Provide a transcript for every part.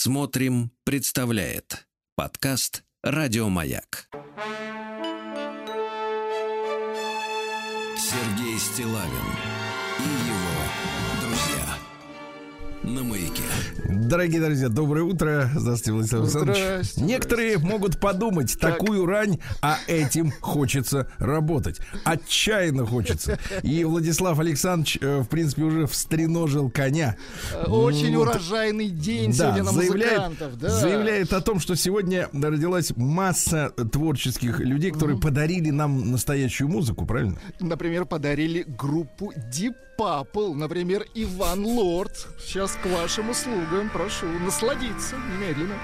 Смотрим, представляет подкаст Радиомаяк. Сергей Стилавин на маяке. Дорогие друзья, доброе утро. Здравствуйте, Владислав Александрович. Здрасте, Некоторые здрасте. могут подумать, Так. такую рань, а этим хочется работать. Отчаянно хочется. И Владислав Александрович, э, в принципе, уже встреножил коня. Очень Ну, вот, урожайный день Да, сегодня на заявляет, музыкантов. Да. заявляет о том, что сегодня родилась масса творческих людей, которые подарили нам настоящую музыку, правильно? Например, подарили группу Deep Purple. Например, Иван Лорд. Сейчас к вашим услугам. Прошу насладиться немедленно.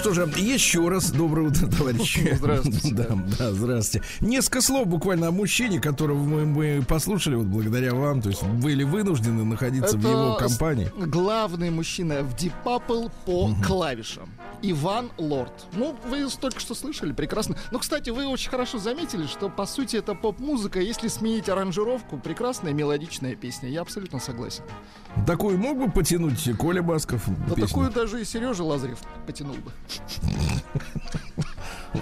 Что же, еще раз доброе утро, товарищи. Здравствуйте. Да, да, здравствуйте. Несколько слов буквально о мужчине, которого мы, мы послушали вот благодаря вам. То есть были вынуждены находиться в его Это компании. Главный мужчина в Deep Purple по клавишам. Иван Лорд. Ну, вы только что слышали, прекрасно. Ну, кстати, вы очень хорошо заметили, что, по сути, это поп-музыка. Если сменить аранжировку, прекрасная мелодичная песня. Я абсолютно согласен. Такую мог бы потянуть Коля Басков? Но песню? такую даже и Сережа Лазарев потянул бы.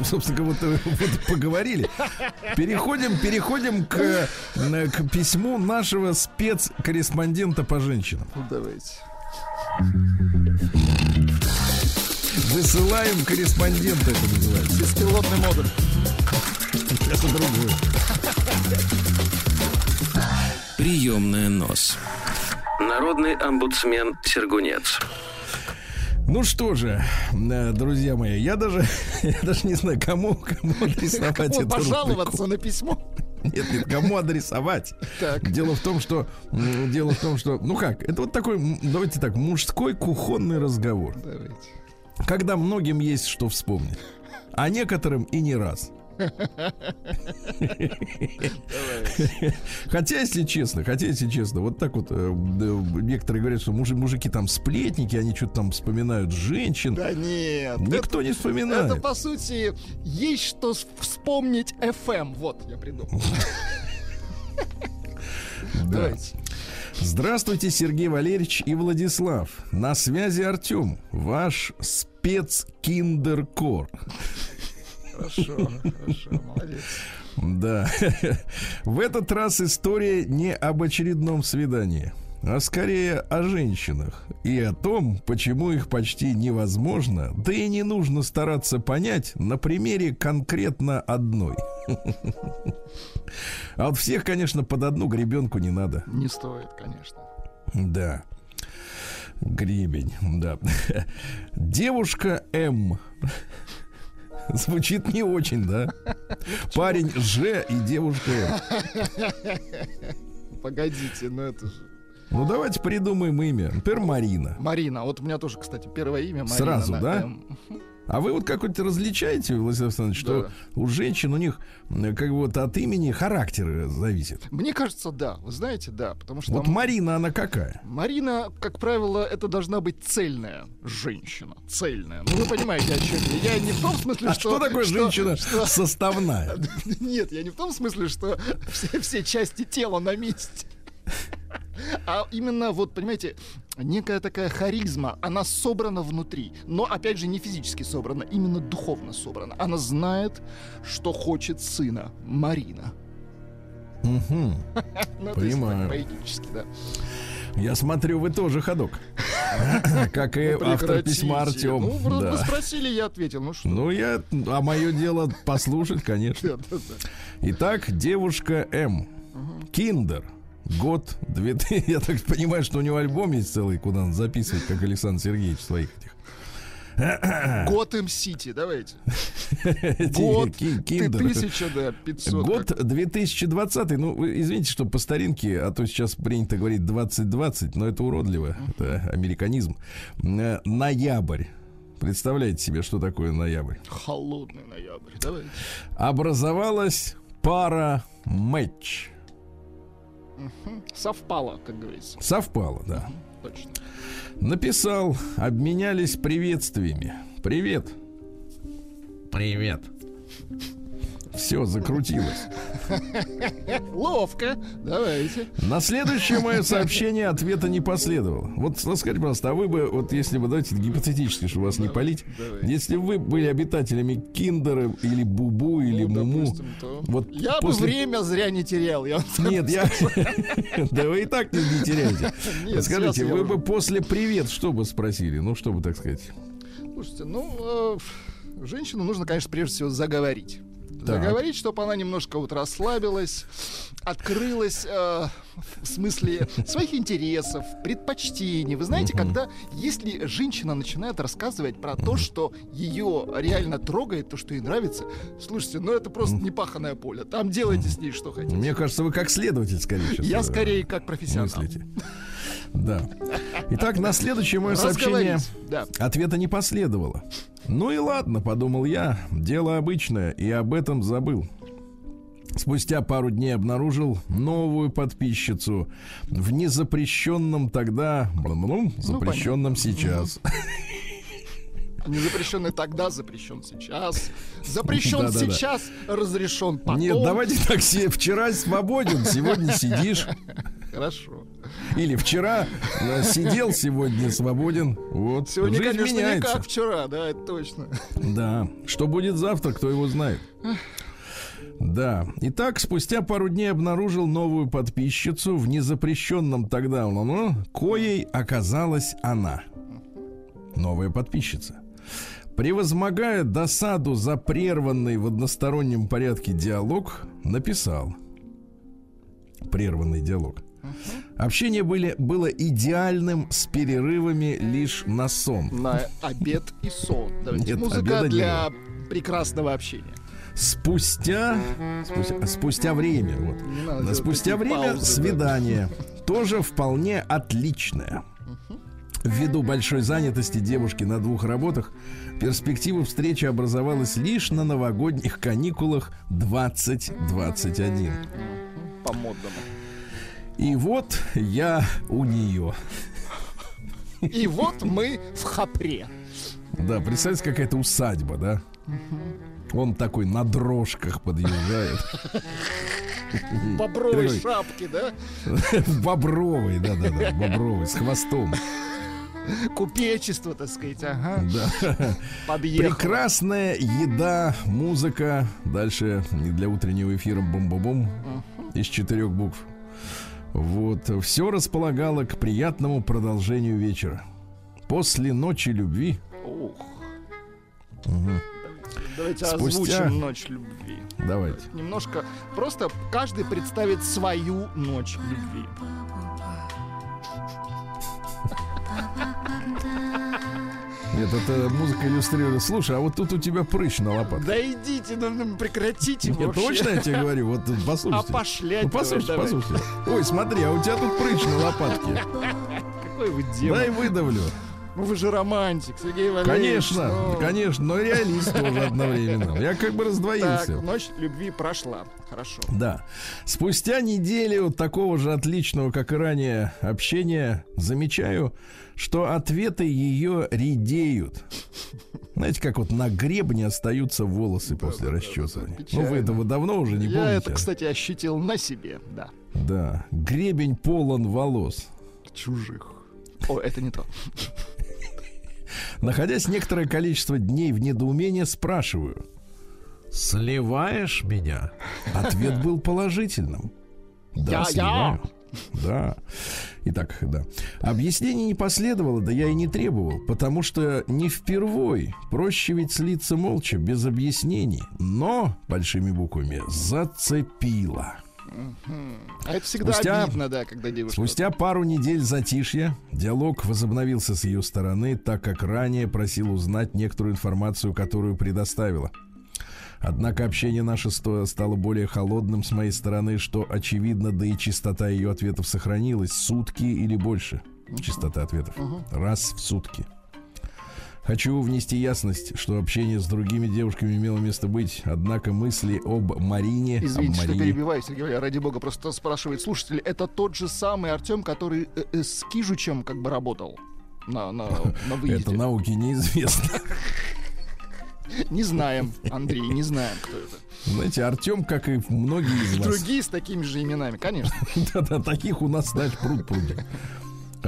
Собственно, вот, э, вот поговорили. Переходим, переходим к, э, к письму нашего спецкорреспондента по женщинам. Ну, давайте. Высылаем корреспондента, это называется. Беспилотный модуль. Это другое. Приемная нос. Народный омбудсмен Сергунец. Ну что же, э, друзья мои, я даже, я даже не знаю, кому, кому адресовать Кому эту пожаловаться рубрику. на письмо? Нет, нет, кому адресовать. Так. Дело в том, что, дело в том, что, ну как, это вот такой, давайте так, мужской кухонный разговор. Давайте. когда многим есть что вспомнить, а некоторым и не раз. Хотя, если честно, хотя, если честно, вот так вот э, некоторые говорят, что мужи- мужики там сплетники, они что-то там вспоминают женщин. Да нет. Никто не вспоминает. Это, по сути, есть что вспомнить FM. Вот, я придумал. Да. Давайте. Здравствуйте, Сергей Валерьевич и Владислав. На связи Артем, ваш спецкиндеркор. Хорошо, хорошо, молодец. Да. В этот раз история не об очередном свидании, а скорее о женщинах и о том, почему их почти невозможно, да и не нужно стараться понять на примере конкретно одной. А вот всех, конечно, под одну гребенку не надо. Не стоит, конечно. Да. Гребень, да. Девушка М. Звучит не очень, да? Парень Ж и девушка. Погодите, ну это же... Ну давайте придумаем имя. Например, Марина. Марина. Вот у меня тоже, кстати, первое имя Марина. Сразу, да? М. А вы вот как-то различаете, Владислав Александрович, что Да. у женщин у них как бы вот от имени характер зависит. Мне кажется, да. Вы знаете, да. Потому что Вот м- Марина, она какая? Марина, как правило, это должна быть цельная женщина. Цельная. Ну, вы понимаете, о чем я. Я не в том смысле, А что... что такое что- женщина что- составная? Нет, я не в том смысле, что все, все части тела на месте. А именно, вот, понимаете, некая такая харизма, она собрана внутри. Но, опять же, не физически собрана, именно духовно собрана. Она знает, что хочет сына. Марина. Мгм. Ну, Понимаю. поэтически, да. Я смотрю, вы тоже ходок. Как и Ну, автор письма Артем. Ну, вы, Да. вы спросили, я ответил. Ну что? Ну, я... А мое дело послушать, конечно. Итак, девушка М. Киндер. Год 2000... Я так понимаю, что у него альбом есть целый, куда он записывает, как Александр Сергеевич, своих этих. Готэм Сити, давайте. Год тысяча, да, 500. Год как- 2020. Ну, вы извините, что по старинке, а то сейчас принято говорить 2020, но это уродливо. Это американизм. Э, Ноябрь. Представляете себе, что такое ноябрь? Холодный ноябрь, давайте. Образовалась пара матч. Совпало, как говорится. Совпало, да. Точно. Написал, обменялись приветствиями. Привет. Привет. Все, закрутилось. Ловко. Давайте. На следующее мое сообщение ответа не последовало. Вот скажите, пожалуйста, а вы бы, вот если бы, давайте гипотетически, чтобы вас не палить, давайте. если бы вы были обитателями Киндера или Бубу или Ну, Муму, допустим, то- вот Я после- бы время зря не терял. Я Нет, я... Да вы и так не, не теряете. Нет, Скажите, вы бы после «Привет» что бы спросили? Ну, что бы, так сказать? Слушайте, ну, э, женщину нужно, конечно, прежде всего заговорить. Так. заговорить, чтобы она немножко вот расслабилась, открылась э, в смысле своих интересов, предпочтений. Вы знаете, когда если женщина начинает рассказывать про то, что ее реально трогает, то, что ей нравится, слушайте, ну это просто непаханное поле. Там делайте с ней что хотите. Мне кажется, вы как следователь скорее. Я скорее как профессионал. мыслите. Да. Итак, на следующее мое сообщение Да. ответа не последовало. Ну и ладно, подумал я, дело обычное, и об этом забыл. Спустя пару дней обнаружил новую подписчицу в незапрещенном тогда, ну, запрещенном сейчас. Не запрещенный тогда, запрещен сейчас. Запрещен сейчас, разрешен потом. Нет, давайте так, се- вчера свободен, сегодня сидишь. Хорошо. Или вчера э, сидел, сегодня свободен. Вот. Сегодня, Жизнь конечно, не меняется. как вчера, да, это точно. Да. Что будет завтра, кто его знает. Да. Итак, спустя пару дней обнаружил новую подписчицу в незапрещенном тогда, ну, коей оказалась она. Новая подписчица. Превозмогая досаду за прерванный в одностороннем порядке диалог, написал. Прерванный диалог. Общение были, было идеальным с перерывами лишь на сон. На обед и сон. Давайте. Нет, Музыка для прекрасного общения. Спустя, спустя, спустя время, вот. Надо Да, спустя время паузы, да. свидание тоже вполне отличное. Ввиду большой занятости девушки на двух работах, перспектива встречи образовалась лишь на новогодних каникулах 2021. По модному. И вот я у нее. И вот мы в хапре. Да, представьте, какая-то усадьба, да? Он такой на дрожках подъезжает. В бобровой шапке, да? Бобровый, да-да-да, бобровый, с хвостом. Купечество, так сказать, ага. Да. Подъехал. Прекрасная еда, музыка. Дальше для утреннего эфира бом-бом-бом из четырех букв. Вот. Все располагало к приятному продолжению вечера. После ночи любви. Ух. Давайте Спустя- озвучим ночь любви. Давайте. Немножко просто каждый представит свою ночь любви. Нет, это музыка иллюстрирует. Слушай, а вот тут у тебя прыщ на лопатке. Да идите, ну, ну, прекратите Нет, вообще. точно я тебе говорю, вот послушайте. Опошлять Ну, послушайте, давай. послушайте. Ой, смотри, а у тебя тут прыщ на лопатке. Какой вы демон. Дай выдавлю. Ну вы же романтик, Сергей Валерьевич. Конечно, ну. конечно, но реалист тоже одновременно. Я как бы Так, раздвоился. ночь любви прошла. Хорошо. Да. Спустя неделю такого же отличного, как и ранее, общения, замечаю, что ответы ее редеют. Знаете, как вот на гребне остаются волосы после расчесывания. Ну, печально. вы этого давно уже не Я помните? это, кстати, ощутил на себе, да. Да. Гребень полон волос. Чужих. О, это не то. Находясь некоторое количество дней в недоумении, спрашиваю. Сливаешь меня? Ответ был положительным. Да, Я- я. сливаю. Да. Итак, да. Объяснений не последовало, да я и не требовал, потому что не впервой. Проще ведь слиться молча, без объяснений. Но, большими буквами, зацепило. А это всегда Спустя- обидно, да, когда девушка... Спустя пару недель затишья диалог возобновился с ее стороны, так как ранее просил узнать некоторую информацию, которую предоставила. Однако общение наше стало более холодным с моей стороны, что очевидно, да и частота ее ответов сохранилась сутки или больше. Частота ответов. Раз в сутки. Хочу внести ясность, что общение с другими девушками имело место быть, однако мысли об Марине, Извините, об что Марии... перебиваю, Сергей Валерьевич, ради бога, просто спрашивает слушатель, это тот же самый Артем, который э, э, с Кижучем как бы работал на, на, на выезде? Это науке неизвестно. Не знаем, Андрей, не знаем, кто это. Знаете, Артем, как и многие из вас, Другие с такими же именами, конечно. да-да, таких у нас, знаешь, пруд пруди.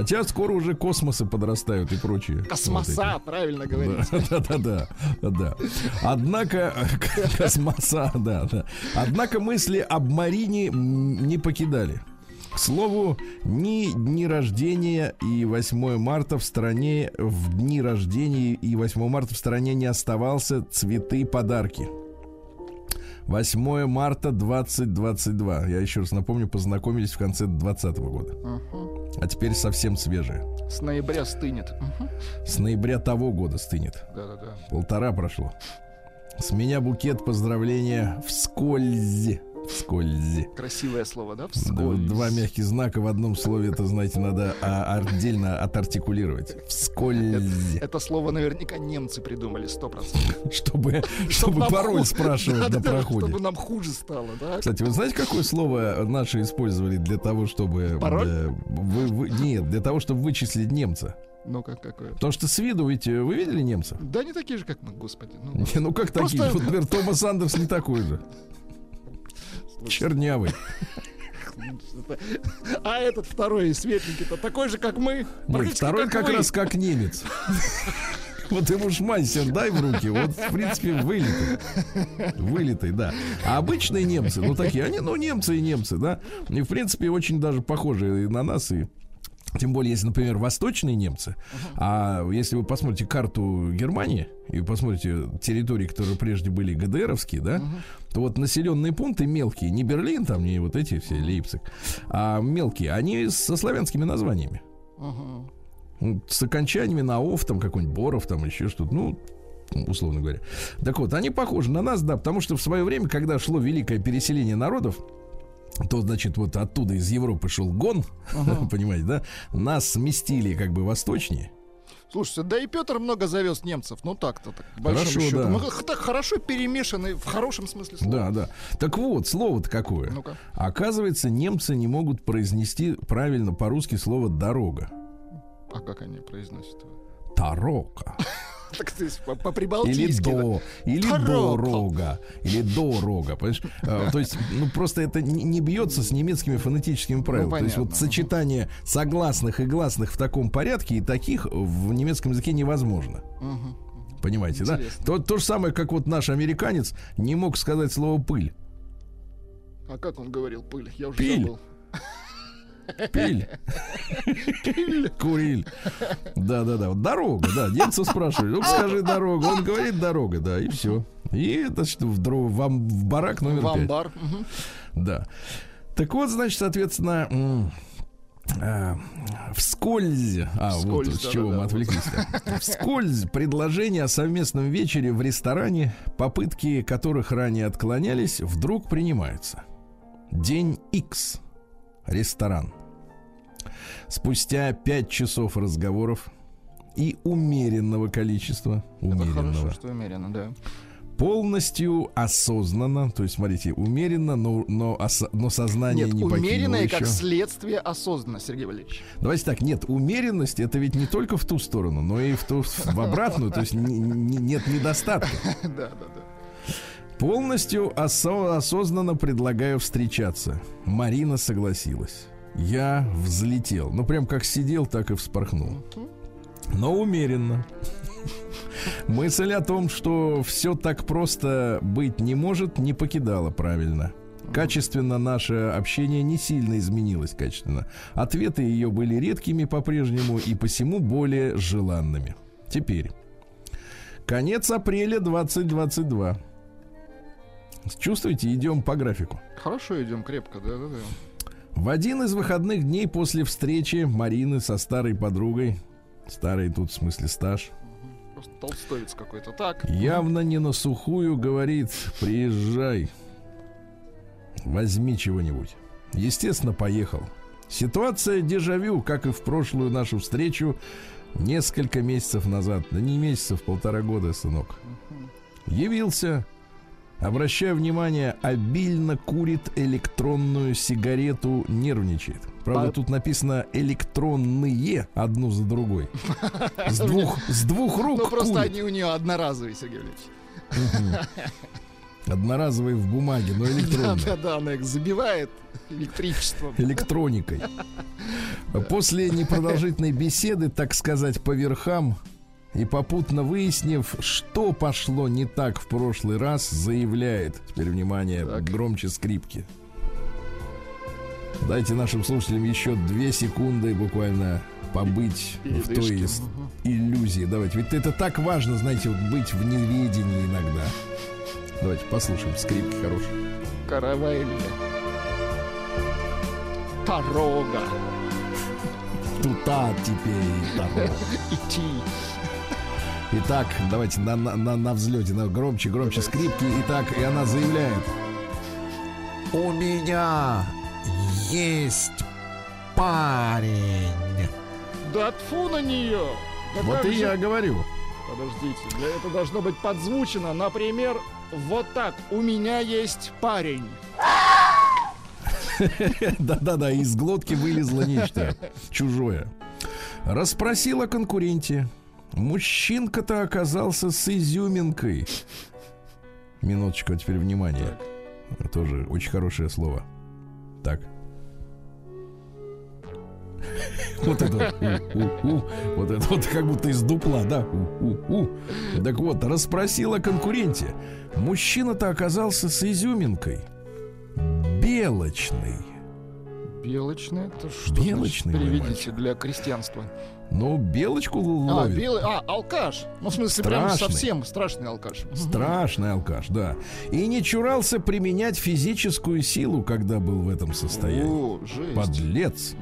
Хотя скоро уже космосы подрастают и прочие. Космоса, правильно говорить. Да-да-да. да. Однако... Космоса, да, да. Однако мысли об Марине не покидали. К слову, ни дни рождения и 8 марта в стране, в дни рождения и 8 марта в стране не оставался цветы подарки. 8 марта 2022. Я еще раз напомню, познакомились в конце 2020 года. Ага. А теперь совсем свежее. С ноября стынет. Мгм. С ноября того года стынет. Да-да-да. Полтора прошло. С меня букет поздравления вскользь. Вскользь. Красивое слово, да? Вскользь. Два мягких знака в одном слове, это, знаете, надо а, отдельно отартикулировать. Вскользь. Это слово наверняка немцы придумали, сто процентов. Чтобы, чтобы пароль спрашивать на проходе. Чтобы нам хуже стало, да? Кстати, вы знаете, какое слово наши использовали для того, чтобы... Пароль? нет, для того, чтобы вычислить немца. Ну как какое? Потому что с виду, ведь э, вы видели немцев? Да не такие же, как мы, господи. Ну, Не, ну как Просто- такие? Вот, например, Томас Андерс не такой же. Чернявый. А этот второй светленький-то такой же, как мы. Нет, второй как вы. раз как немец. Вот ему шмайсер дай в руки, вот, в принципе, вылитый. Вылитый, да. А обычные немцы, ну, такие, они, ну, немцы и немцы, да. И, в принципе, очень даже похожи и на нас, и тем более, если, например, восточные немцы, а если вы посмотрите карту Германии и посмотрите территории, которые прежде были ГДРовские, да, то вот населенные пункты мелкие, не Берлин, там не вот эти все, Лейпциг, а мелкие, они со славянскими названиями. Ну, с окончаниями на ов, там какой-нибудь Боров, там еще что-то, ну, условно говоря. Так вот, они похожи на нас, да, потому что в свое время, когда шло великое переселение народов, то, значит, вот оттуда из Европы шел гон, понимаете, да, нас сместили как бы восточнее. Слушайте, да и Петр много завез немцев. Ну так-то, так, Хорошо, счету. да. Х- так хорошо перемешаны в хорошем смысле слова. Да, да. Так вот, слово-то какое. Ну-ка. Оказывается, немцы не могут произнести правильно по-русски слово «дорога». А как они произносят его? Тарока. Так Или по-прибалтийски. да. до, или Тарока. дорога, или дорога, понимаешь? А, То есть, ну просто это не, бьется с немецкими фонетическими правилами. То есть вот Ну, сочетание согласных и гласных в таком порядке и таких в немецком языке невозможно. Понимаете, да? То, то же самое, как вот наш американец не мог сказать слово пыль. А как он говорил пыль? Я уже Пиль. забыл. Пиль. Куриль. Да, да, да. Вот Дорога, да. Немцев спрашивали. Ну, скажи дорога. Он говорит дорога, да, и все. И это что в, дро- вам в барак номер В пять. амбар. Мгм. Да. Так вот, значит, соответственно, а, вскользь, а вот Вскользь, с чего мы да-да-да, отвлеклись. Вскользь предложение о совместном вечере в ресторане, попытки которых ранее отклонялись, вдруг принимаются. День X. Ресторан. Спустя пять часов разговоров и умеренного количества, Это умеренного, хорошо, что умеренно, да. полностью осознанно, то есть, смотрите, умеренно, но, но, ос- но сознание Нет, не покинуло умеренное еще. как следствие осознанно, Сергей Валерьевич. Давайте так, нет, умеренность это ведь не только в ту сторону, но и в, ту, в обратную, то есть не- не- нет недостатка. Да, да, да. Полностью осо- осознанно предлагаю встречаться. Марина согласилась. Я взлетел. Ну, прям как сидел, так и вспорхнул. Но умеренно. Мысль о том, что все так просто быть не может, не покидала правильно. Качественно наше общение не сильно изменилось качественно. Ответы ее были редкими по-прежнему и посему более желанными. Теперь. Конец апреля 2022. Чувствуете, идем по графику. Хорошо идем крепко, да, да, да. В один из выходных дней после встречи Марины со старой подругой, старый тут в смысле стаж, Просто толстовец какой-то. Так. явно не на сухую говорит, приезжай, возьми чего-нибудь. Естественно, поехал. Ситуация дежавю, как и в прошлую нашу встречу несколько месяцев назад. Да не месяцев, полтора года, сынок. Явился, обращая внимание, обильно курит электронную сигарету, нервничает. Правда, А- тут написано электронные одну за другой. С двух, с двух рук Ну просто они у нее одноразовые, Сергей Валерьевич. Одноразовые в бумаге, но Да, электронные. да, да, она их забивает электричеством. электроникой. После непродолжительной беседы, так сказать, по верхам, и попутно выяснив, что пошло не так в прошлый раз, заявляет, теперь внимание, Так. громче скрипки. Дайте нашим слушателям еще две секунды буквально побыть в той Мгм. иллюзии. Давайте, ведь это так важно, знаете, вот быть в неведении иногда. Давайте послушаем, скрипки хорошие. Каравелли. Порога. Тута теперь дорога. Идти. Итак, давайте на, на, на, на взлете, на громче, громче скрипки. Итак, и она заявляет. У меня есть парень. Да тфу на нее. Да Вот и же- я говорю. Подождите, для этого должно быть подзвучено. Например, вот так. У меня есть парень. Да-да-да, из глотки вылезло нечто чужое. Расспросил о конкуренте. Мужчинка-то оказался с изюминкой. Минуточку, а теперь внимание. Тоже очень хорошее слово. Так. Вот это вот, это вот как будто из дупла, да? Так вот, расспросил о конкуренте. Мужчина-то оказался с изюминкой. Белочный. Белочный, это что Белочный, Переведите для крестьянства. Ну, белочку А, ловит. белый, а, алкаш. Ну, в смысле, прям Страшный. совсем страшный алкаш. Страшный алкаш, да. И не чурался применять физическую силу, когда был в этом состоянии. О, жесть. Подлец.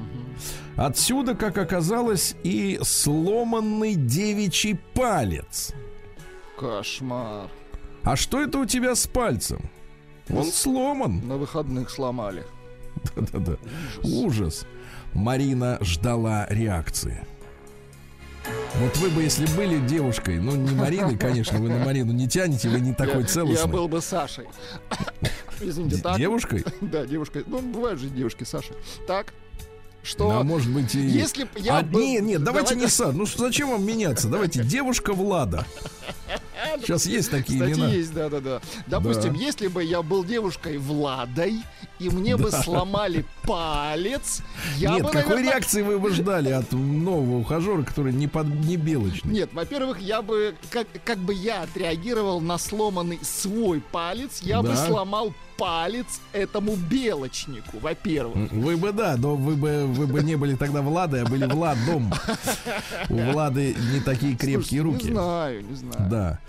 Отсюда, как оказалось, и сломанный девичий палец. Кошмар. А что это у тебя с пальцем? Он сломан. На выходных сломали. Да-да-да. Ужас. Марина ждала реакции. Вот вы бы, если были девушкой, ну не Мариной, конечно, вы на Марину не тянете, вы не такой я, целостный. я был бы Сашей. Извините, так? Девушкой? Да, девушкой. Ну, бывают же девушки Саша. Так, что... Ну, а может быть и... Если б я А, был- не, не, давайте Давай- не сад. Ну что, зачем вам меняться? Давайте девушка Влада. Сейчас есть такие Кстати, имена. есть, да, да, да. Допустим, Да. если бы я был девушкой Владой, и мне бы сломали палец, я Нет, бы, какой наверное, реакции вы бы ждали от нового ухажера, который не, под, не белочный? Нет, во-первых, я бы, как, как бы я отреагировал на сломанный свой палец, я бы сломал палец этому белочнику, во-первых. Вы бы, да, но вы бы, вы бы не были тогда Владой, а были Владом. У Влады не такие крепкие Слушайте, руки. Не знаю, не знаю. Да.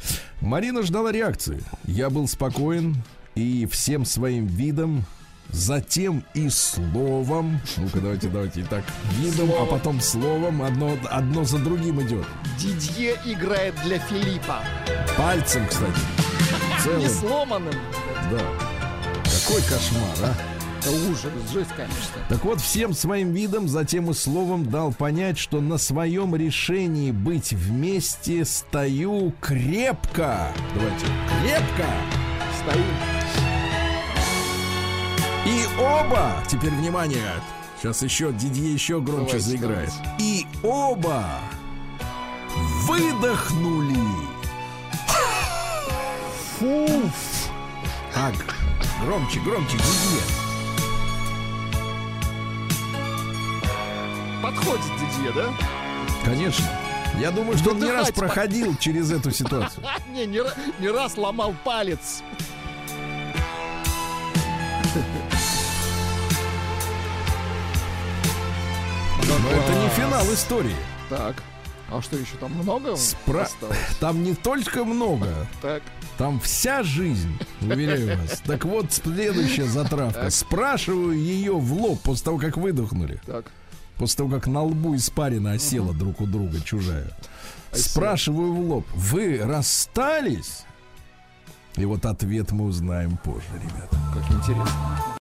Марина ждала реакции. Я был спокоен и всем своим видом, затем и словом. Ну-ка, давайте, давайте. Итак, видом, а Словом. потом словом. Одно, одно за другим идет. Дидье играет для Филиппа. Пальцем, кстати. Не Целым. сломанным. Да. Какой кошмар, а? Это ужас, жесть, конечно. Так вот, всем своим видом, затем и словом дал понять, что на своем решении быть вместе стою крепко. Давайте. Крепко. Стоим. И оба, теперь внимание, сейчас еще Дидье еще громче Давайте, заиграет. И оба выдохнули. Фуф. Так, громче, громче, Дидье. Подходит Дидье, да? Конечно. Я думаю, что он не раз Выдыхать по- проходил через эту ситуацию. Не, не раз ломал палец. Финал истории. Так. А что еще там много Спра- осталось? Там не только много, Так. там вся жизнь, уверяю вас. Так вот, следующая затравка. Так. Спрашиваю ее в лоб после того, как выдохнули. Так. После того, как на лбу испарина осела друг у друга чужая. Осела. Спрашиваю в лоб, вы расстались? И вот ответ мы узнаем позже, ребята. Как интересно.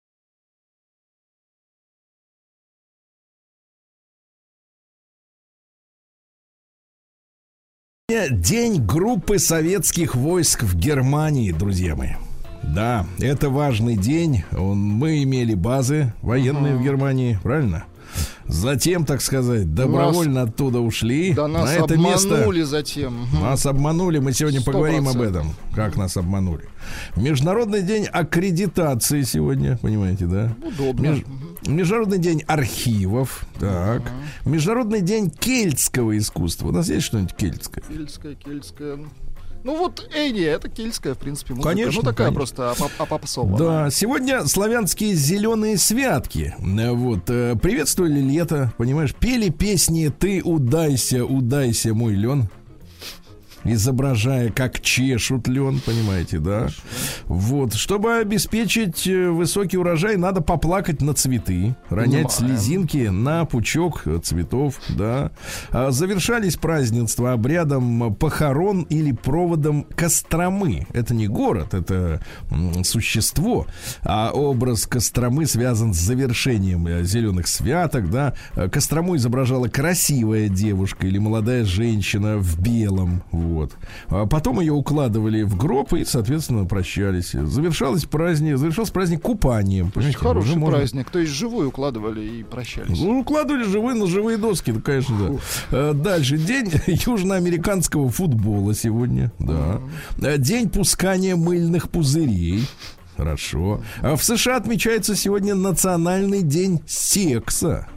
День группы советских войск в Германии, друзья мои. Да, это важный день. Он, мы имели базы военные в Германии, правильно? Затем, так сказать, добровольно оттуда ушли. Да нас На это место обманули затем. Мгм. Нас обманули, мы сегодня Сто поговорим об этом. Как нас обманули. Международный день аккредитации сегодня, понимаете, да? Удобно. Меж- Международный день архивов. Так. Международный день кельтского искусства. У нас есть что-нибудь кельтское? Кельтская, кельтская. Ну вот Эни, это кельтская, в принципе, музыка. Конечно, Ну такая конечно. просто апоп- апопсовая. Да, сегодня славянские зеленые святки. Э, Вот, э, приветствовали лето, понимаешь, пели песни «Ты удайся, удайся, мой лен». Изображая, как чешут лен, понимаете, да? Вот, чтобы обеспечить э, высокий урожай, надо поплакать на цветы, ронять Понимаем. слезинки на пучок цветов, да. А Завершались празднества обрядом похорон или проводом Костромы. Это не город, это существо, а образ Костромы связан с завершением э, зеленых святок, да. Кострому изображала красивая девушка или молодая женщина в белом, вот. А потом ее укладывали в гроб и, соответственно, прощались. Завершалось праздник, завершался праздник купанием. Очень хороший можно- праздник. То есть живую укладывали и прощались. ну, укладывали живые на живые доски, ну, конечно, да. Э, Дальше. День южноамериканского футбола сегодня, да. Э, День пускания мыльных пузырей. Хорошо. А в США отмечается сегодня Национальный день секса.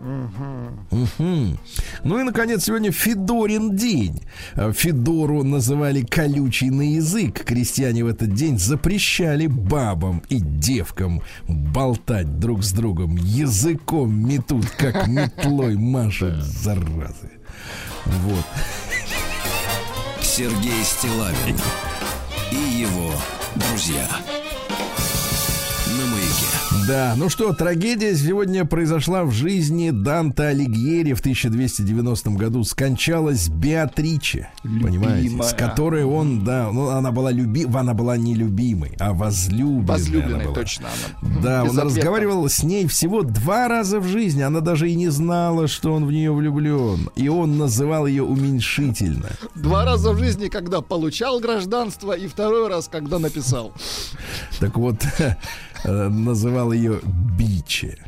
Мгм. Ну и, наконец, сегодня Федорин день. Э, Федору называли колючий на язык. Крестьяне в этот день запрещали бабам и девкам болтать друг с другом. Языком метут, как метлой машут, заразы. Вот. Сергей Стилавин и его друзья. Да, ну что, трагедия сегодня произошла в жизни Данте Алигьери в 1290 году. Скончалась Беатриче, понимаете, с Любимая. которой он, да, ну она была люби, она была не любимой, а возлюбленной. она Возлюбленной, была. точно она. Да, он Безответно. разговаривал с ней всего два раза в жизни. Она даже и не знала, что он в нее влюблен. И он называл ее уменьшительно. Два раза в жизни, когда получал гражданство, и второй раз, когда написал. Так вот, называл ее Биче.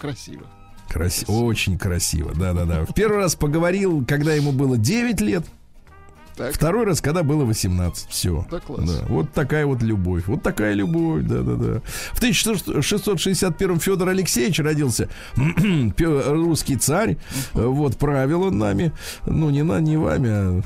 Красиво. Краси- Очень красиво, да-да-да. В первый раз поговорил, когда ему было 9 лет. Так. Второй раз, когда было 18. Все. Да, класс. вот такая вот любовь. Вот такая любовь, да-да-да. В 1661 Федор Алексеевич родился. Русский царь. Вот, правил он нами. Ну, не на, не вами, а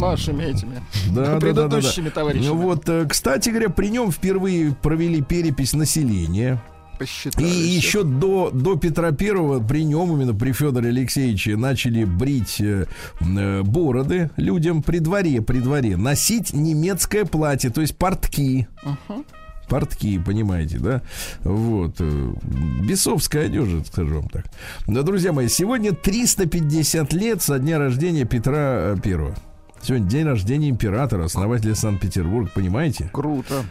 Нашими этими. да, да, да, да, предыдущими да. товарищами. Ну вот, э, кстати говоря, при нем впервые провели перепись населения. И Посчитали еще до, до Петра Первого при нем, именно при Федоре Алексеевиче, начали брить э, э, бороды людям при дворе, при дворе. Носить немецкое платье, то есть портки. Портки, понимаете, да? Вот. э, Бесовская одежда, скажу вам так. Но, друзья мои, сегодня 350 лет со дня рождения Петра э, Первого. Сегодня день рождения императора, основателя Санкт-Петербурга, понимаете? Круто.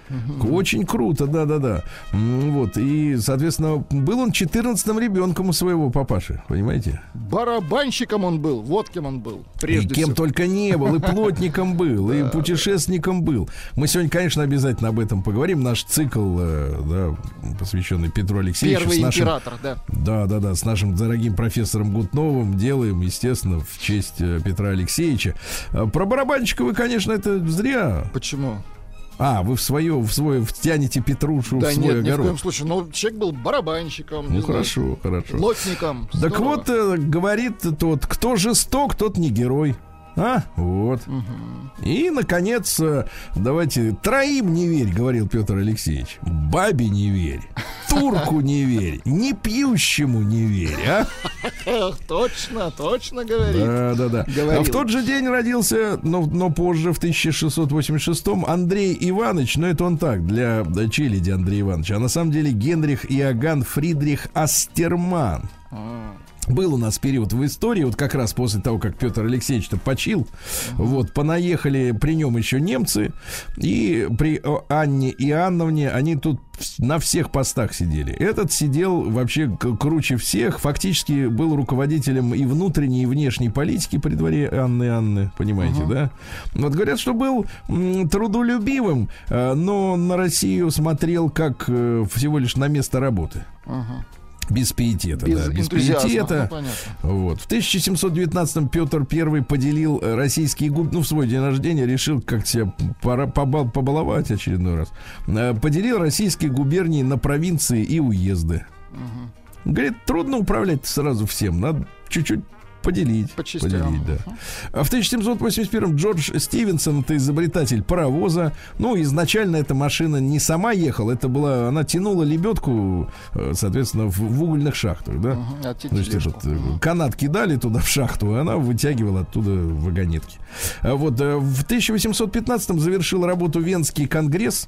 Очень круто, да-да-да. Вот, и, соответственно, был он 14-м ребенком у своего папаши, понимаете? Барабанщиком он был, вот кем он был. и Прежде кем всего. только не был, и плотником был, и путешественником был. Мы сегодня, конечно, обязательно об этом поговорим. Наш цикл, э, да, посвященный Петру Алексеевичу. Первый нашим- император, да. Да, да, да, с нашим дорогим профессором Гутновым делаем, естественно, в честь э, Петра Алексеевича. Про барабанщика вы, конечно, это зря. Почему? А, вы в свое, в свой, втянете Петрушу да в свой нет, ни в огород. коем случае. Ну, человек был барабанщиком, Ну не знаю, хорошо, хорошо. лотником. Так Здорово. вот, э, говорит тот, кто жесток, тот не герой. А, вот. И, наконец, э, давайте, троим не верь, говорил Петр Алексеевич. Бабе не верь, турку не верь, не пьющему не верь, а? Точно, точно говорит. Да, да, да. Говорил. А в тот же день родился, но, но позже, в 1686-м, Андрей Иванович, но это он так, для челяди Андрей Иванович, а на самом деле Генрих Иоганн Фридрих Астерман. Был у нас период в истории, вот как раз после того, как Петр Алексеевич-то почил, вот, понаехали при нем еще немцы, и при Анне Иоанновне они тут на всех постах сидели. Этот сидел вообще круче всех, фактически был руководителем и внутренней, и внешней политики при дворе Анны Анны, понимаете, да? Вот говорят, что был трудолюбивым, э, но на Россию смотрел как э, всего лишь на место работы. ага. Без пиетета, Без да, без пиетета. ну. Вот. В 1719-м Петр I поделил российские губ... Ну, в свой день рождения решил как себя пора побал- побаловать очередной раз. Э, Поделил российские губернии на провинции и уезды. Говорит, трудно управлять сразу всем. Надо чуть-чуть поделить. По частям. Поделить, да. А в 1781 Джордж Стивенсон, это изобретатель паровоза. Ну, изначально эта машина не сама ехала, это была, она тянула лебедку, э, соответственно, в, в угольных шахтах, да. Мгм, а Значит, этот, э, канат кидали туда в шахту, и она вытягивала оттуда вагонетки. А Вот э, в 1815 завершил работу Венский конгресс.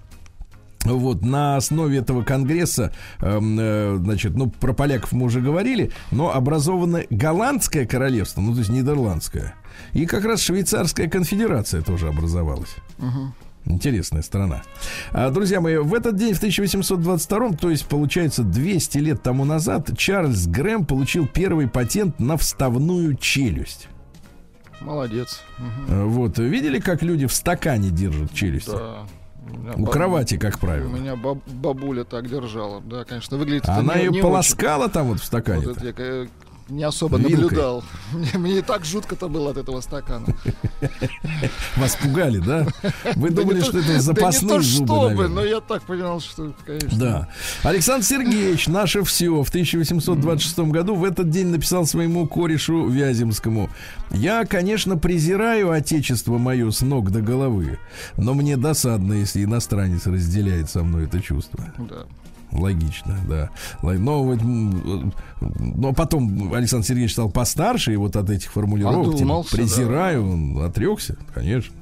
Вот, на основе этого конгресса, эм, э, значит, ну, про поляков мы уже говорили, но образовано голландское королевство, ну, то есть нидерландское. И как раз швейцарская конфедерация тоже образовалась. Мгм. Интересная страна. А, друзья мои, в этот день, в 1822, то есть, получается, 200 лет тому назад, Чарльз Грэм получил первый патент на вставную челюсть. Молодец. А, Вот, видели, как люди в стакане держат челюсть? Да. У У баб- кровати, как У правило. меня баб- бабуля так держала. Да, конечно, выглядит Она не- ее не полоскала там вот в очень. стакане. Вот это я э, не особо Вилкой. наблюдал. Мне, мне и так жутко-то было от этого стакана. Вас пугали, да? Вы думали, что то- это запасные зубы, чтобы, но я так понял, что, конечно. Да. Александр Сергеевич, наше все, в 1826 году в этот день написал своему корешу Вяземскому. Я, конечно, презираю отечество мое с ног до головы, но мне досадно, если иностранец разделяет со мной это чувство. Да. Логично, да. Но, но потом Александр Сергеевич стал постарше, и вот от этих формулировок типа, презираю, он отрекся, конечно.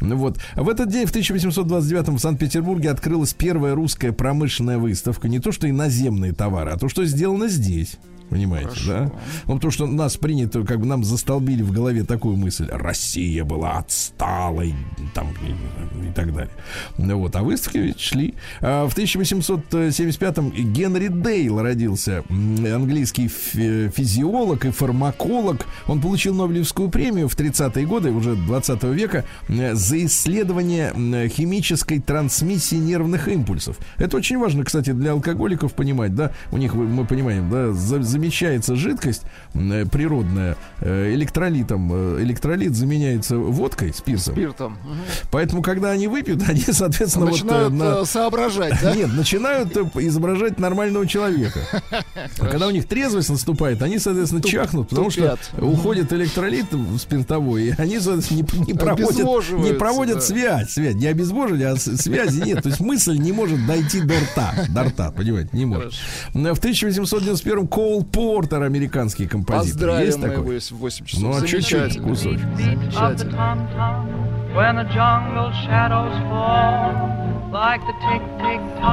Ну Вот. В этот день, в 1829 в Санкт-Петербурге открылась первая русская промышленная выставка. Не то, что иноземные товары, а то, что сделано здесь. Понимаете, Хорошо. да? Ну, потому что нас принято, как бы нам застолбили в голове такую мысль. Россия была отсталой, там, и, и так далее. Ну Вот, а выставки ведь шли. А в 1875-м Генри Дейл родился. Английский фи- физиолог и фармаколог. Он получил Нобелевскую премию в 30-е годы, уже 20 века, за исследование химической трансмиссии нервных импульсов. Это очень важно, кстати, для алкоголиков понимать, да? У них, мы понимаем, да, за- замещается жидкость э, природная э, электролитом. Э, Электролит заменяется водкой, спиртом. Спиртом. Мгм. Поэтому, когда они выпьют, они, соответственно, вот, Начинают на- э, соображать, да? нет, начинают изображать нормального человека. А когда у них трезвость наступает, они, соответственно, чахнут, потому что уходит электролит спиртовой, и они, соответственно, не, проводят, не проводят связь, связь. Не обезвожили, а связи нет. То есть мысль не может дойти до рта. До рта, понимаете, не может. В 1891 Коул Портер, американский композитор. Поздравим Есть мы такой? его, если в 8 часов. Ну, а чуть-чуть кусочек. Замечательно.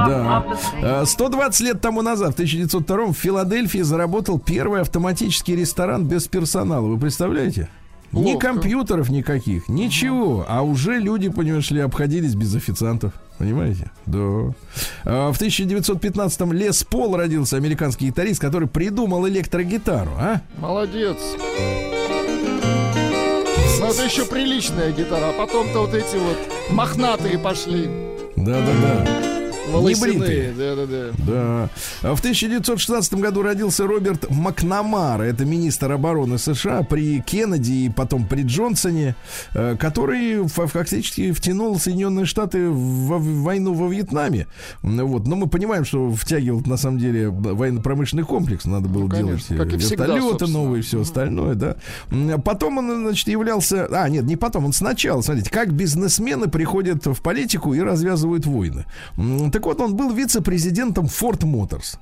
Да. of the sea. Э, 120 лет тому назад, в 1902 в Филадельфии заработал первый автоматический ресторан без персонала. Вы представляете? Ни компьютеров никаких, ничего. А уже люди, понимаешь ли, обходились без официантов. Понимаете? Да. А В 1915-м Лес Пол родился, американский гитарист, который придумал электрогитару, а? Молодец. Ну, это еще приличная гитара, а потом-то вот эти вот мохнатые пошли. Да-да-да. Волосяные, да-да-да. Да. А В 1916 году родился Роберт Макнамара. Это министр обороны США при Кеннеди и потом при Джонсоне, э, который фа- фактически втянул Соединенные Штаты в войну во Вьетнаме. Ну Вот. Но мы понимаем, что втягивал на самом деле военно-промышленный комплекс. Надо было Ну, конечно, делать э, как и всегда, вертолеты новые, все остальное, да. Потом он, значит, являлся... А, нет, не потом, он сначала, смотрите, как бизнесмены приходят в политику и развязывают войны. Так вот, он был вице-президентом Ford Motors.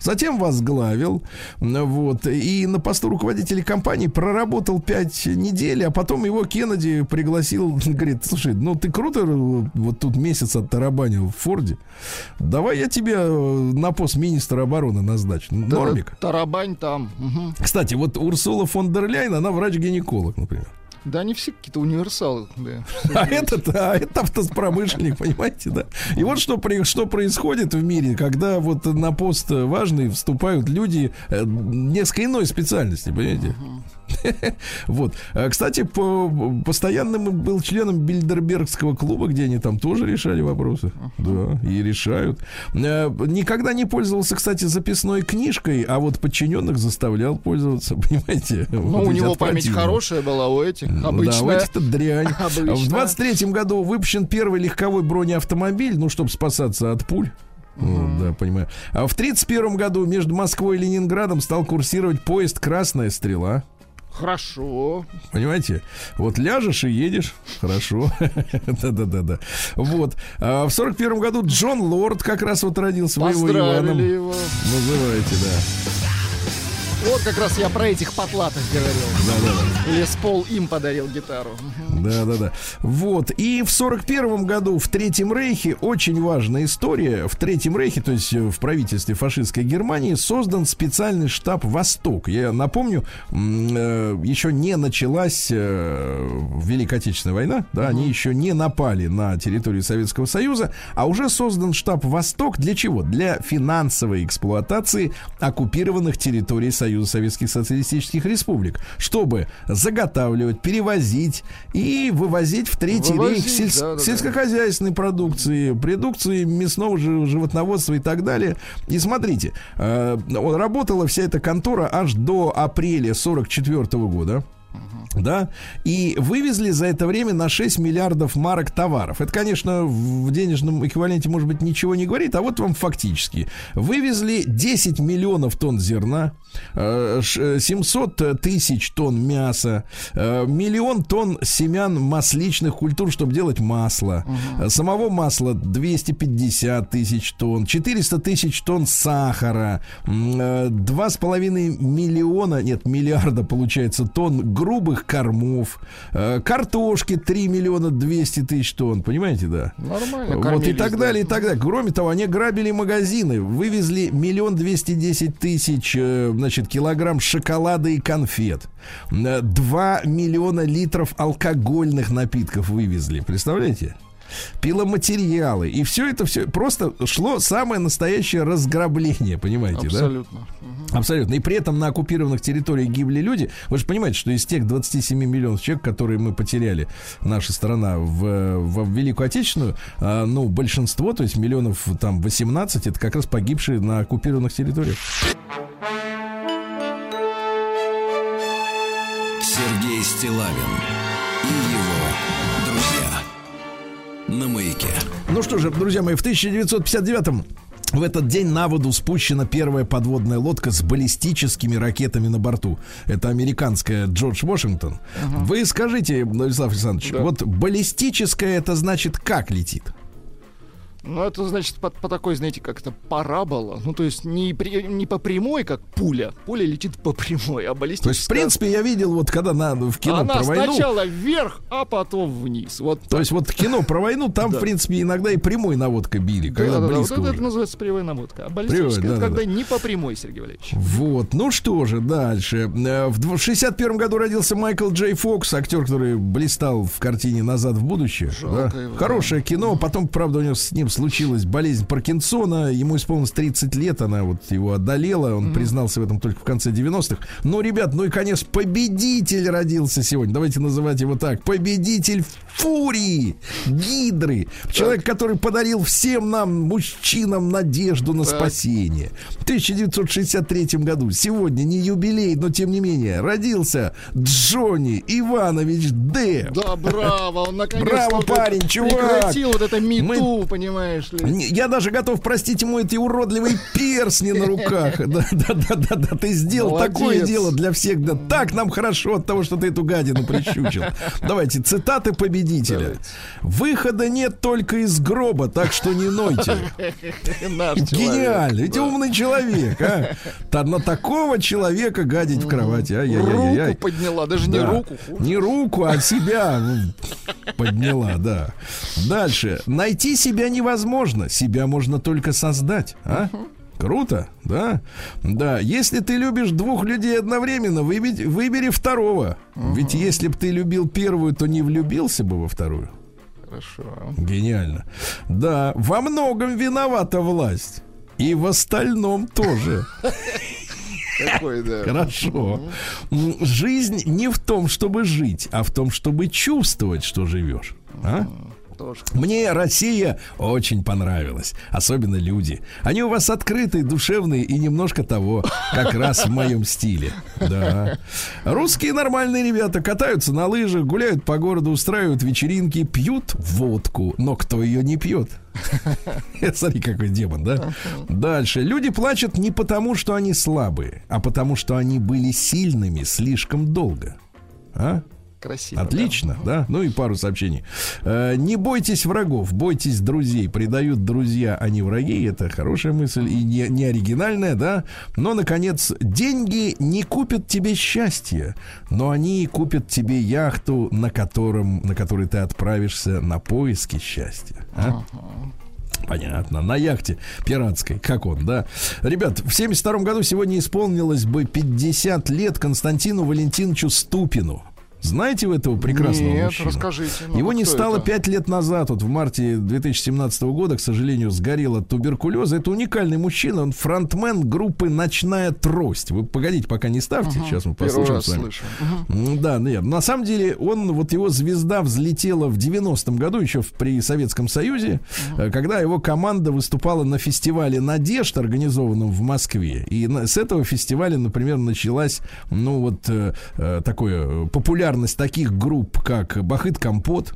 Затем возглавил, вот, и на посту руководителя компании проработал пять недель, а потом его Кеннеди пригласил, говорит, слушай, ну ты круто э, вот тут месяц оттарабанил в Форде, давай я тебя э, на пост министра обороны назначу. Нормик. Тарабань там. Мгм. Кстати, вот Урсула фон дер Ляйн, она врач-гинеколог, например. Да, они все какие-то универсалы. Да. А этот, а это автопромышленник, понимаете, да? И вот что, при- что происходит в мире, когда вот на пост важный вступают люди э, несколько иной специальности, понимаете? Вот. А, Кстати, по, постоянным был членом Бильдербергского клуба, где они там тоже решали вопросы. Да, и решают. Э, Никогда не пользовался, кстати, записной книжкой, а вот подчиненных заставлял пользоваться, понимаете? Ну, Вот у него память хорошая была, у этих Ну Да, у обычная. этих-то дрянь. Обычная. В 23 году выпущен первый легковой бронеавтомобиль, ну, чтобы спасаться от пуль. Вот, да, понимаю. А в 31 году между Москвой и Ленинградом стал курсировать поезд «Красная стрела». Хорошо. Понимаете? Вот ляжешь и едешь. Хорошо. Да-да-да-да. Вот. А в сорок первом году Джон Лорд как раз вот родился. Поздравили его. называете, да. Вот как раз я про этих потлатых говорил. Да-да-да. Лес Пол им подарил гитару. Да, да, да. Вот. И в сорок первом году в Третьем Рейхе очень важная история. В Третьем Рейхе, то есть в правительстве фашистской Германии, создан специальный штаб Восток. Я напомню, э, еще не началась э, Великая Отечественная война, да, они еще не напали на территорию Советского Союза, а уже создан штаб Восток для чего? Для финансовой эксплуатации оккупированных территорий Союза Советских Социалистических Республик, чтобы заготавливать, перевозить и вывозить в Третий Вывозить, рейх сельс- да-да-да. сельскохозяйственной продукции, продукции мясного жи- животноводства и так далее. И смотрите, э, работала вся эта контора аж до апреля 44 года. Да, и вывезли за это время на 6 миллиардов марок товаров. Это, конечно, в денежном эквиваленте, может быть, ничего не говорит, а вот вам фактически. Вывезли 10 миллионов тонн зерна, э, ш- 700 тысяч тонн мяса, э, миллион тонн семян масличных культур, чтобы делать масло. Э, Самого масла 250 тысяч тонн, 400 тысяч тонн сахара, м, э, 2,5 миллиона, нет, миллиарда, получается, тонн грубых кормов, э, картошки 3 миллиона 200 тысяч тонн, понимаете, да? Нормально. Вот и так да. далее, и так далее. Кроме того, они грабили магазины, вывезли миллион двести десять тысяч, э, значит, килограмм шоколада и конфет. Э, Два миллиона литров алкогольных напитков вывезли. Представляете? Пиломатериалы. И все это все просто шло самое настоящее разграбление, понимаете, да? Абсолютно. Абсолютно. И при этом на оккупированных территориях гибли люди. Вы же понимаете, что из тех 27 миллионов человек, которые мы потеряли, наша страна в, в Великую Отечественную, а, ну, большинство, то есть миллионов там 18, это как раз погибшие на оккупированных территориях. Сергей Стилавин и. На маяке. Ну что же, друзья мои, в 1959 в этот день на воду спущена первая подводная лодка с баллистическими ракетами на борту. Это американская Джордж Вашингтон. Вы скажите, Владислав Александрович, Да. вот баллистическая это значит как летит? Ну, это значит по, по такой, знаете, как это парабола. Ну, то есть не, при- не по прямой, как пуля. Пуля летит по прямой, а То баллистическая... есть, в принципе, я видел, вот когда на, в кино Она про войну. сначала вверх, а потом вниз. Вот То есть, вот кино про войну, там, Да. в принципе, иногда и прямой наводка били, когда Да-да-да, близко вот это, уже. это называется прямая наводка. А баллистическая Прямой, это да-да-да. когда не по прямой, Сергей Валерьевич. Вот, ну что же, дальше. Э, В дв- 61 году родился Майкл Джей Фокс, актер, который блистал в картине «Назад в будущее». Жалко да. его, да. Хорошее кино, потом, правда, у него с ним случилась болезнь Паркинсона, ему исполнилось 30 лет, она вот его одолела, он признался в этом только в конце 90-х. Но, ребят, ну и, конечно, победитель родился сегодня, давайте называть его так, победитель Фурии, Гидры, человек, который подарил всем нам, мужчинам, надежду на Так. спасение. В 1963 году, сегодня не юбилей, но тем не менее, родился Джонни Иванович Д. Да, браво, он наконец-то Браво, вот парень, чувак. прекратил вот это мету, Мы- понимаешь ли. Не, Я даже готов простить ему эти уродливые персни на руках. Да, да, да, да, да. Ты сделал Молодец. такое дело для всех. Да так нам хорошо от того, что ты эту гадину прищучил. Давайте, цитаты победителя. Давайте. Выхода нет только из гроба, так что не нойте. Гениально, ведь Да. умный человек, а? На такого человека гадить в кровати. Ай-яй-яй-яй. Руку подняла, даже не руку. Не руку, а себя ну, подняла, да. Дальше. Найти себя невозможно. Себя можно только создать. А? Круто, да? Да. Если ты любишь двух людей одновременно, выбери, выбери второго. Ведь если бы ты любил первую, то не влюбился бы во вторую. Хорошо. Гениально. Да, во многом виновата власть. И в остальном тоже. Какой, да. Хорошо. Жизнь не в том, чтобы жить, а в том, чтобы чувствовать, что живешь. А? Тоже. Мне Россия очень понравилась. Особенно люди. Они у вас открытые, душевные и немножко того, как раз в моем стиле. Да. Русские нормальные ребята катаются на лыжах, гуляют по городу, устраивают вечеринки, пьют водку. Но кто ее не пьет? Смотри, какой демон, да? Дальше. Люди плачут не потому, что они слабые, а потому, что они были сильными слишком долго. А? Красиво. Отлично, да. Ну и пару сообщений. Э, не бойтесь врагов, бойтесь друзей. Предают друзья, а не враги. Это хорошая мысль и не, не оригинальная, да. Но, наконец, деньги не купят тебе счастье, но они купят тебе яхту, на, котором, на которой ты отправишься на поиски счастья. А? Понятно. На яхте пиратской, как он, да. Ребят, в 72 году сегодня исполнилось бы 50 лет Константину Валентиновичу Ступину. Знаете вы этого прекрасного Нет, мужчину? расскажите. ну, Его не кто стало пять лет назад, вот в марте 2017 года, к сожалению, сгорел от туберкулеза. Это уникальный мужчина, он фронтмен группы «Ночная трость». Вы погодите, пока не ставьте, сейчас мы послушаем с вами. слышу. М, Да, нет. На самом деле, он, вот его звезда взлетела в 90-м году, еще в, при Советском Союзе, э, когда его команда выступала на фестивале «Надежд», организованном в Москве. И на- с этого фестиваля, например, началась, ну, вот, э, э, такое, э, популярность таких групп, как «Бахыт Компот»,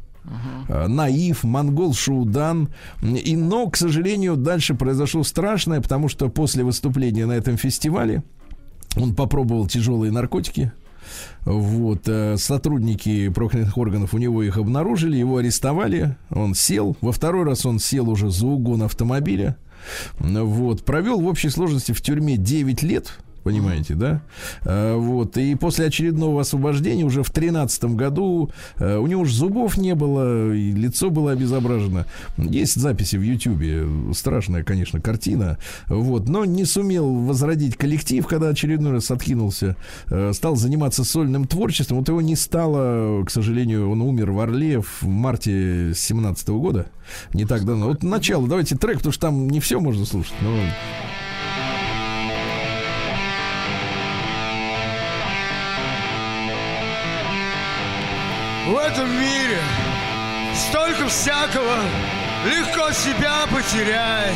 э, Наив, Монгол Шуудан. И, но, к сожалению, дальше произошло страшное, потому что после выступления на этом фестивале он попробовал тяжелые наркотики. Вот, э, сотрудники правоохранительных органов у него их обнаружили, его арестовали, он сел. Во второй раз он сел уже за угон автомобиля. Вот, провел в общей сложности в тюрьме 9 лет. Понимаете, да? Э, вот. И после очередного освобождения уже в тринадцатом году э, у него уже зубов не было, и лицо было обезображено. Есть записи в Ютьюбе. Страшная, конечно, картина. Вот. Но не сумел возродить коллектив, когда очередной раз откинулся. Э, Стал заниматься сольным творчеством. Вот его не стало, к сожалению, он умер в Орле в марте 17 года. Не так давно. Вот начало. Давайте трек, потому что там не все можно слушать. Но В этом мире столько всякого, легко себя потерять.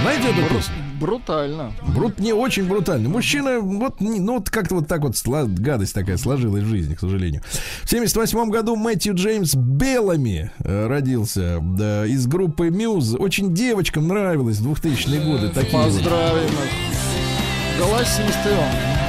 знаете эту песню? Брутально. Брут не очень брутальный. Мужчина, вот, ну, вот как-то вот так вот сла- гадость такая сложилась в жизни, к сожалению. В 78 году Мэтью Джеймс Беллами э, родился да, из группы Мьюз. Очень девочкам нравилось в 2000-е годы. Такие. Поздравим их. Голосистый он.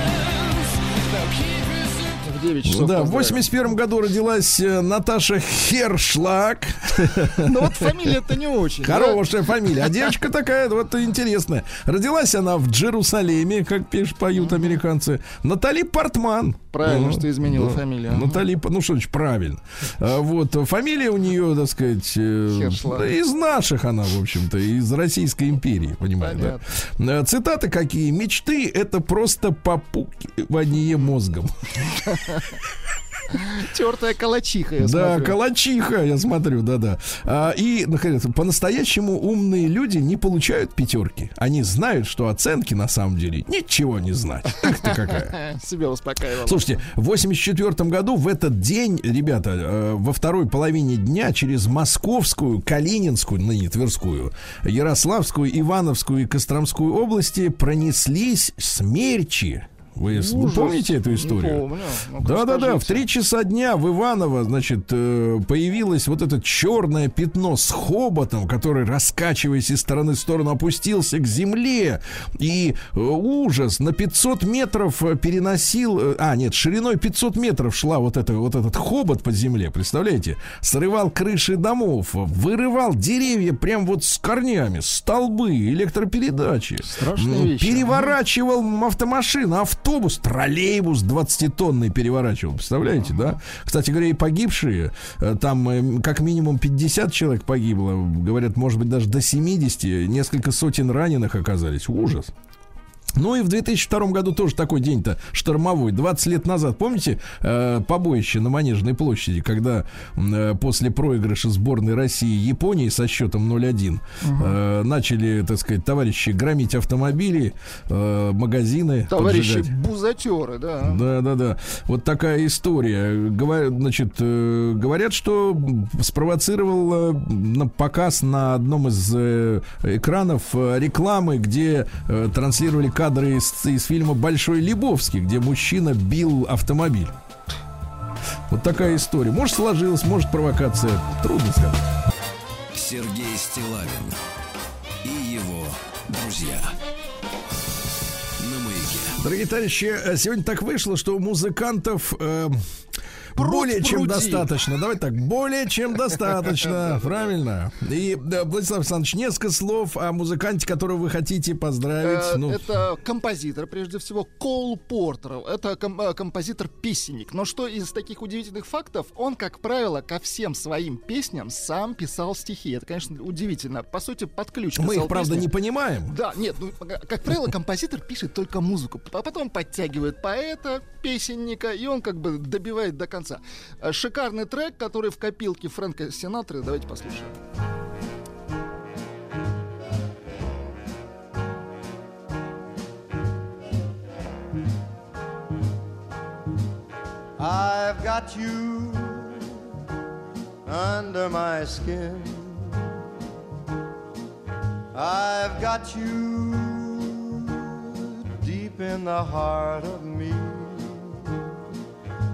В 9 часов Да, в поздравим. 81 году родилась э, Наташа Хершлаг. Ну вот фамилия-то не очень. да? Хорошая фамилия. А девочка такая вот интересная. Родилась она в Джерусалеме, как пишут, поют американцы. Натали Портман. Правильно, Ну, что изменила фамилию. Натали, ну что значит правильно. А, Вот, фамилия у нее, так сказать, э, из наших она, в общем-то, из Российской империи, понимаете, да? Э, Цитаты какие? Мечты — это просто попукивание мозгом. Тертая калачиха, я Да, смотрю. калачиха, я смотрю, да-да. А, и, наконец, по-настоящему умные люди не получают пятерки. Они знают, что оценки на самом деле ничего не значат. Эх ты какая. Себя успокаивала. Слушайте, в 84 году в этот день, ребята, э, во второй половине дня через Московскую, Калининскую, ныне Тверскую, Ярославскую, Ивановскую и Костромскую области пронеслись смерчи. Вы, Ужас. помните эту историю? Да-да-да, в три часа дня в Иваново, значит, э, появилось вот это черное пятно с хоботом, который, раскачиваясь из стороны в сторону, опустился к земле. И э, ужас, на 500 метров э, переносил... А, нет, шириной 500 метров шла вот, это, вот этот хобот под земле, представляете? Срывал крыши домов, вырывал деревья прям вот с корнями, столбы, электропередачи. Страшные вещи. Переворачивал автомашины, автобус, троллейбус 20-тонный переворачивал. Представляете, да? Кстати говоря, и погибшие, э, там э, как минимум 50 человек погибло. Говорят, может быть, даже до 70. Несколько сотен раненых оказались. Ужас. Ну и в 2002 году тоже такой день-то штормовой. 20 лет назад, помните, э, побоище на Манежной площади, когда э, после проигрыша сборной России и Японии со счетом 0-1 э, начали, так сказать, товарищи громить автомобили, э, магазины. Товарищи поджигать. бузатеры, да. Да, да, да. Вот такая история. Говорят, значит, э, говорят, что спровоцировал э, на показ на одном из э, экранов э, рекламы, где э, транслировали кадры из, из фильма Большой Лебовский, где мужчина бил автомобиль. Вот такая история. Может, сложилась, может, провокация. Трудно сказать. Сергей Стилавин и его друзья. Дорогие товарищи, э, сегодня так вышло, что у музыкантов э, Пруд более чем пруди. достаточно. Давайте так, более чем достаточно, правильно. И, Владислав Александрович, несколько слов о музыканте, которого вы хотите поздравить. Э, Ну, Это композитор, прежде всего, Кол Портер. Это э, композитор-песенник. Но что из таких удивительных фактов, он, как правило, ко всем своим песням сам писал стихи. Это, конечно, удивительно. По сути, под ключ мы их, правда, не понимаем. Да, нет, ну, как правило, композитор пишет только музыку, а потом подтягивает поэта, песенника, и он как бы добивает до конца. Э, Шикарный трек, который в копилке Фрэнка Синатры. Давайте послушаем. I've got you under my skin. I've got you deep in the heart of me.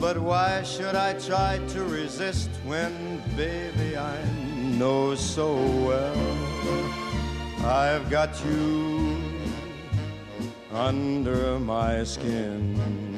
But why should I try to resist when, baby, I know so well I've got you under my skin?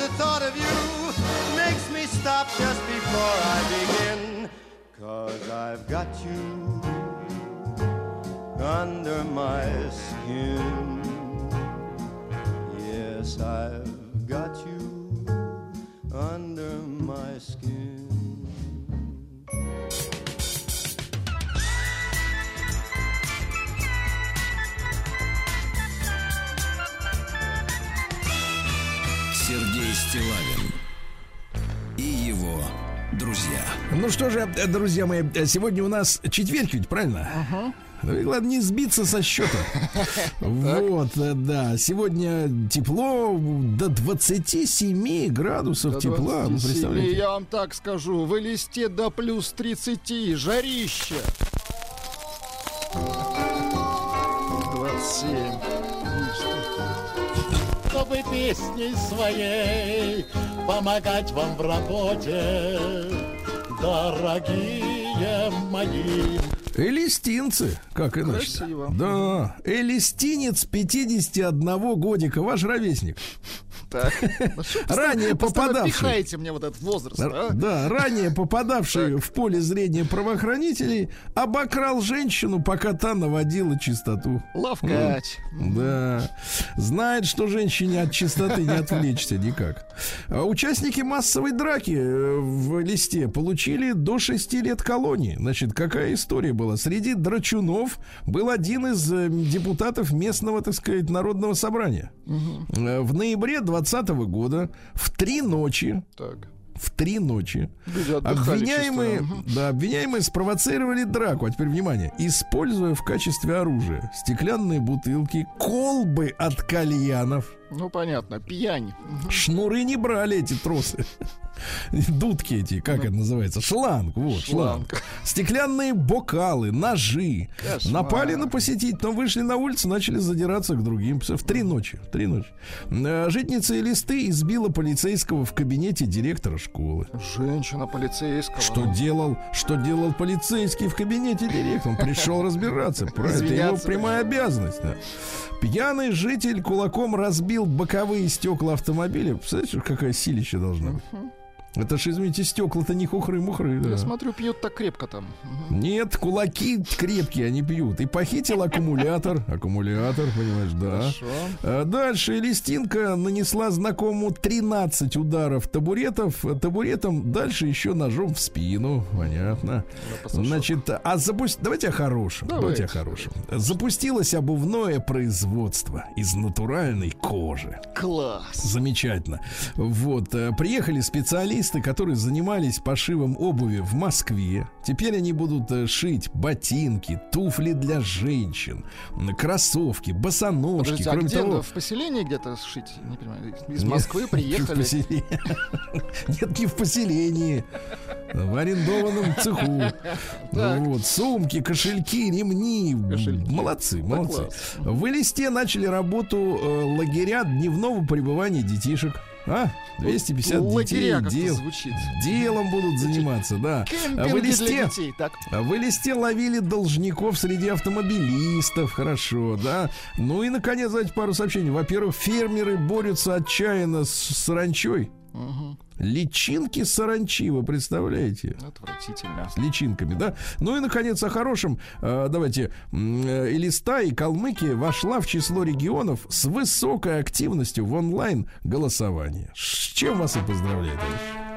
The thought of you makes me stop just before I begin. Cause I've got you under my skin. Yes, I've got you under my skin. Стилавин и его друзья. Ну что же, друзья мои, сегодня у нас четверг ведь, правильно? Ну и главное не сбиться со счета. Вот, э, да. Сегодня тепло до 27 градусов До тепла. Вы 27, представляете? Я вам так скажу, в листе до плюс 30, жарище. 27. Чтобы песней своей помогать вам в работе, дорогие мои. Элистинцы, как иначе? Красиво. Да, элистинец 51 годика, ваш ровесник. Так. Ну Ранее попадавший. пихаете мне вот этот возраст, а? Да, ранее попадавший в поле зрения правоохранителей обокрал женщину, пока та наводила чистоту. Лавкач. Да. Знает, что женщине от чистоты не отвлечься никак. А Участники массовой драки э, в листе получили до 6 лет колонии. Значит, какая история была? Среди драчунов был один из э, депутатов местного, так сказать, народного собрания. Э, В ноябре 2020 года в три ночи Так. в три ночи. Обвиняемые, да, обвиняемые спровоцировали драку, а теперь внимание, используя в качестве оружия стеклянные бутылки, колбы от кальянов. Ну, понятно, пьянь. Шнуры не брали эти тросы. Дудки эти, как это называется? Шланг, вот, шланг. Шланг. Стеклянные бокалы, ножи. Кошмар. Напали на посетителей, но вышли на улицу, начали задираться к другим. В три ночи. В три ночи. Э, Житница и листы избила полицейского в кабинете директора школы. Женщина полицейского. Что делал, что делал полицейский в кабинете директора? Он пришел разбираться. Это его прямая обязанность. Пьяный житель кулаком разбил боковые стекла автомобиля. Представляете, какая силища должна быть? Это ж, извините, стекла-то не хухры-мухры. да. Я смотрю, пьют так крепко там. Нет, кулаки крепкие, они пьют. И похитил аккумулятор. Аккумулятор, понимаешь, да. Хорошо. А Дальше Листинка нанесла знакомому 13 ударов табуретов, табуретом, дальше еще ножом в спину. Понятно. Значит, а запусть... Давайте о хорошем. Давайте, Давайте. о хорошем. Запустилось обувное производство из натуральной кожи. Класс. Замечательно. Вот, э, приехали специалисты, которые занимались пошивом обуви в Москве. Теперь они будут э, шить ботинки, туфли для женщин, кроссовки, босоножки. Подождите, а Кроме где того, в поселении где-то шить? Не понимаю. Из Москвы приехали. Нет, не в поселении. В арендованном цеху. Вот, сумки, кошельки, ремни. Молодцы, молодцы. В Элисте начали работу э, лагеря дневного пребывания детишек. А? 250 Лагеря детей как-то дел, звучит. делом будут заниматься, да. В Кемпинги для Элисте, детей. Так. в Элисте ловили должников среди автомобилистов, хорошо, да. Ну и, наконец, давайте пару сообщений. Во-первых, фермеры борются отчаянно с саранчой. Личинки саранчи, вы представляете? Отвратительно. С личинками, да? Ну и, наконец, о хорошем. Э, давайте. Э, Элиста и Калмыкия вошла в число регионов с высокой активностью в онлайн-голосовании. С чем вас и поздравляю, товарищи.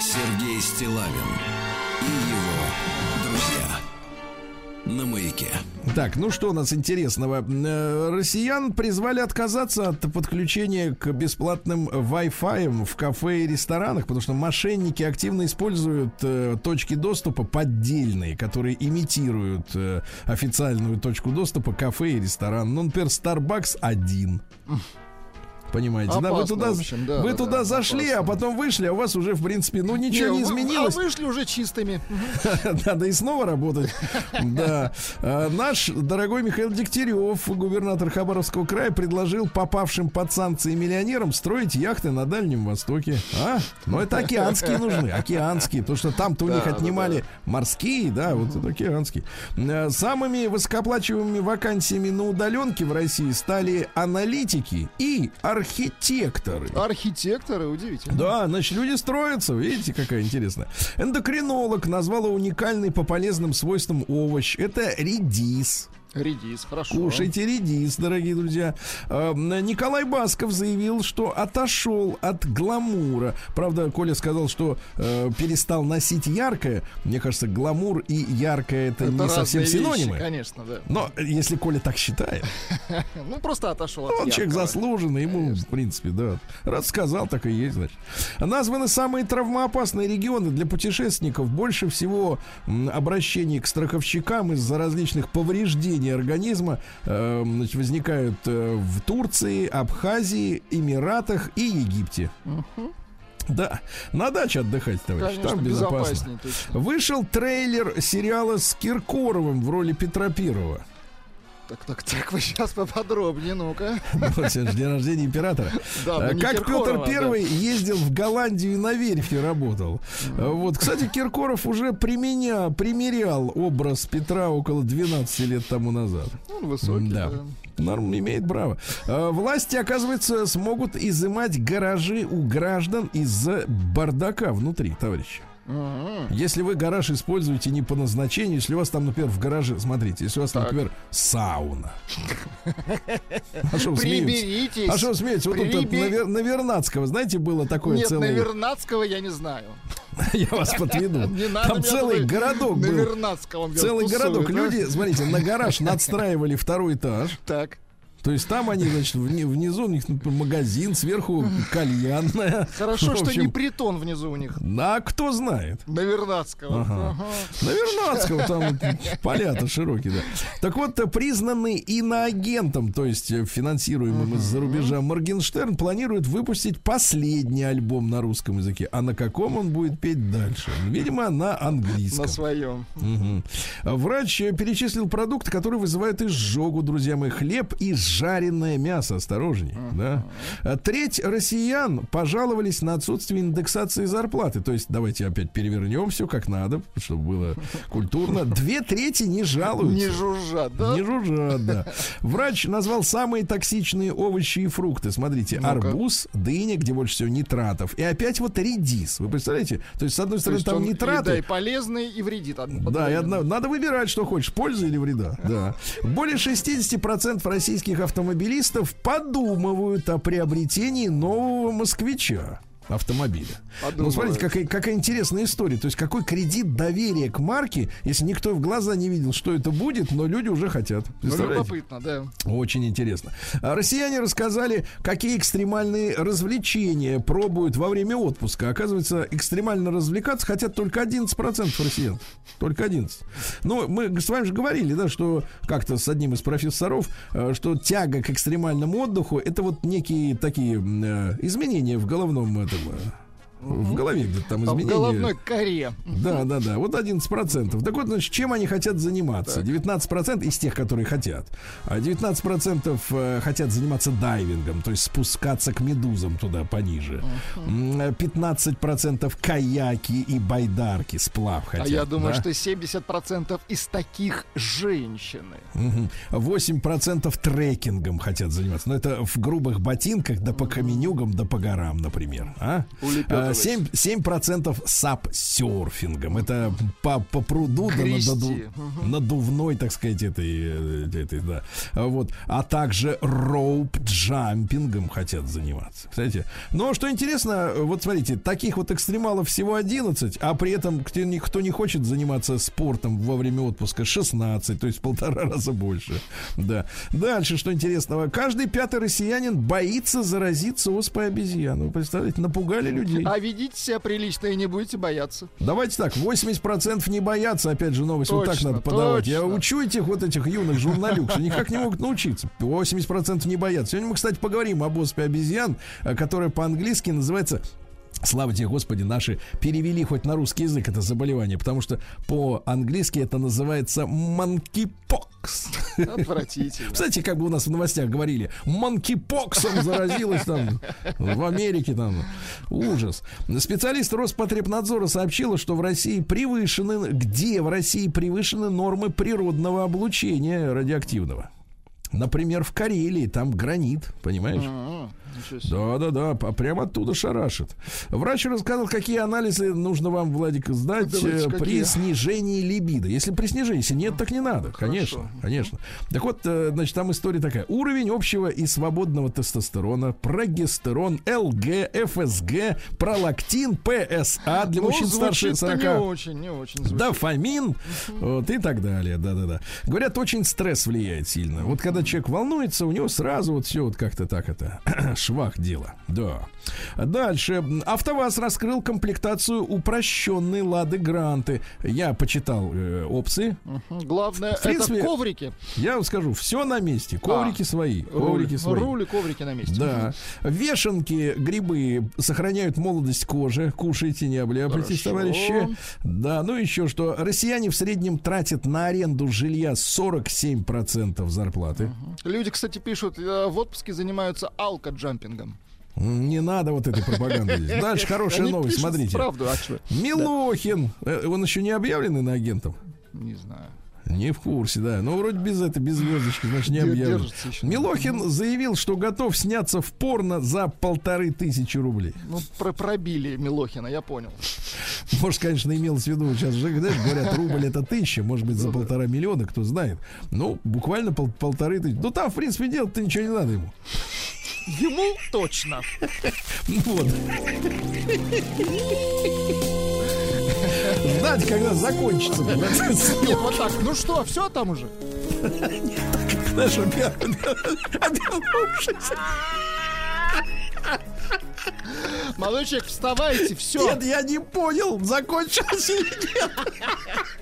Сергей Стилавин и. На маяке. Так, ну что у нас интересного? Э, Россиян призвали отказаться от подключения к бесплатным Wi-Fi в кафе и ресторанах, потому что мошенники активно используют э, точки доступа поддельные, которые имитируют э, официальную точку доступа кафе и ресторан. Ну, например, Starbucks 1. Понимаете, да? Вы Опасно, туда, общем, да, вы да, туда да, зашли, а опасно. потом вышли, а у вас уже, в принципе, ну ничего не, вы- изменилось. А вышли уже чистыми. Надо и снова работать. Да. А, Наш дорогой Михаил Дегтярев, губернатор Хабаровского края, предложил попавшим под санкции миллионерам строить яхты на Дальнем Востоке. А? Но это океанские нужны, океанские, потому что там-то у них отнимали морские, да, вот это океанские. А, Самыми высокооплачиваемыми вакансиями на удаленке в России стали аналитики и архитекторы. Архитекторы, удивительно. Да, значит, люди строятся. Видите, какая интересная. Эндокринолог назвала уникальный по полезным свойствам овощ. Это редис. Редис, хорошо. Кушайте редис, дорогие друзья. Э, Николай Басков заявил, что отошел от гламура. Правда, Коля сказал, что э, перестал носить яркое. Мне кажется, гламур и яркое это, не разные совсем вещи, синонимы. конечно, да. Но если Коля так считает, Ну, просто отошел от он человек заслуженный, ему, в принципе, да. Раз сказал, так и есть, значит. Названы самые травмоопасные регионы для путешественников. Больше всего обращений к страховщикам из-за различных повреждений организма э, значит, возникают э, в Турции, Абхазии, Эмиратах и Египте. Да, на даче отдохать, товарищ, Конечно, там безопасно. Вышел трейлер сериала с Киркоровым в роли Петра Первого. Так, так, так, вы сейчас поподробнее, ну-ка. Вот сегодня день рождения императора. Да, А, как Киркорова, Петр Первый ездил в Голландию и на верфи работал. А, Вот, кстати, Киркоров уже применя, примерял образ Петра около 12 лет тому назад. Он высокий, Да. да. Норм имеет право. А, Власти, оказывается, смогут изымать гаражи у граждан из-за бардака внутри, товарищи. Мгм. Если вы гараж используете не по назначению, если у вас там, например, в гараже, смотрите, если у вас, там, Так. например, сауна. А что? Приберитесь. А что вы смеетесь? Вот тут на, Вер- на Вернадского, знаете, было такое Нет, целое... на Вернадского я не знаю. Я вас подведу. Там целый городок был. Целый городок. Люди, смотрите, на гараж надстраивали второй этаж. Так. То есть там они, значит, вни- внизу у них например, магазин, сверху кальянная. Хорошо, В что общем, не притон внизу у них. А кто знает? На Вернадского. Ага. Ага. На Вернадского там поля-то широкие, да. Так вот, э, признанный иноагентом, то есть э, финансируемым из-за рубежа, Моргенштерн планирует выпустить последний альбом на русском языке. А на каком он будет петь дальше? Видимо, на английском. На своем. Мгм. Врач э, перечислил продукты, которые вызывают изжогу, друзья мои. Хлеб и жареное мясо. Осторожней. Да? А Треть россиян пожаловались на отсутствие индексации зарплаты. То есть, давайте опять перевернем все как надо, чтобы было культурно. Две трети не жалуются. Не жужжат, да? Не жужжат, да. Врач назвал самые токсичные овощи и фрукты. Смотрите, Ну-ка. арбуз, дыня, где больше всего нитратов. И опять вот редис. Вы представляете? То есть, с одной То стороны, там он и, нитраты. да, и полезный, и вредит. Да, и одно- надо выбирать, что хочешь, пользы или вреда. Да. Более 60% российских автомобилистов подумывают о приобретении нового москвича автомобиля. Ну, Подумывают. смотрите, какая, какая интересная история. То есть, какой кредит доверия к марке, если никто в глаза не видел, что это будет, но люди уже хотят. Ну, любопытно, да. Очень интересно. А Россияне рассказали, какие экстремальные развлечения пробуют во время отпуска. Оказывается, экстремально развлекаться хотят только 11% россиян. Только 11. Ну, мы с вами же говорили, да, что как-то с одним из профессоров, э, что тяга к экстремальному отдыху это вот некие такие э, изменения в головном этом, э, в голове где-то там Там в изменения. головной коре. Да, да, да. Вот 11%. Так вот, значит, чем они хотят заниматься? 19% из тех, которые хотят. А 19% э, хотят заниматься дайвингом, то есть спускаться к медузам туда пониже. М, э, 15% каяки и байдарки, сплав хотят. а я думаю, да? что 70% из таких женщины. Мгм. 8% трекингом хотят заниматься. Но это в грубых ботинках, да по каменюгам, да по горам, например. А? А, 7, 7% сап-серфингом. Это по, по пруду, да, наду- надувной, так сказать, этой, э, этой, да. А Вот. А также роуп-джампингом хотят заниматься. Кстати, но что интересно, вот смотрите, таких вот экстремалов всего 11, а при этом кто не, кто не хочет заниматься спортом во время отпуска 16, то есть в полтора раза больше. Да. Дальше, что интересного, каждый пятый россиянин боится заразиться оспой обезьян. Вы представляете, напугали людей. А ведите себя прилично и не будете бояться. Давайте так, 80% не боятся, опять же, новость вот так Точно, надо подавать. Я точно. учу этих вот этих юных журналюк, что никак не могут научиться. 80% не боятся. Сегодня мы, кстати, поговорим об оспе обезьян, э, которая по-английски называется Слава тебе, Господи, наши перевели хоть на русский язык это заболевание, потому что по-английски это называется monkeypox. Отвратительно. Кстати, как бы у нас в новостях говорили, манкипоксом заразилась там в Америке там. Ужас. Специалист Роспотребнадзора сообщила, что в России превышены, где в России превышены нормы природного облучения радиоактивного. Например, в Карелии там гранит, понимаешь? М, Ничего себе. Да, да, да, п- прямо оттуда шарашит. Врач рассказал, какие анализы нужно вам, Владик, сдать Давайте, э, при какие? снижении либидо. Если при снижении, если нет, так не надо. Конечно, конечно. Так вот, э, значит, там история такая. Уровень общего и свободного тестостерона, прогестерон, ЛГ, ФСГ, пролактин, ПСА для Ну, мужчин старше звучит-то 40. не очень, не очень звучит. Дофамин, вот и так далее, да-да-да. Говорят, очень стресс влияет сильно. Вот когда человек волнуется, у него сразу вот все вот как-то так это швах дело. Да. Дальше. АвтоВАЗ раскрыл комплектацию упрощенной Лады Гранты. Я почитал э, опции. Мгм. Главное, В принципе, это коврики. Я вам скажу, все на месте. Коврики свои. Руль, Коврики свои. руль и коврики на месте. Да. Вешенки, грибы сохраняют молодость кожи. Кушайте, не обляпайтесь, Хорошо. товарищи. Да, ну еще что. Россияне в среднем тратят на аренду жилья 47% зарплаты. Люди, кстати, пишут, э, в отпуске занимаются алкоджампингом. Не надо вот этой пропаганды здесь. Дальше хорошая Они новость, смотрите. Правду, а что? Милохин. Э, Он еще не объявленный на агентом? Не знаю. Не в курсе, да. Но вроде без этой, без звездочки, значит, не объявлен. Милохин заявил, что готов сняться в порно за полторы тысячи рублей. Ну, про пробили Милохина, я понял. Может, конечно, имелось в виду, сейчас же, знаешь, говорят, рубль это тысяча, может быть, за Ну полтора миллиона, кто знает. Ну, буквально пол- полторы тысячи. Ну, там, в принципе, делать-то ничего не надо ему. Ему точно. Вот. Ждать, когда закончится. Нет, вот так. Ну что, все там уже? Знаешь, обя- обернувшись. Молодой человек, вставайте, все. Нет, я не понял, закончилось или нет.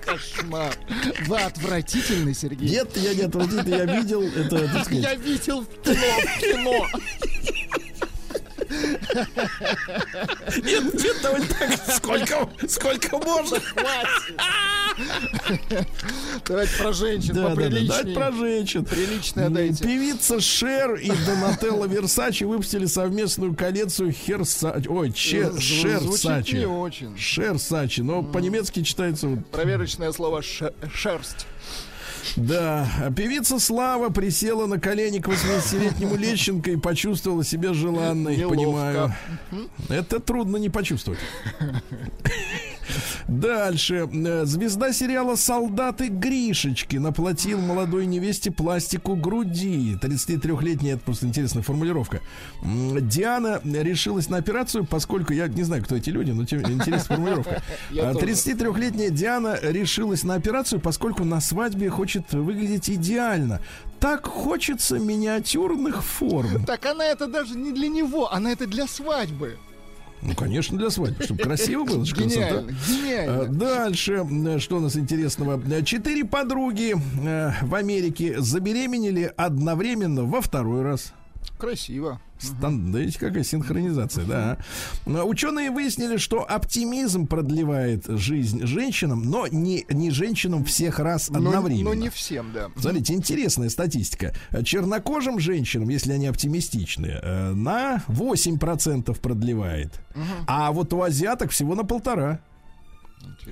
Кошмар. Вы отвратительный, Сергей. Нет, я не отвратительный, я видел это, сказать, Я видел в кино, в кино. Нет, нет, давай так, сколько, сколько можно. Давайте про женщин Да, да, да, поприличнее. давайте про женщин. Приличное М, дайте. Певица Шер и Донателло Версачи выпустили совместную коллекцию Херсачи. Ой, Че, звучит не Шерсачи. очень. Шерсачи, но по-немецки читается вот Проверочное слово ше- шерсть. Да, певица Слава присела на колени к 80-летнему Лещенко и почувствовала себя желанной, Неловко. понимаю. Это трудно не почувствовать. Дальше. Э, Звезда сериала «Солдаты Гришечки» наплатил молодой невесте пластику груди. 33-летняя, это просто интересная формулировка. Диана решилась на операцию, поскольку, я не знаю, кто эти люди, но тем- интересная формулировка. Я А, тоже. 33-летняя Диана решилась на операцию, поскольку на свадьбе хочет выглядеть идеально. Так хочется миниатюрных форм. Так она это даже не для него, она это для свадьбы. Ну, конечно, для свадьбы, чтобы красиво было. Гениально, А, гениально. Дальше, э, что у нас интересного? Э, Четыре подруги э, в Америке забеременели одновременно во второй раз. Красиво. Стан... Да видите, какая синхронизация, да. А, Ученые выяснили, что оптимизм продлевает жизнь женщинам, но не, не женщинам всех раз Но- одновременно. Но не всем, да. Смотрите, интересная статистика. Чернокожим женщинам, если они оптимистичны, э, на 8% продлевает. А вот у азиаток всего на полтора.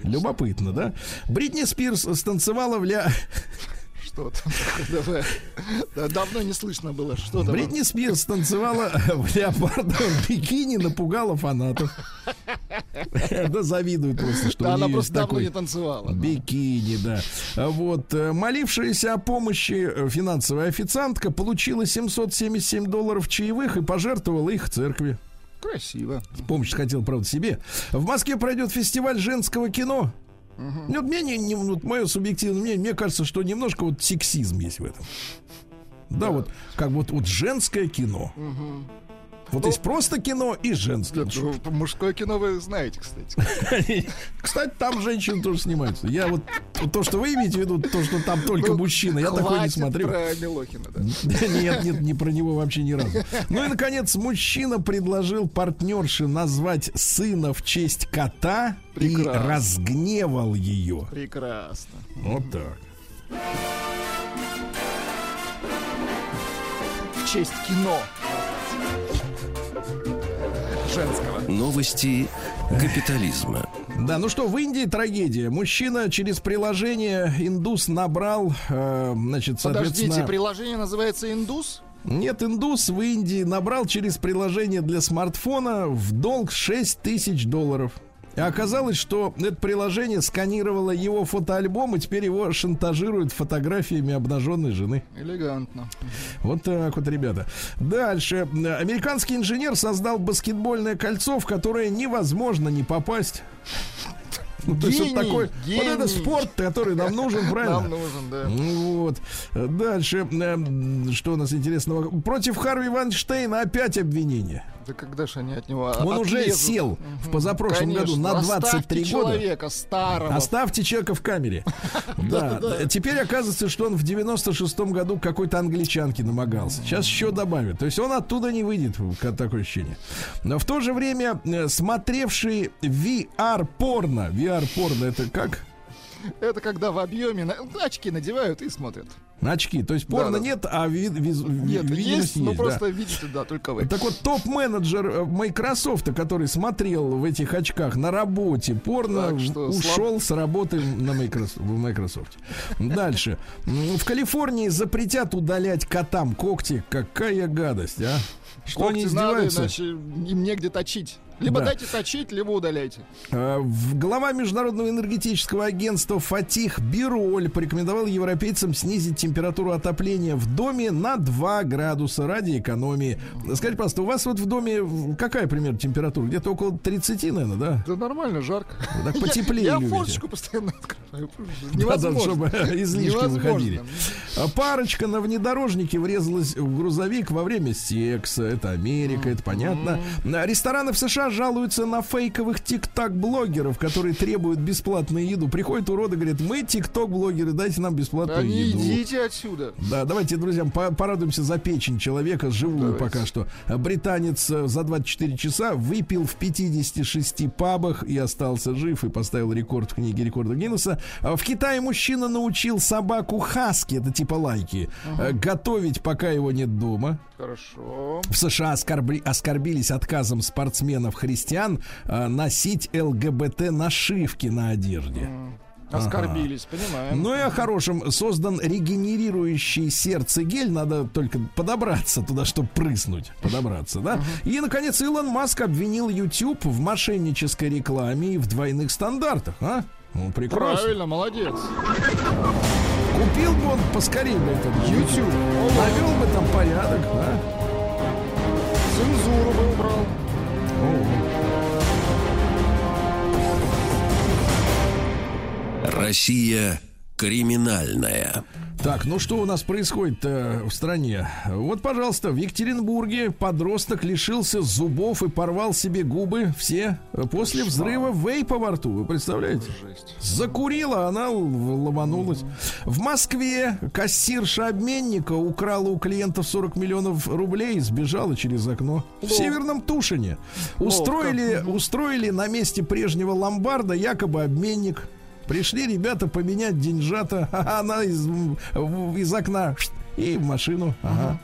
Любопытно, да? Бритни Спирс станцевала в ля... Что там? Давай. Да, давно не слышно было. Что там? Бритни Спирс танцевала в леопардовом бикини, напугала фанатов. Да завидуют просто, что Да, она просто давно не танцевала. Бикини, да. Вот, э, молившаяся о помощи э, финансовая официантка получила 777 долларов чаевых и пожертвовала их церкви. Красиво. Помощь хотел, правда, себе. В Москве пройдет фестиваль женского кино. Ну, вот мне, не, не- вот мое субъективное мнение, мне кажется, что немножко вот сексизм есть в этом. Да, вот как вот, вот женское кино. Вот есть просто кино и женское. Нет, ну, мужское кино вы знаете, кстати. Кстати, там женщины тоже снимаются. Я вот то, что вы имеете в виду, то, что там только Ну, мужчины, я такое не смотрю. про Милохина, да. Нет, нет, не про него вообще ни разу. Ну и, наконец, мужчина предложил партнерше назвать сына в честь кота и разгневал ее. Прекрасно. Вот так. В честь кино. Женского. Новости капитализма. Да, ну что, в Индии трагедия. Мужчина через приложение индус набрал, э, значит, Подождите, соответственно... приложение называется «Индус»? Нет, индус в Индии набрал через приложение для смартфона в долг 6 тысяч долларов. И оказалось, что это приложение сканировало его фотоальбом, и теперь его шантажируют фотографиями обнаженной жены. Элегантно. Вот так вот, ребята. Дальше. Американский инженер создал баскетбольное кольцо, в которое невозможно не попасть. Ну, то есть вот Гений, такой, вот это гений. спорт, который нам нужен, правильно? Нам нужен, да. Ну Вот. Дальше. э, Что у нас интересного? Против Харви Ванштейна опять обвинение. Да когда же они от него Он уже отлезут? сел в позапрошлом Конечно. году на 23 Оставьте года. человека старого. Оставьте человека в камере. Да. Теперь оказывается, что он в 96-м году какой-то англичанке намогался. Сейчас еще добавят. То есть он оттуда не выйдет, такое ощущение. Но в то же время э, смотревший VR-порно. VR-порно это как? Это когда в объеме очки надевают и смотрят. Очки. То есть порно Да, да. нет, а ви- виз- Нет, есть, но да. просто видите, да, только вы. Так вот, топ-менеджер э, Microsoft, который смотрел в этих очках на работе порно, Так что ушел с работы на Microsoft, в Microsoft. Дальше. В Калифорнии запретят удалять котам когти. Какая гадость, а? Что они Когти надо, издеваются? иначе им негде точить. Либо Да. дайте точить, либо удаляйте. В- Глава Международного энергетического агентства Фатих Бироль порекомендовал европейцам снизить температуру отопления в доме на 2 градуса ради экономии. Скажите, пожалуйста, у вас вот в доме в- какая примерно температура? Где-то около 30, наверное, да? Да нормально, жарко. так потеплее Я, я форточку постоянно открываю. Да, да, Невозможно. чтобы излишки Невозможно. выходили. А Парочка на внедорожнике врезалась в грузовик во время секса. Это Америка, это понятно. А Рестораны жалуются на фейковых тик-так-блогеров, которые требуют бесплатную еду. Приходят уроды, говорят, мы тик-ток-блогеры, дайте нам бесплатную Да не еду. идите отсюда. Да, давайте, друзья, по- порадуемся за печень человека, живую Давайте. пока что. Британец э, за 24 часа выпил в 56 пабах и остался жив и поставил рекорд в книге рекордов Гиннесса. А В Китае мужчина научил собаку хаски, это типа лайки, э, готовить, пока его нет дома. Хорошо. В США оскорбли- оскорбились отказом спортсменов-христиан э, носить ЛГБТ нашивки на одежде. Оскорбились, понимаем. Ну и о хорошем. Создан регенерирующий сердце гель. Надо только подобраться туда, чтобы прыснуть. Подобраться, да? И, наконец, Илон Маск обвинил YouTube в мошеннической рекламе и в двойных стандартах. А? Ну, прекрасно. Правильно, молодец. Купил бы он поскорее бы этот YouTube. Навел бы там порядок, да? Цензуру Россия криминальная. Так, ну что у нас происходит э, в стране? Вот, пожалуйста, в Екатеринбурге подросток лишился зубов и порвал себе губы все э, после взрыва вейпа во рту. Вы представляете? Закурила, она ломанулась. В Москве кассирша обменника украла у клиентов 40 миллионов рублей и сбежала через окно. В Северном Тушине устроили, устроили на месте прежнего ломбарда якобы обменник. Пришли ребята поменять деньжата, она из, из окна и в машину. Ага.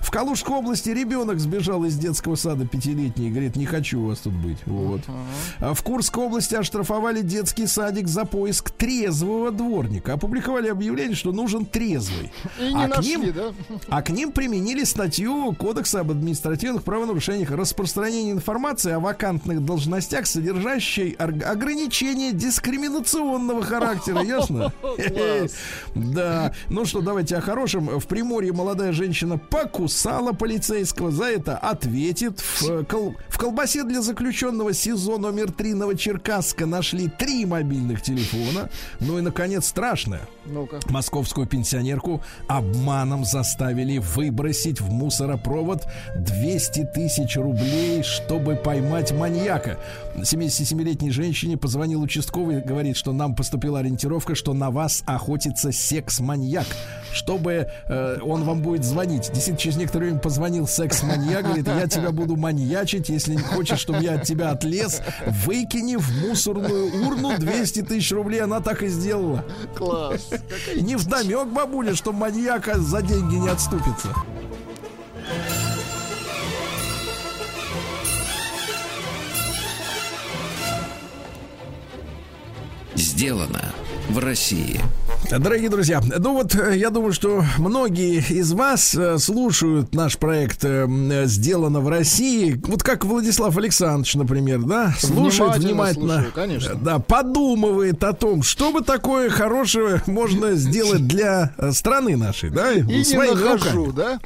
В Калужской области ребенок сбежал из детского сада пятилетний и говорит, не хочу у вас тут быть. Вот. В Курской области оштрафовали детский садик за поиск трезвого дворника. Опубликовали объявление, что нужен трезвый. И не А к нашли, ним- да? А к ним применили статью Кодекса об административных правонарушениях распространения информации о вакантных должностях, содержащей ограничения дискриминационного характера. Ясно? Да. Ну что, давайте о хорошем. В Приморье молодая женщина покусала полицейского. За это ответит. В, кол- в колбасе для заключенного СИЗО номер 3 Новочеркасска нашли три мобильных телефона. Ну и, наконец, страшное. Ну-ка. Московскую пенсионерку обманом заставили выбросить в мусоропровод 200 тысяч рублей, чтобы поймать маньяка. 77-летней женщине позвонил участковый, говорит, что нам поступила ориентировка, что на вас охотится секс-маньяк. Чтобы э, он вам будет звонить. Действительно, через некоторое время позвонил секс-маньяк, говорит, я тебя буду маньячить, если не хочешь, чтобы я от тебя отлез, выкини в мусорную урну 200 тысяч рублей. Она так и сделала. Класс. Не вдомек, бабуля, что маньяка за деньги не отступится. сделано в России. Дорогие друзья, ну вот э, я думаю, что многие из вас э, слушают наш проект э, «Сделано в России». Вот как Владислав Александрович, например, да? Слушает Внимательно внимательно. слушаю, конечно. Да, подумывает о том, что бы такое хорошего можно сделать для страны нашей, да? И не Своими нахожу, руками. да?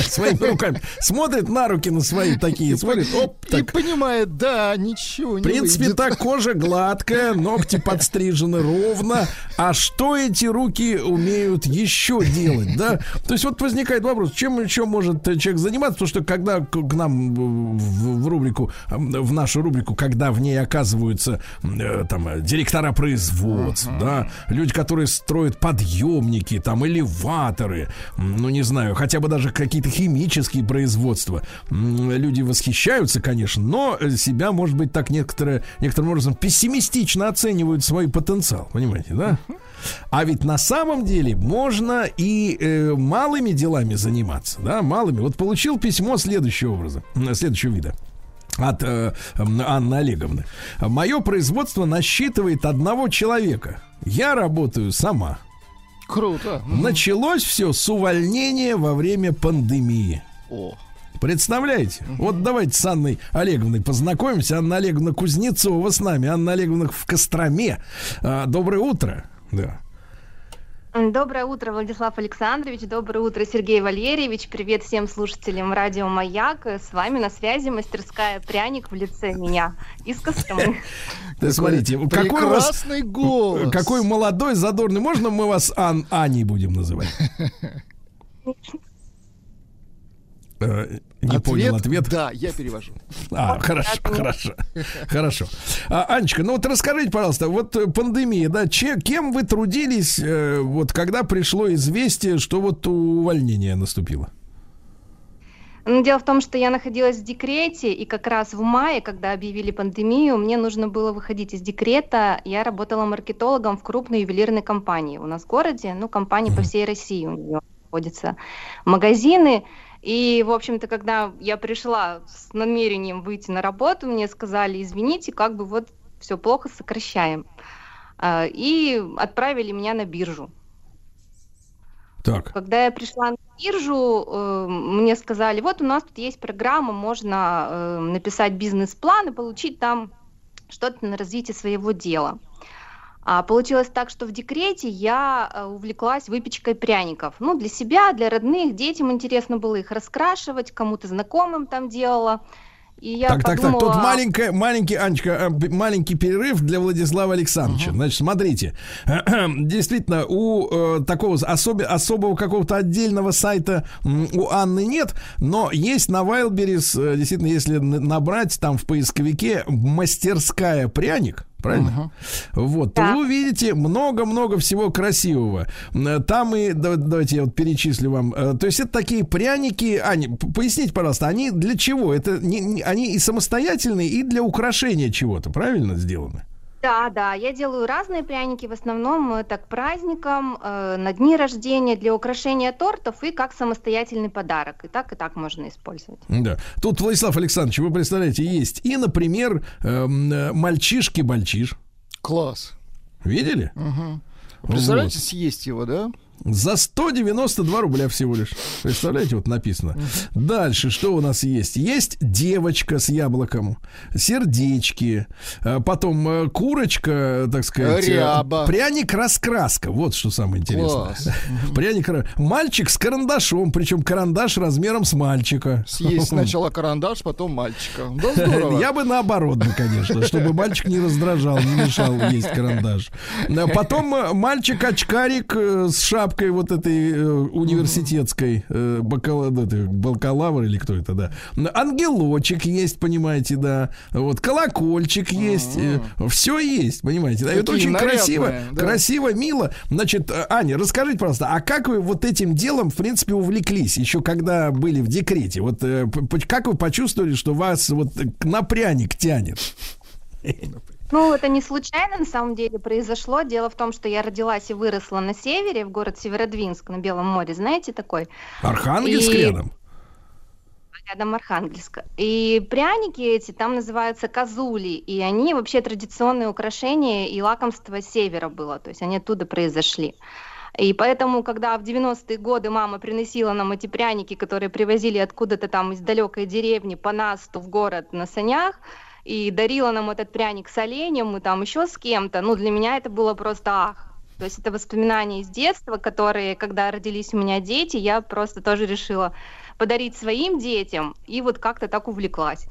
Своими руками. Смотрит на руки на свои такие, смотрит, оп, И понимает, да, ничего В не принципе, выйдет. так кожа гладкая, ногти подстрижены ровно. А что эти руки умеют еще делать, да? То есть вот возникает вопрос, чем еще может человек заниматься? Потому что когда к нам в, в рубрику, в нашу рубрику, когда в ней оказываются э, там э, директора производств, да, люди, которые строят подъемники, там элеваторы, ну не знаю, хотя бы даже какие-то химические производства, люди восхищаются, конечно, но себя, может быть, так некоторые, некоторым образом пессимистично оценивают свой потенциал, понимаете, да? А ведь на самом деле можно и э, малыми делами заниматься, да, малыми. Вот получил письмо следующего образа, следующего вида от э, Анны Олеговны. Мое производство насчитывает одного человека. Я работаю сама. Круто. Началось все с увольнения во время пандемии. О, Представляете? Вот давайте с Анной Олеговной познакомимся. Анна Олеговна Кузнецова с нами. Анна Олеговна в Костроме. А, доброе утро. Да. Доброе утро, Владислав Александрович. Доброе утро, Сергей Валерьевич. Привет всем слушателям радио «Маяк». С вами на связи мастерская «Пряник» в лице меня из Костромы. Да, смотрите, какой у вас голос. какой молодой, задорный. Можно мы вас Ан Аней будем называть? Не понял ответ. Да, я перевожу. А, хорошо, хорошо, хорошо. А, Анечка, ну вот расскажите, пожалуйста, вот э, пандемия, да, че- кем вы трудились, э, вот когда пришло известие, что вот увольнение наступило? Ну, Дело в том, что я находилась в декрете, и как раз в мае, когда объявили пандемию, мне нужно было выходить из декрета. Я работала маркетологом в крупной ювелирной компании у нас в городе, ну, компании по всей России у нее находятся магазины. И, в общем-то, когда я пришла с намерением выйти на работу, мне сказали, извините, как бы вот все плохо, сокращаем. А, И отправили меня на биржу. Так, Когда я пришла на биржу, э, мне сказали, вот у нас тут есть программа, можно э, написать бизнес-план и получить там что-то на развитие своего дела. А получилось так, что в декрете я э, увлеклась выпечкой пряников. Ну, для себя, для родных, детям интересно было их раскрашивать, кому-то знакомым там делала. И я так, так, так, тут подумала, маленькая, маленький, Анечка, э, маленький перерыв для Владислава Александровича. Значит, смотрите, действительно, у э, такого особи- особого какого-то отдельного сайта м, у Анны нет, но есть на Wildberries, э, действительно, если набрать там в поисковике «мастерская пряник», Правильно? Вот, то Да. вы увидите много-много всего красивого. Там и да- давайте я вот перечислю вам. Э, То есть это такие пряники. Аня, поясните, пожалуйста, они для чего? Это не, не- они и самостоятельные, и для украшения чего-то, правильно сделаны? Да, да, я делаю разные пряники, в основном это к праздникам, э, на дни рождения, для украшения тортов и как самостоятельный подарок. И так, и так можно использовать. Да. Тут, Владислав Александрович, вы представляете, есть и, например, эм, э, мальчишки-бальчиш. Класс. Видели? Представляете, Вот. съесть его, да? За 192 рубля всего лишь. Представляете, вот написано. Дальше что у нас есть? Есть девочка с яблоком, сердечки, э, потом э, курочка, так сказать, э, Ряба. пряник-раскраска. Вот что самое интересное. Пряник, мальчик с карандашом, причем карандаш размером с мальчика. Съесть сначала карандаш, потом мальчика. Да здорово. Я бы наоборот, конечно, чтобы мальчик не раздражал, не мешал есть карандаш. А Потом э, мальчик-очкарик с шапкой вот этой э, университетской, э, бакала- бакалавр или кто это, да. Ангелочек есть, понимаете, да. Вот колокольчик есть. Все есть, понимаете. Да, это очень красиво, нарядные, да. красиво, мило. Значит, э, Аня, расскажите, пожалуйста, а как вы вот этим делом, в принципе, увлеклись, еще когда были в декрете? Вот э, как вы почувствовали, что вас вот э, на пряник тянет? Ну, это не случайно на самом деле произошло. Дело в том, что я родилась и выросла на севере, в город Северодвинск на Белом море. Знаете такой? Архангельск И- рядом? рядом Архангельск. И пряники эти там называются козули, и они вообще традиционные украшения и лакомство севера было, то есть они оттуда произошли. И поэтому, когда в 90-е годы мама приносила нам эти пряники, которые привозили откуда-то там из далекой деревни по насту в город на санях, и дарила нам этот пряник с оленем и там еще с кем-то, ну, для меня это было просто ах. То есть это воспоминания из детства, которые, когда родились у меня дети, я просто тоже решила подарить своим детям, и вот как-то так увлеклась.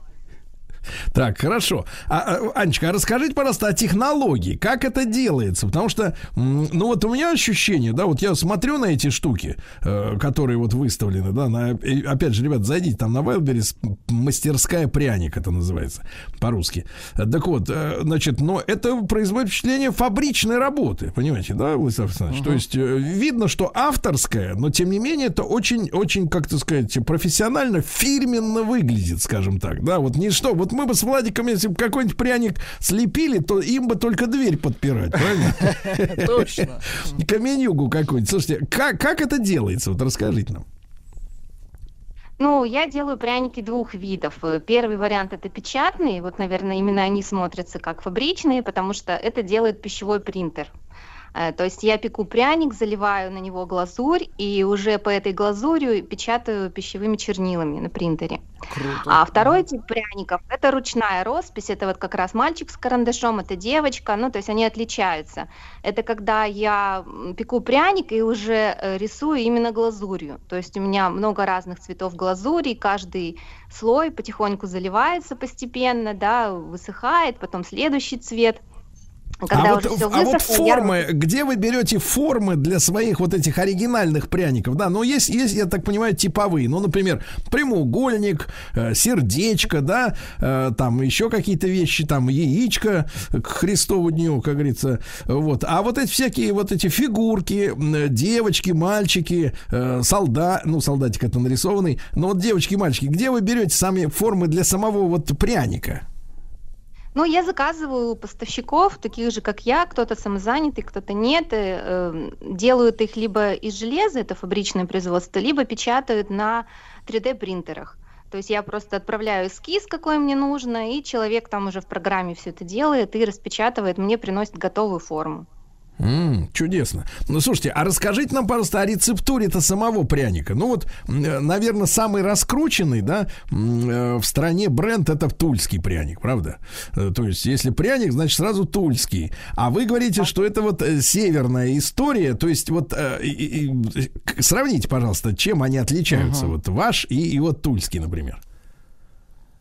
Так, хорошо. А, а, Анечка, а расскажите, пожалуйста, о технологии. Как это делается? Потому что, ну вот у меня ощущение, да, вот я смотрю на эти штуки, э, которые вот выставлены, да, на, опять же, ребят, зайдите там на Wildberries, мастерская пряник это называется по-русски. Так вот, э, значит, но это производит впечатление фабричной работы, понимаете, да, Владислав Александрович? Uh-huh. То есть э, видно, что авторская, но тем не менее это очень, очень, как то сказать, профессионально, фирменно выглядит, скажем так, да, вот не что, вот мы бы с Владиком, если бы какой-нибудь пряник слепили, то им бы только дверь подпирать, правильно? Точно. Каменюгу какую-нибудь. Слушайте, как, как это делается? Вот расскажите нам. Ну, я делаю пряники двух видов. Первый вариант это печатные, вот, наверное, именно они смотрятся как фабричные, потому что это делает пищевой принтер. Э, то есть я пеку пряник, заливаю на него глазурь и уже по этой глазури печатаю пищевыми чернилами на принтере. Круто. А второй тип пряников – это ручная роспись. Это вот как раз мальчик с карандашом, это девочка. Ну, то есть они отличаются. Это когда я пеку пряник и уже э, рисую именно глазурью. То есть у меня много разных цветов глазури, каждый слой потихоньку заливается постепенно, да, высыхает, потом следующий цвет – когда а, вот, высохло, а вот формы, я... где вы берете формы для своих вот этих оригинальных пряников? Да, ну есть, есть, я так понимаю, типовые. Ну, например, прямоугольник, э, сердечко, да, э, там еще какие-то вещи, там яичко к Христову дню, как говорится. Вот. А вот эти всякие вот эти фигурки, девочки, мальчики, э, солдат, ну, солдатик это нарисованный, но вот девочки, мальчики, где вы берете сами формы для самого вот пряника? Ну, я заказываю поставщиков, таких же, как я, кто-то самозанятый, кто-то нет. Э, делают их либо из железа, это фабричное производство, либо печатают на 3D-принтерах. То есть я просто отправляю эскиз, какой мне нужно, и человек там уже в программе все это делает и распечатывает, мне приносит готовую форму. М-м, чудесно. Ну, слушайте, а расскажите нам, пожалуйста, о рецептуре-то самого пряника. Ну, вот, э, наверное, самый раскрученный, да, э, в стране бренд это тульский пряник, правда? Э, то есть, если пряник, значит, сразу тульский. А вы говорите, что это вот северная история. То есть, вот, сравните, пожалуйста, чем они отличаются. Uh-huh. Вот ваш и, и вот тульский, например.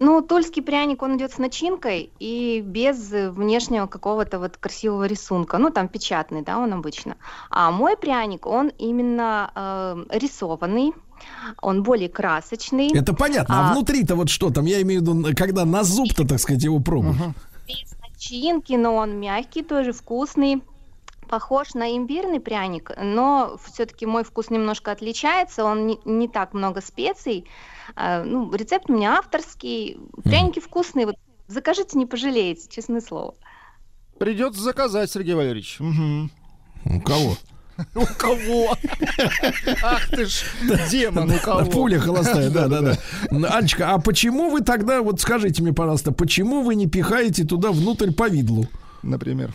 Ну, тульский пряник, он идет с начинкой и без внешнего какого-то вот красивого рисунка. Ну, там печатный, да, он обычно. А мой пряник, он именно э, рисованный, он более красочный. Это понятно. А, а внутри-то вот что там? Я имею в виду, когда на зуб-то, так сказать, его пробуешь. Без начинки, но он мягкий, тоже вкусный похож на имбирный пряник, но все-таки мой вкус немножко отличается, он не, не так много специй. А, ну, рецепт у меня авторский, пряники mm. вкусные, вот закажите, не пожалеете, честное слово. Придется заказать, Сергей Валерьевич. Угу. У кого? У кого? Ах ты ж, демон, у кого? Пуля холостая, да, да, да. Анечка, а почему вы тогда, вот скажите мне, пожалуйста, почему вы не пихаете туда внутрь повидлу? Например.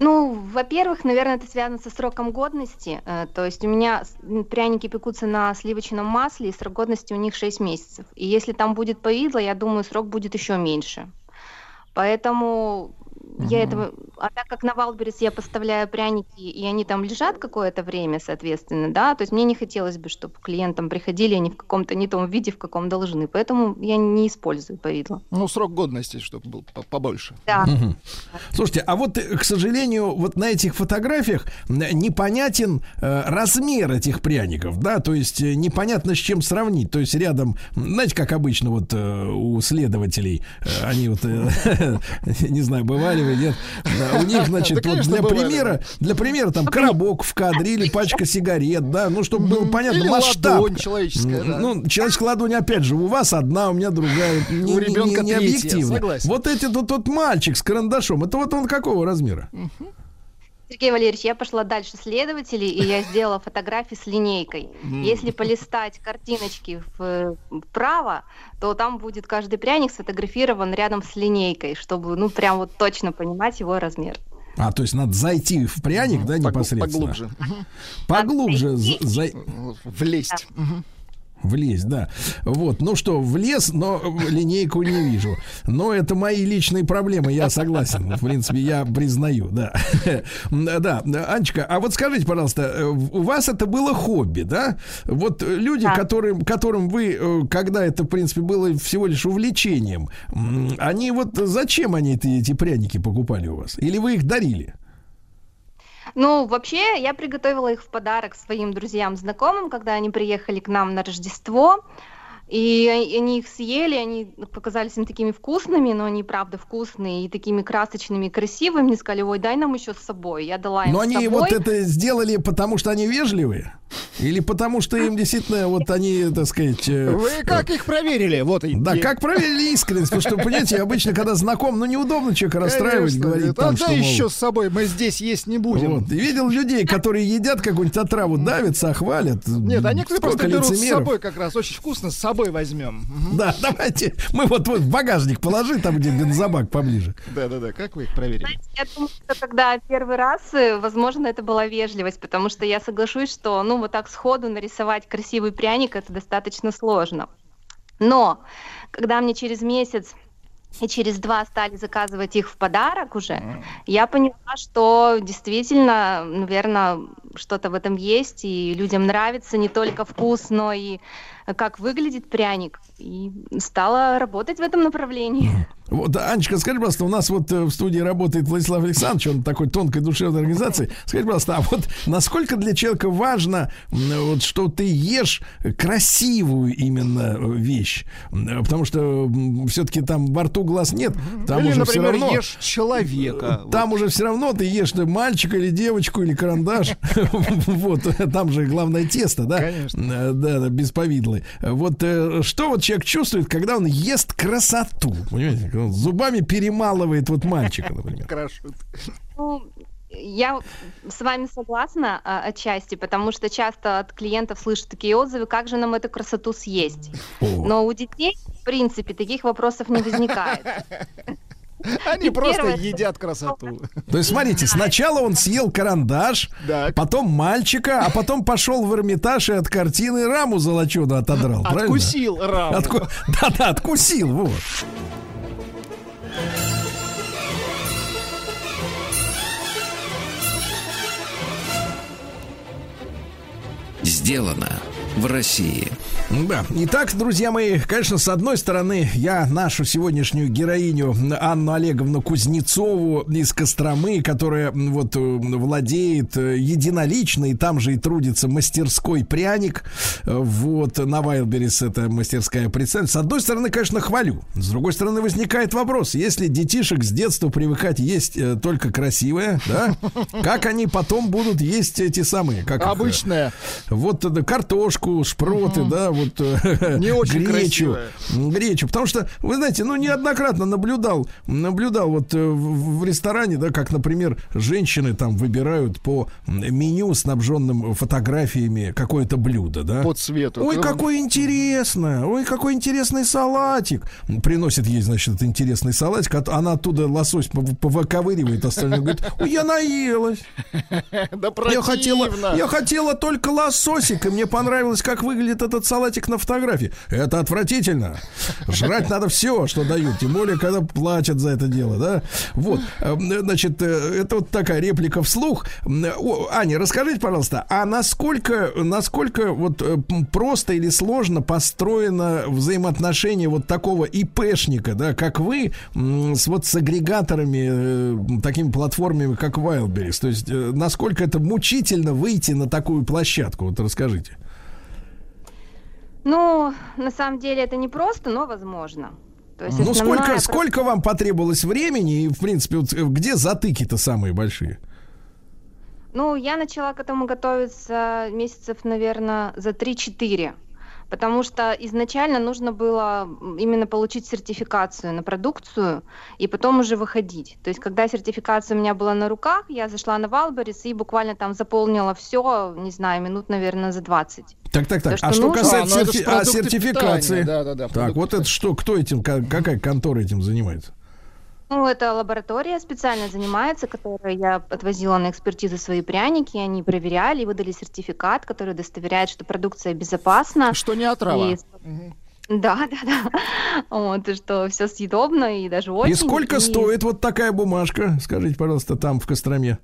Ну, во-первых, наверное, это связано со сроком годности. Э, то есть у меня пряники пекутся на сливочном масле, и срок годности у них 6 месяцев. И если там будет повидло, я думаю, срок будет еще меньше. Поэтому Угу. Я этого, а так как на Wildberries я поставляю пряники, и они там лежат какое-то время, соответственно, да, то есть мне не хотелось бы, чтобы клиентам приходили они в каком-то не том виде, в каком должны, поэтому я не использую повидло. Ну, срок годности, чтобы был побольше. Да. Угу. Слушайте, а вот, к сожалению, вот на этих фотографиях непонятен э, размер этих пряников, да, то есть э, непонятно с чем сравнить, то есть рядом, знаете, как обычно вот э, у следователей, э, они вот, э, не знаю, бывали вы, нет? у них, значит, вот для примера, для примера там коробок в кадре или пачка сигарет, да, ну, чтобы было понятно, масштаб. человеческая, Ну, человеческая ладонь, опять же, у вас одна, у меня другая. У ребенка не объективно. Вот эти, тут мальчик с карандашом, это вот он какого размера? Сергей Валерьевич, я пошла дальше следователей, и я сделала фотографии с линейкой. Если полистать картиночки в- вправо, то там будет каждый пряник сфотографирован рядом с линейкой, чтобы, ну, прям вот точно понимать его размер. А, то есть надо зайти в пряник, да, непосредственно? Поглубже. Поглубже Влезть. Влезть, да. Вот, ну что, влез, но линейку не вижу. Но это мои личные проблемы, я согласен. В принципе, я признаю, да. Да, Анечка, а вот скажите, пожалуйста, у вас это было хобби, да? Вот люди, Да. которым, которым вы, э, когда это, в принципе, было всего лишь увлечением, они вот зачем они эти, эти пряники покупали у вас? Или вы их дарили? Ну, вообще, я приготовила их в подарок своим друзьям, знакомым, когда они приехали к нам на Рождество. И они их съели, они показались им такими вкусными, но они правда вкусные и такими красочными, красивыми. Мне сказали, ой, дай нам еще с собой. Я дала им Но с они собой. вот это сделали, потому что они вежливые? Или потому что им действительно, вот они, так сказать... э, Вы как их проверили? Вот Да, как проверили искренность? Потому что, понимаете, обычно, когда знаком, ну, неудобно человека расстраивать, Конечно, говорить говорит, там, «А что, мол, еще с собой, мы здесь есть не будем. Вот. И видел людей, которые едят какую-нибудь отраву, давятся, хвалят. Нет, а некоторые Сколько просто берут с собой как раз. Очень вкусно, с собой возьмем. Да, давайте. Мы вот, вот в багажник положи, там, где бензобак поближе. Да-да-да, как вы их проверили? Я думаю, что когда первый раз, э, возможно, это была вежливость, потому что я соглашусь, что, ну, вот так сходу нарисовать красивый пряник, это достаточно сложно. Но, когда мне через месяц и через два стали заказывать их в подарок уже, я поняла, что действительно, наверное, что-то в этом есть, и людям нравится не только вкус, но и как выглядит пряник. И стала работать в этом направлении. Вот, Анечка, скажи, пожалуйста, у нас вот э, в студии работает Владислав Александрович, он такой тонкой душевной организации. Скажи, пожалуйста, а вот насколько для человека важно, вот, что ты ешь красивую именно э, вещь? М, Потому что все-таки там во рту глаз нет, там Или, уже все например, равно... ешь человека. Там уже все равно ты ешь ты мальчика или девочку или карандаш. Вот, там же главное тесто, да? Конечно. Э, Да, да, без повидлы. Вот э, что вот человек чувствует, когда он ест красоту? Понимаете? Когда он зубами перемалывает вот мальчика, например. Крашут. Ну, я с вами согласна а, отчасти, потому что часто от клиентов слышу такие отзывы, как же нам эту красоту съесть. О. Но у детей, в принципе, таких вопросов не возникает. Они просто едят красоту. То есть, смотрите, сначала он съел карандаш, потом мальчика, а потом пошел в Эрмитаж и от картины раму золоченую отодрал, правильно? Откусил раму. Да-да, откусил, вот. Сделано в России. Да. Итак, друзья мои, конечно, с одной стороны, я нашу сегодняшнюю героиню Анну Олеговну Кузнецову из Костромы, которая вот э, владеет э, единолично, и там же и трудится мастерской пряник. Вот, на Вайлберис эта мастерская представлена. С одной стороны, конечно, хвалю. С другой стороны, возникает вопрос. Если детишек с детства привыкать есть э, только красивое, да, как они потом будут есть эти самые, как их, э, Обычная. вот картошку, шпроты, да, вот э, Не очень гречу, красивая. гречу, потому что вы знаете, ну неоднократно наблюдал, наблюдал вот э, в, ресторане, да, как, например, женщины там выбирают по меню снабженным фотографиями какое-то блюдо, да. По цвету. Ой, какое интересное! Ой, какой интересный салатик! Приносит ей, значит, этот интересный салатик, она оттуда лосось пов- повыковыривает, остальное говорит, ой, я наелась. Да Я хотела, я хотела только лососик, и мне понравилось, как выглядит этот салатик на фотографии. Это отвратительно. Жрать надо все, что дают, тем более, когда платят за это дело, да? Вот, Э, значит, э, это вот такая реплика вслух. О, Аня, расскажите, пожалуйста, а насколько, насколько вот э, просто или сложно построено взаимоотношение вот такого ИПшника, да, как вы, с вот с агрегаторами, э, такими платформами, как Wildberries? То есть, насколько это мучительно выйти на такую площадку? Вот расскажите. Ну, на самом деле это не просто, но возможно. То есть Ну, сколько, про- сколько вам потребовалось времени и, в принципе, вот, э, где затыки-то самые большие? Ну, я начала к этому готовиться месяцев, наверное, за 3-4. Потому что изначально нужно было именно получить сертификацию на продукцию и потом уже выходить. То есть, когда сертификация у меня была на руках, я зашла на Валберис и буквально там заполнила все, не знаю, минут, наверное, за 20. Так, так, так. То, а что что нужно. касается А, ну серти- а, сертификации? питания, да-да-да, Так, продукты вот это что, кто этим, ка- какая контора этим занимается? Ну, это лаборатория специально занимается, которая я отвозила на экспертизу свои пряники, они проверяли и выдали сертификат, который удостоверяет, что продукция безопасна. Что не отрава. И- Да, да, да. Вот, и что все съедобно и даже очень. И сколько И стоит вот такая бумажка? Скажите, пожалуйста, там в Костроме.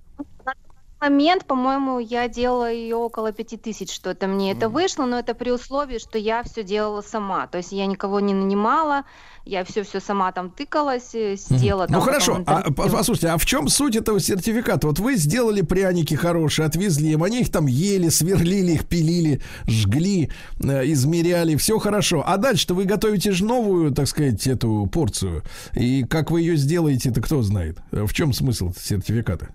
момент, по-моему, я делала ее около пяти тысяч, что-то мне это вышло, но это при условии, что я все делала сама. То есть я никого не нанимала, я все-все сама там тыкалась, э, сидела там. Ну хорошо, а, послушайте, а в чем суть этого сертификата? Вот вы сделали пряники хорошие, отвезли им, они их там ели, сверлили их, пилили, жгли, э, измеряли, все хорошо. А дальше-то вы готовите же новую, так сказать, эту порцию. И как вы ее сделаете, это кто знает? Э, В чем смысл сертификата?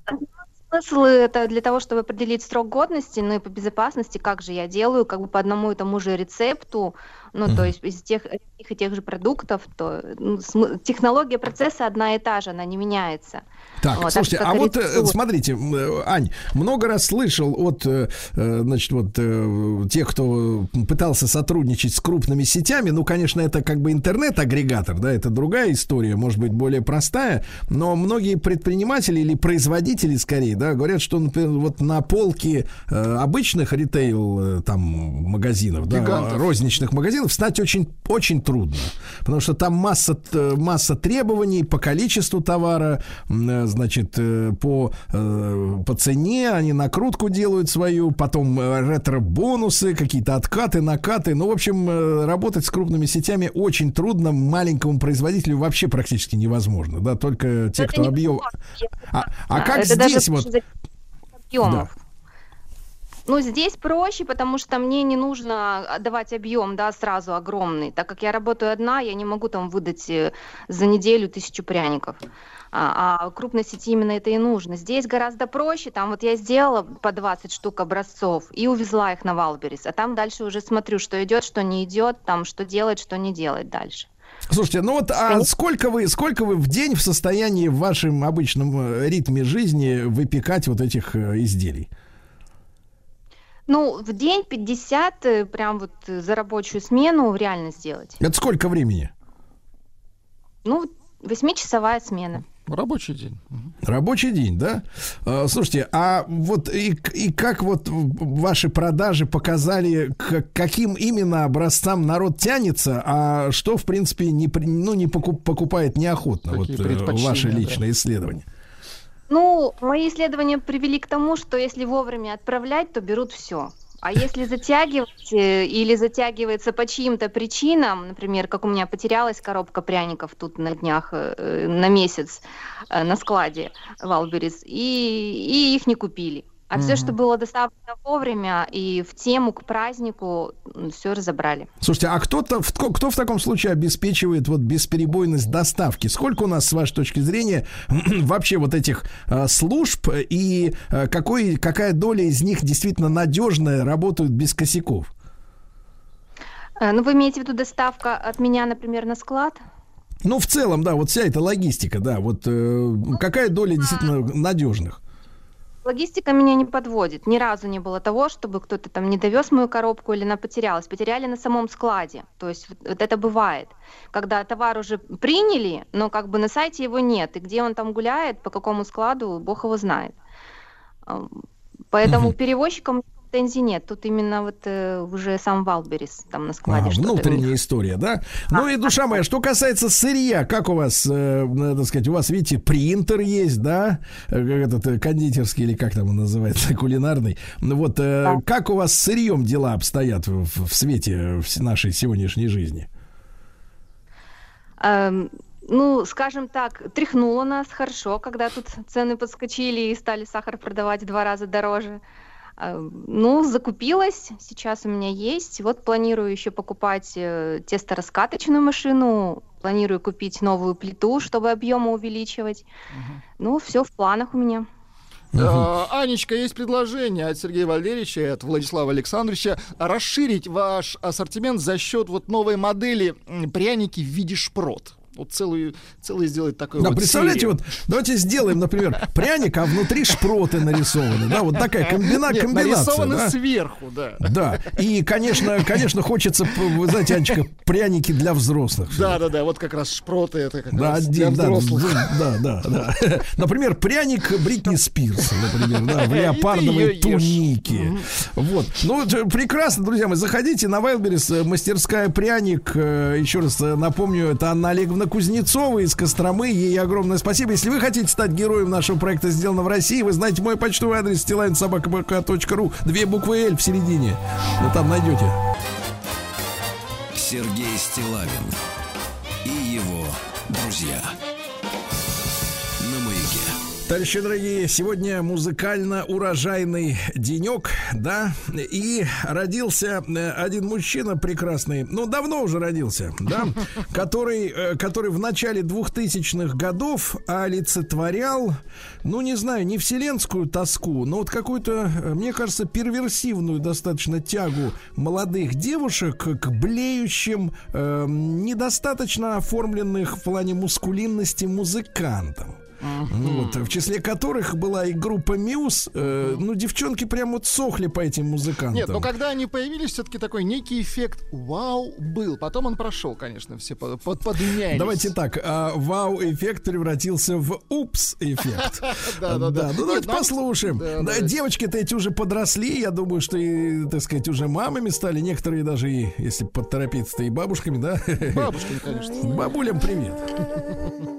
Смысл это для того, чтобы определить срок годности, ну и по безопасности, как же я делаю, как бы по одному и тому же рецепту, ну то есть из тех, одних и тех же продуктов, то ну, см- технология процесса одна и та же, она не меняется. Так, Вот, так слушайте, а вот э, рецептура. смотрите, э, Ань, много раз слышал от, э, значит, вот тех, кто пытался сотрудничать с крупными сетями, ну, конечно, это как бы интернет-агрегатор, да, это другая история, может быть, более простая, но многие предприниматели или производители, скорее, да, говорят, что, например, вот на полке обычных ритейл там магазинов, да, Гигантов. розничных магазинов встать очень, очень трудно, потому что там масса, т- масса требований по количеству товара, э, значит, э, по, э, по цене, они накрутку делают свою, потом э, ретро-бонусы, какие-то откаты, накаты. Ну, в общем, э, работать с крупными сетями очень трудно, маленькому производителю вообще практически невозможно, да, только те, Это кто объем... А, а Да, как это даже здесь вот... больше зависит от объемов. Ну, здесь проще, потому что мне не нужно отдавать объем, да, сразу огромный. Так как я работаю одна, я не могу там выдать э, за неделю тысячу пряников. А, а крупной сети именно это и нужно. Здесь гораздо проще. Там вот я сделала по 20 штук образцов и увезла их на Валберис. А там дальше уже смотрю, что идет, что не идет, там что делать, что не делать дальше. Слушайте, ну вот а сколько вы, сколько вы в день в состоянии в вашем обычном э, ритме жизни выпекать вот этих э, изделий? Ну, в день 50 э, прям вот э, за рабочую смену реально сделать. Это сколько времени? Ну, восьмичасовая смена. Рабочий день. Рабочий день, да? А, Слушайте, а вот и, и как вот ваши продажи показали, к каким именно образцам народ тянется, а что, в принципе, не, ну, не покуп- покупает неохотно? Какие вот э, ваши да. личные исследования. Ну, мои исследования привели к тому, что если вовремя отправлять, то берут все. А если затягивать э, или затягивается по чьим-то причинам, например, как у меня потерялась коробка пряников тут на днях э, э, на месяц на складе Валберис, и, и их не купили. А все, что было доставлено вовремя и в тему к празднику, все разобрали. Слушайте, а кто-то, кто, кто в таком случае обеспечивает вот бесперебойность доставки? Сколько у нас, с вашей точки зрения, вообще вот этих э, служб и э, какой, какая доля из них действительно надежная, работают без косяков? Э, Ну, вы имеете в виду доставка от меня, например, на склад? Ну, в целом, да, вот вся эта логистика, да, вот э, какая доля действительно надежных? Логистика меня не подводит. Ни разу не было того, чтобы кто-то там не довез мою коробку или она потерялась. Потеряли на самом складе. То есть вот, вот это бывает. Когда товар уже приняли, но как бы на сайте его нет. И где он там гуляет, по какому складу, бог его знает. Поэтому Мгм. перевозчикам претензий нет. Тут именно вот э, уже сам Валберис там на складе А, внутренняя история, да? Ну и душа моя, что касается сырья, как у вас, э, надо сказать, у вас, видите, принтер есть, да? Э, Этот э, кондитерский или как там он называется, кулинарный. Ну Вот э, Да. как у вас с сырьем дела обстоят в, в свете вс- нашей сегодняшней жизни? Эм, ну, скажем так, тряхнуло нас хорошо, когда тут цены подскочили и стали сахар продавать в два раза дороже. Эм, Ну, закупилась, сейчас у меня есть. Вот планирую еще покупать э, тесто-раскаточную машину, планирую купить новую плиту, чтобы объемы увеличивать. Ну, все в планах у меня. Э, Анечка, есть предложение от Сергея Валерьевича и от Владислава Александровича расширить ваш ассортимент за счет вот новой модели пряники в виде шпрот. Вот целую, целую сделать такой Да, вот представляете, серию. вот давайте сделаем, например, пряник, а внутри шпроты нарисованы. Да, вот такая комбина, Нет, комбинация. нарисованы да? сверху, да. Да, и, конечно, конечно, хочется, вы знаете, Анечка, пряники для взрослых. Да, да, да, вот как раз шпроты это как Да, раз для один, да, взрослых. да, да, да. Например, пряник Бритни Спирс, например, да, в леопардовой тунике. Вот. Ну, это прекрасно, друзья мои. Заходите на Вайлберис, э, мастерская пряник. Э, Еще раз э, напомню, это Анна Олеговна Кузнецова из Костромы. Ей огромное спасибо. Если вы хотите стать героем нашего проекта «Сделано в России», вы знаете мой почтовый адрес stilainsobaka.ru. Две буквы «Л» в середине. Вы там найдете. Сергей Стилавин и его друзья. Товарищи дорогие, сегодня музыкально-урожайный денек, да, и родился э, один мужчина прекрасный, ну, давно уже родился, да, который, э, который в начале 2000-х годов олицетворял, ну, не знаю, не вселенскую тоску, но вот какую-то, э, мне кажется, перверсивную достаточно тягу молодых девушек к блеющим, э, недостаточно оформленных в плане мускулинности музыкантам. Вот, в числе которых была и группа Мьюз. Э, ну, девчонки прям вот сохли по этим музыкантам. Нет, но когда они появились, все-таки такой некий эффект вау был. Потом он прошел, конечно, все под, под. Давайте так, а, вау-эффект превратился в упс-эффект. Да-да-да. Ну, давайте послушаем. Девочки-то эти уже подросли, я думаю, что и, так сказать, уже мамами стали. Некоторые даже, и, если поторопиться-то, и бабушками, да? Бабушками, конечно. Бабулям привет.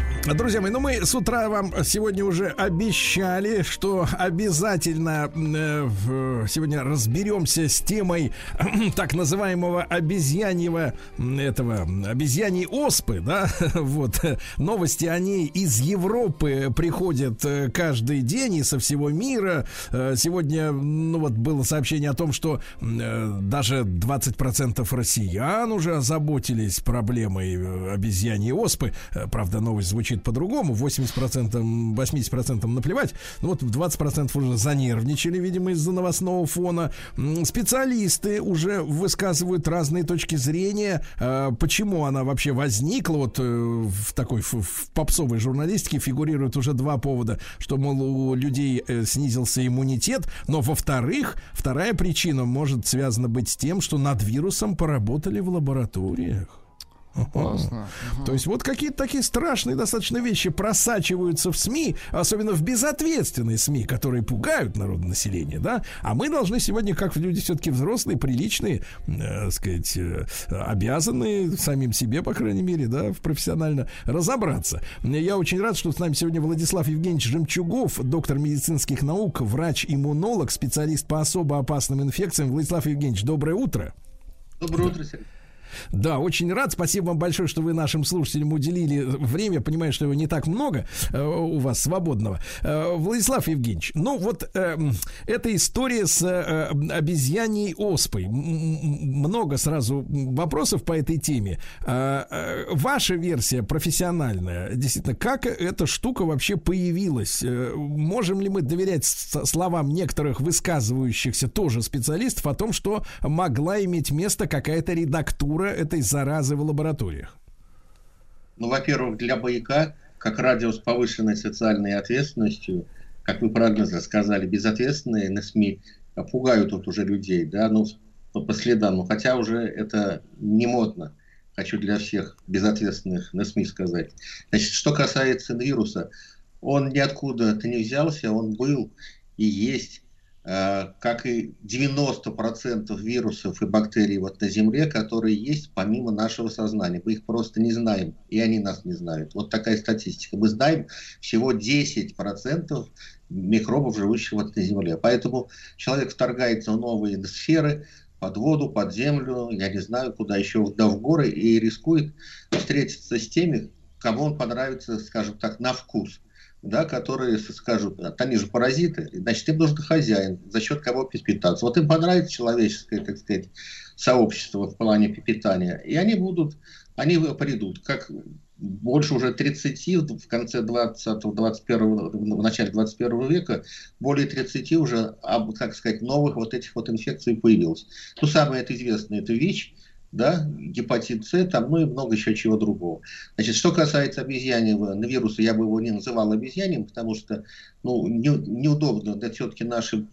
Друзья мои, ну мы с утра вам сегодня уже обещали, что обязательно э, сегодня разберемся с темой так называемого обезьяньего этого обезьяньей оспы, да, вот новости о ней из Европы приходят э, каждый день и со всего мира. Э, Сегодня, ну вот было сообщение о том, что э, даже 20% россиян уже озаботились проблемой э, обезьяньей оспы. Правда, новость звучит по-другому. 80%, 80% наплевать. Ну вот 20% уже занервничали, видимо, из-за новостного фона. Специалисты уже высказывают разные точки зрения, э, почему она вообще возникла. Вот э, в такой в попсовой журналистике фигурирует уже два повода, что, мол, у людей э, снизился иммунитет, но, во-вторых, вторая причина может связана быть с тем, что над вирусом поработали в лабораториях. Классно. То есть вот какие-то такие страшные достаточно вещи просачиваются в СМИ, особенно в безответственные СМИ, которые пугают народное население, да? А мы должны сегодня, как люди все-таки взрослые, приличные, э, сказать, э, обязаны самим себе, по крайней мере, да, в профессионально разобраться. Я очень рад, что с нами сегодня Владислав Евгеньевич Жемчугов, доктор медицинских наук, врач-иммунолог, специалист по особо опасным инфекциям. Владислав Евгеньевич, доброе утро. Доброе утро, Сергей. Да, очень рад. Спасибо вам большое, что вы нашим слушателям уделили время. Понимаю, что его не так много э, у вас свободного. Э, Владислав Евгеньевич, ну вот э, эта история с э, обезьяньей оспой. М, м, Много сразу вопросов по этой теме. Э, э, Ваша версия профессиональная, действительно, как эта штука вообще появилась? Э, Можем ли мы доверять словам некоторых высказывающихся тоже специалистов о том, что могла иметь место какая-то редактура этой заразы в лабораториях? Ну, во-первых, для маяка, как радио с повышенной социальной ответственностью, как вы правильно сказали, безответственные на СМИ пугают тут уже людей, да, ну, по, следам, ну, хотя уже это не модно. Хочу для всех безответственных на СМИ сказать. Значит, что касается вируса, он ниоткуда-то не взялся, он был и есть, как и 90% вирусов и бактерий вот на Земле, которые есть помимо нашего сознания. Мы их просто не знаем, и они нас не знают. Вот такая статистика. Мы знаем всего 10% микробов, живущих вот на Земле. Поэтому человек вторгается в новые сферы, под воду, под землю, я не знаю, куда еще, да в горы, и рискует встретиться с теми, кому он понравится, скажем так, на вкус да, которые скажут, «А, они же паразиты, значит, им нужен хозяин, за счет кого питаться. Вот им понравится человеческое, так сказать, сообщество в плане питания, и они будут, они придут, как больше уже 30 в конце 20-го, 21 в начале 21 века, более 30 уже, как сказать, новых вот этих вот инфекций появилось. Ну, самое это известное, это ВИЧ, да, гепатит С, там, ну и много еще чего другого. Значит, что касается обезьяньего вируса, я бы его не называл обезьяньем, потому что, ну, не, неудобно, да, все-таки наши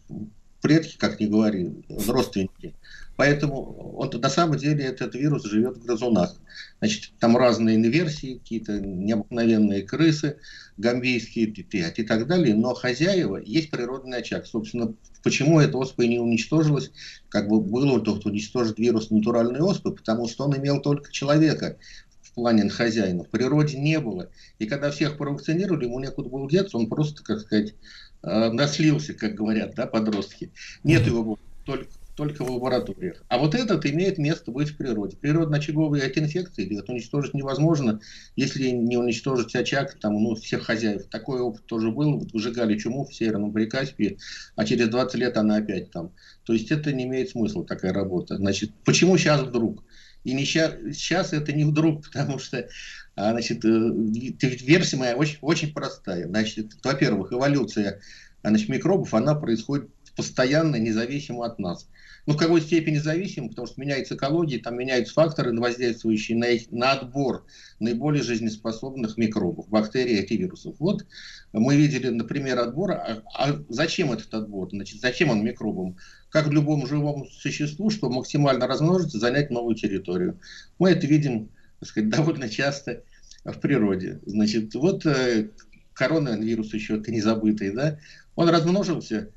предки, как ни говори, родственники. Поэтому он, на самом деле этот вирус живет в грызунах. Значит, там разные инверсии, какие-то необыкновенные крысы, гамбийские и так далее. Но хозяева есть природный очаг. Собственно, почему эта оспа и не уничтожилась, как бы было тут уничтожить вирус натуральной оспы, потому что он имел только человека в плане хозяина. В природе не было. И когда всех провакцинировали, ему некуда было деться, он просто, как сказать, э, наслился, как говорят, да, подростки. Нет его только только в лабораториях. А вот этот имеет место быть в природе. Природно-очаговые эти инфекции это уничтожить невозможно, если не уничтожить очаг там, ну, всех хозяев. Такой опыт тоже был. Вот выжигали чуму в Северном Прикаспии, а через 20 лет она опять там. То есть это не имеет смысла, такая работа. Значит, почему сейчас вдруг? И не сейчас, сейчас это не вдруг, потому что а, значит, э, версия моя очень, очень простая. Значит, во-первых, эволюция значит, микробов, она происходит постоянно, независимо от нас. Ну, в какой степени зависим, потому что меняется экология, там меняются факторы, воздействующие на, их, на отбор наиболее жизнеспособных микробов, бактерий и вирусов. Вот мы видели, например, отбор. А, а зачем этот отбор? Значит, зачем он микробам? Как любому живому существу, чтобы максимально размножиться, занять новую территорию. Мы это видим, так сказать, довольно часто в природе. Значит, вот э, коронавирус еще, не забытый, да, он размножился,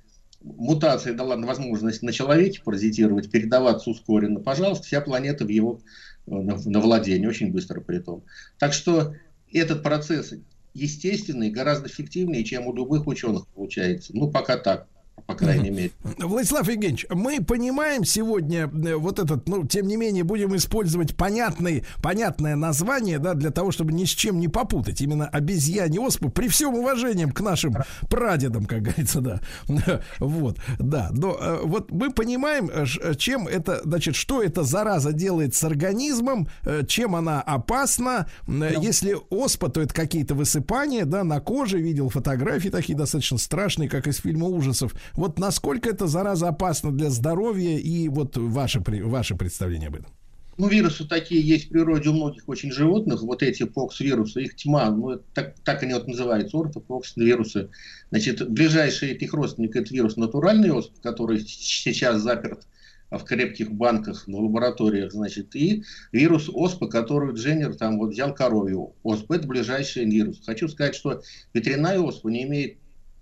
мутация дала возможность на человеке паразитировать, передаваться ускоренно, пожалуйста, вся планета в его э, на, на владение, очень быстро при том. Так что этот процесс естественный, гораздо эффективнее, чем у любых ученых получается. Ну, пока так по крайней мере. Владислав Евгеньевич, мы понимаем сегодня э, вот этот, ну, тем не менее, будем использовать понятный, понятное название, да, для того, чтобы ни с чем не попутать. Именно обезьяне оспу, при всем уважении к нашим прадедам, как говорится, да. Вот, да. Но э, вот мы понимаем, э, чем это, значит, что эта зараза делает с организмом, чем она опасна. Если оспа, то это какие-то высыпания, да, на коже. Видел фотографии такие достаточно страшные, как из фильма ужасов. Вот насколько эта зараза опасна для здоровья и вот ваше, ваше представление об этом? Ну, вирусы такие есть в природе у многих очень животных. Вот эти покс-вирусы, их тьма, ну, это так, так они вот называются, ортопокс-вирусы. Значит, ближайший их родственник – это вирус натуральный который сейчас заперт в крепких банках, в лабораториях, значит, и вирус оспы, который Дженнер там вот взял коровью. Оспа – это ближайший вирус. Хочу сказать, что ветряная оспа не имеет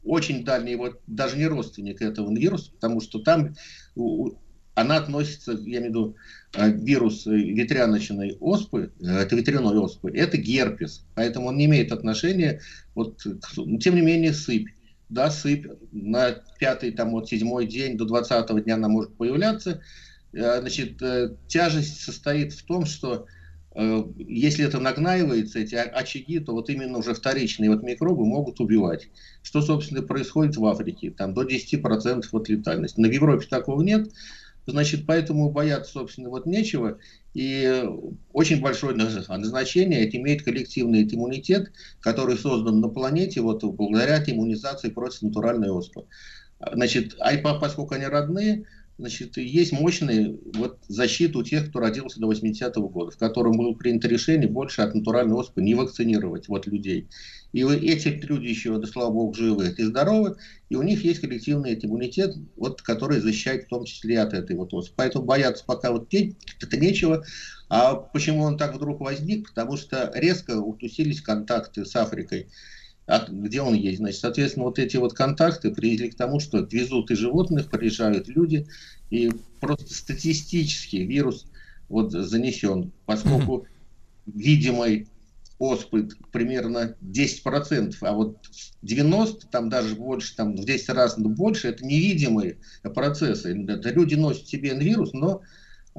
очень дальний, вот даже не родственник этого вируса, потому что там она относится, я имею в виду, э, вирус э, ветряночной оспы, э, это ветряной оспы, это герпес, поэтому он не имеет отношения, вот, к- но тем не менее сыпь. Да, сыпь на пятый, там, вот, седьмой день до двадцатого дня она может появляться. Значит, тяжесть состоит в том, что если это нагнаивается, эти очаги, то вот именно уже вторичные вот микробы могут убивать. Что, собственно, происходит в Африке? Там до 10% вот летальность. На Европе такого нет. Значит, поэтому бояться, собственно, вот нечего. И э, очень большое наз- значение это имеет коллективный иммунитет, который создан на планете вот благодаря иммунизации против натуральной оспы. Значит, а и по- поскольку они родные, значит, есть мощная вот, защита у тех, кто родился до 80-го года, в котором было принято решение больше от натуральной оспы не вакцинировать вот, людей. И вы- эти люди еще, да слава богу, живы и здоровы, и у них есть коллективный иммунитет, вот, который защищает в том числе от этой вот оспы. Поэтому бояться пока вот это нечего. А почему он так вдруг возник? Потому что резко усилились контакты с Африкой от- где он есть. Значит, соответственно, вот эти вот контакты привели к тому, что везут и животных, приезжают люди, и просто статистически вирус вот занесен, поскольку видимой оспы примерно 10%, а вот 90, там даже больше, там в 10 раз больше, это невидимые процессы. Это люди носят себе вирус, но а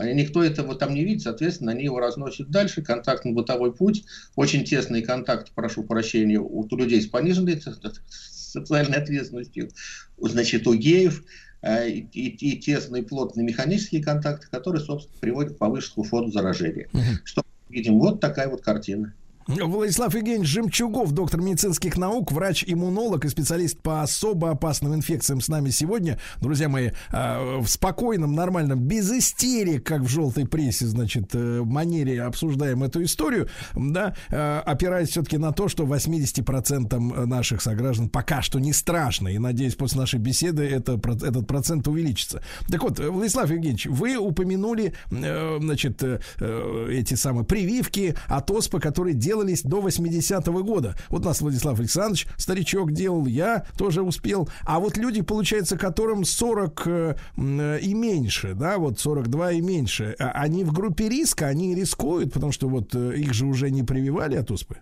никто этого там не видит, соответственно, они его разносят дальше, контактно-бытовой путь, очень тесный контакт, прошу прощения, у, людей с пониженной социальной ответственностью, значит, у геев, э, и, и- тесные плотные механические контакты, которые, собственно, приводят к повышенному фону заражения. Что мы видим? Вот такая вот картина. Владислав Евгеньевич Жемчугов, доктор медицинских наук, врач-иммунолог и специалист по особо опасным инфекциям с нами сегодня. Друзья мои, э, в спокойном, нормальном, без истерик, как в желтой прессе, значит, э, манере обсуждаем эту историю, да, э, опираясь все-таки на то, что 80% наших сограждан пока что не страшно, и, надеюсь, после нашей беседы это, этот процент увеличится. Так вот, Владислав Евгеньевич, вы упомянули, э, значит, эти самые прививки от оспы, которые делались до 80-го года. Вот нас Владислав Александрович, старичок делал, я тоже успел. А вот люди, получается, которым 40 э, э, и меньше, да, вот 42 и меньше, а они в группе риска, они рискуют, потому что вот э, их же уже не прививали от оспы.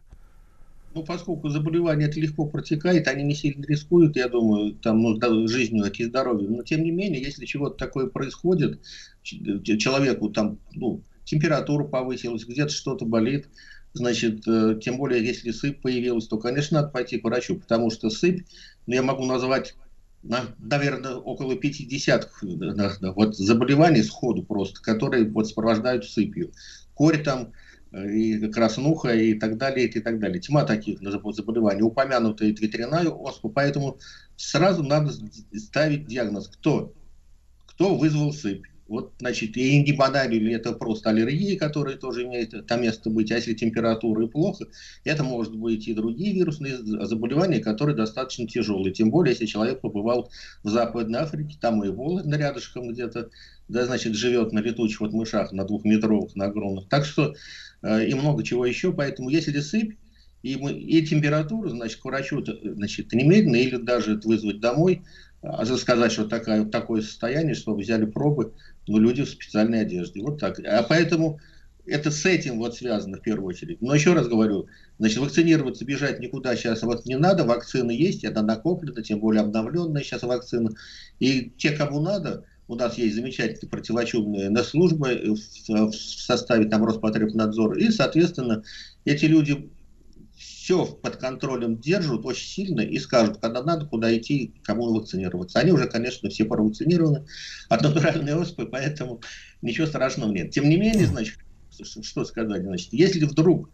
Ну, поскольку заболевание это легко протекает, они не сильно рискуют, я думаю, там, ну, жизнью и здоровьем. Но, тем не менее, если чего-то такое происходит, человеку там, ну, температура повысилась, где-то что-то болит, значит, э, тем более, если сыпь появилась, то, конечно, надо пойти к врачу, потому что сыпь, ну, я могу назвать, на- наверное, около 50 да, да, да, вот, заболеваний сходу просто, которые вот сопровождают сыпью. Корь там, э, и краснуха и так далее, и так далее. Тьма таких заб- заболеваний. Упомянутая это ветряная оспа, поэтому сразу надо ставить диагноз. Кто? Кто вызвал сыпь? Вот, значит, и ли это просто аллергия, которая тоже имеет там место быть, а если температура и плохо, это может быть и другие вирусные заболевания, которые достаточно тяжелые. Тем более, если человек побывал в Западной Африке, там и Эбола рядышком где-то, да, значит, живет на летучих вот мышах, на двухметровых, на огромных. Так что э, и много чего еще. Поэтому если сыпь и, мы, и температура, значит, к врачу значит, немедленно или даже вызвать домой, а, сказать, что такая, такое состояние, что взяли пробы, но люди в специальной одежде. Вот так. А поэтому это с этим вот связано в первую очередь. Но еще раз говорю, значит, вакцинироваться, бежать никуда сейчас вот не надо, вакцины есть, она накоплена, тем более обновленная сейчас вакцина. И те, кому надо, у нас есть замечательные противочумные службы в, в составе там Роспотребнадзора, и, соответственно, эти люди все под контролем держат очень сильно и скажут, когда надо, куда идти, кому вакцинироваться. Они уже, конечно, все провакцинированы от натуральной оспы, поэтому ничего страшного нет. Тем не менее, значит, что сказать, значит, если вдруг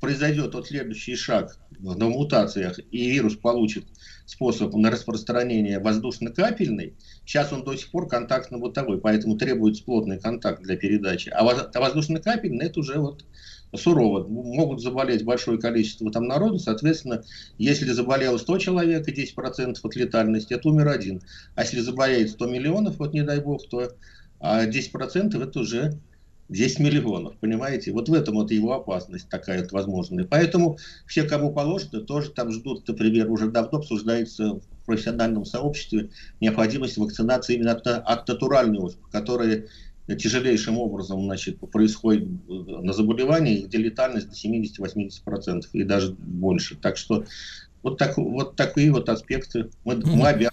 произойдет вот следующий шаг на мутациях, и вирус получит способ на распространение воздушно-капельный, сейчас он до сих пор контактно-бытовой, поэтому требуется плотный контакт для передачи. А воздушно-капельный это уже вот сурово. Могут заболеть большое количество там народу, соответственно, если заболело 100 человек и 10% от летальности, это умер один. А если заболеет 100 миллионов, вот не дай бог, то а 10% это уже 10 миллионов, понимаете? Вот в этом вот его опасность такая вот возможная. Поэтому все, кому положено, тоже там ждут, например, уже давно обсуждается в профессиональном сообществе необходимость вакцинации именно от, от натуральной оспы, которая тяжелейшим образом значит, происходит на заболевании, где летальность до 70-80% и даже больше. Так что вот, так, вот такие вот аспекты мы, мы обязаны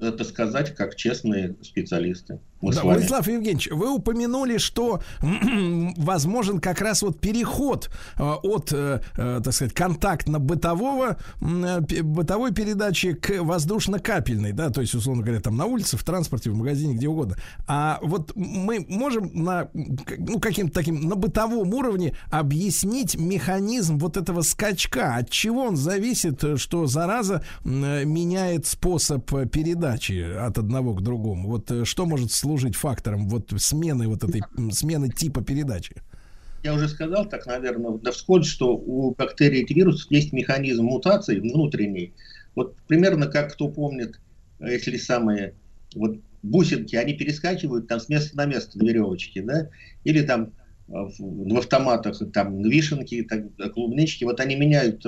это сказать как честные специалисты. Мы да, Владислав Евгеньевич, вы упомянули, что возможен как раз вот переход э, от, э, э, так сказать, контактно-бытового бытовой передачи к воздушно-капельной, да, то есть, условно говоря, там на улице, в транспорте, в магазине, где угодно. А вот мы можем на, ну, каким-то таким, на бытовом уровне объяснить механизм вот этого скачка, от чего он зависит, что зараза меняет способ передачи от одного к другому. Вот что может служить фактором вот смены вот этой смены типа передачи? Я уже сказал так, наверное, да вскользь, что у бактерий и вирусов есть механизм мутации внутренний. Вот примерно как кто помнит, если самые вот бусинки, они перескакивают там с места на место на веревочке, да, или там в, в автоматах там вишенки, там, клубнички, вот они меняют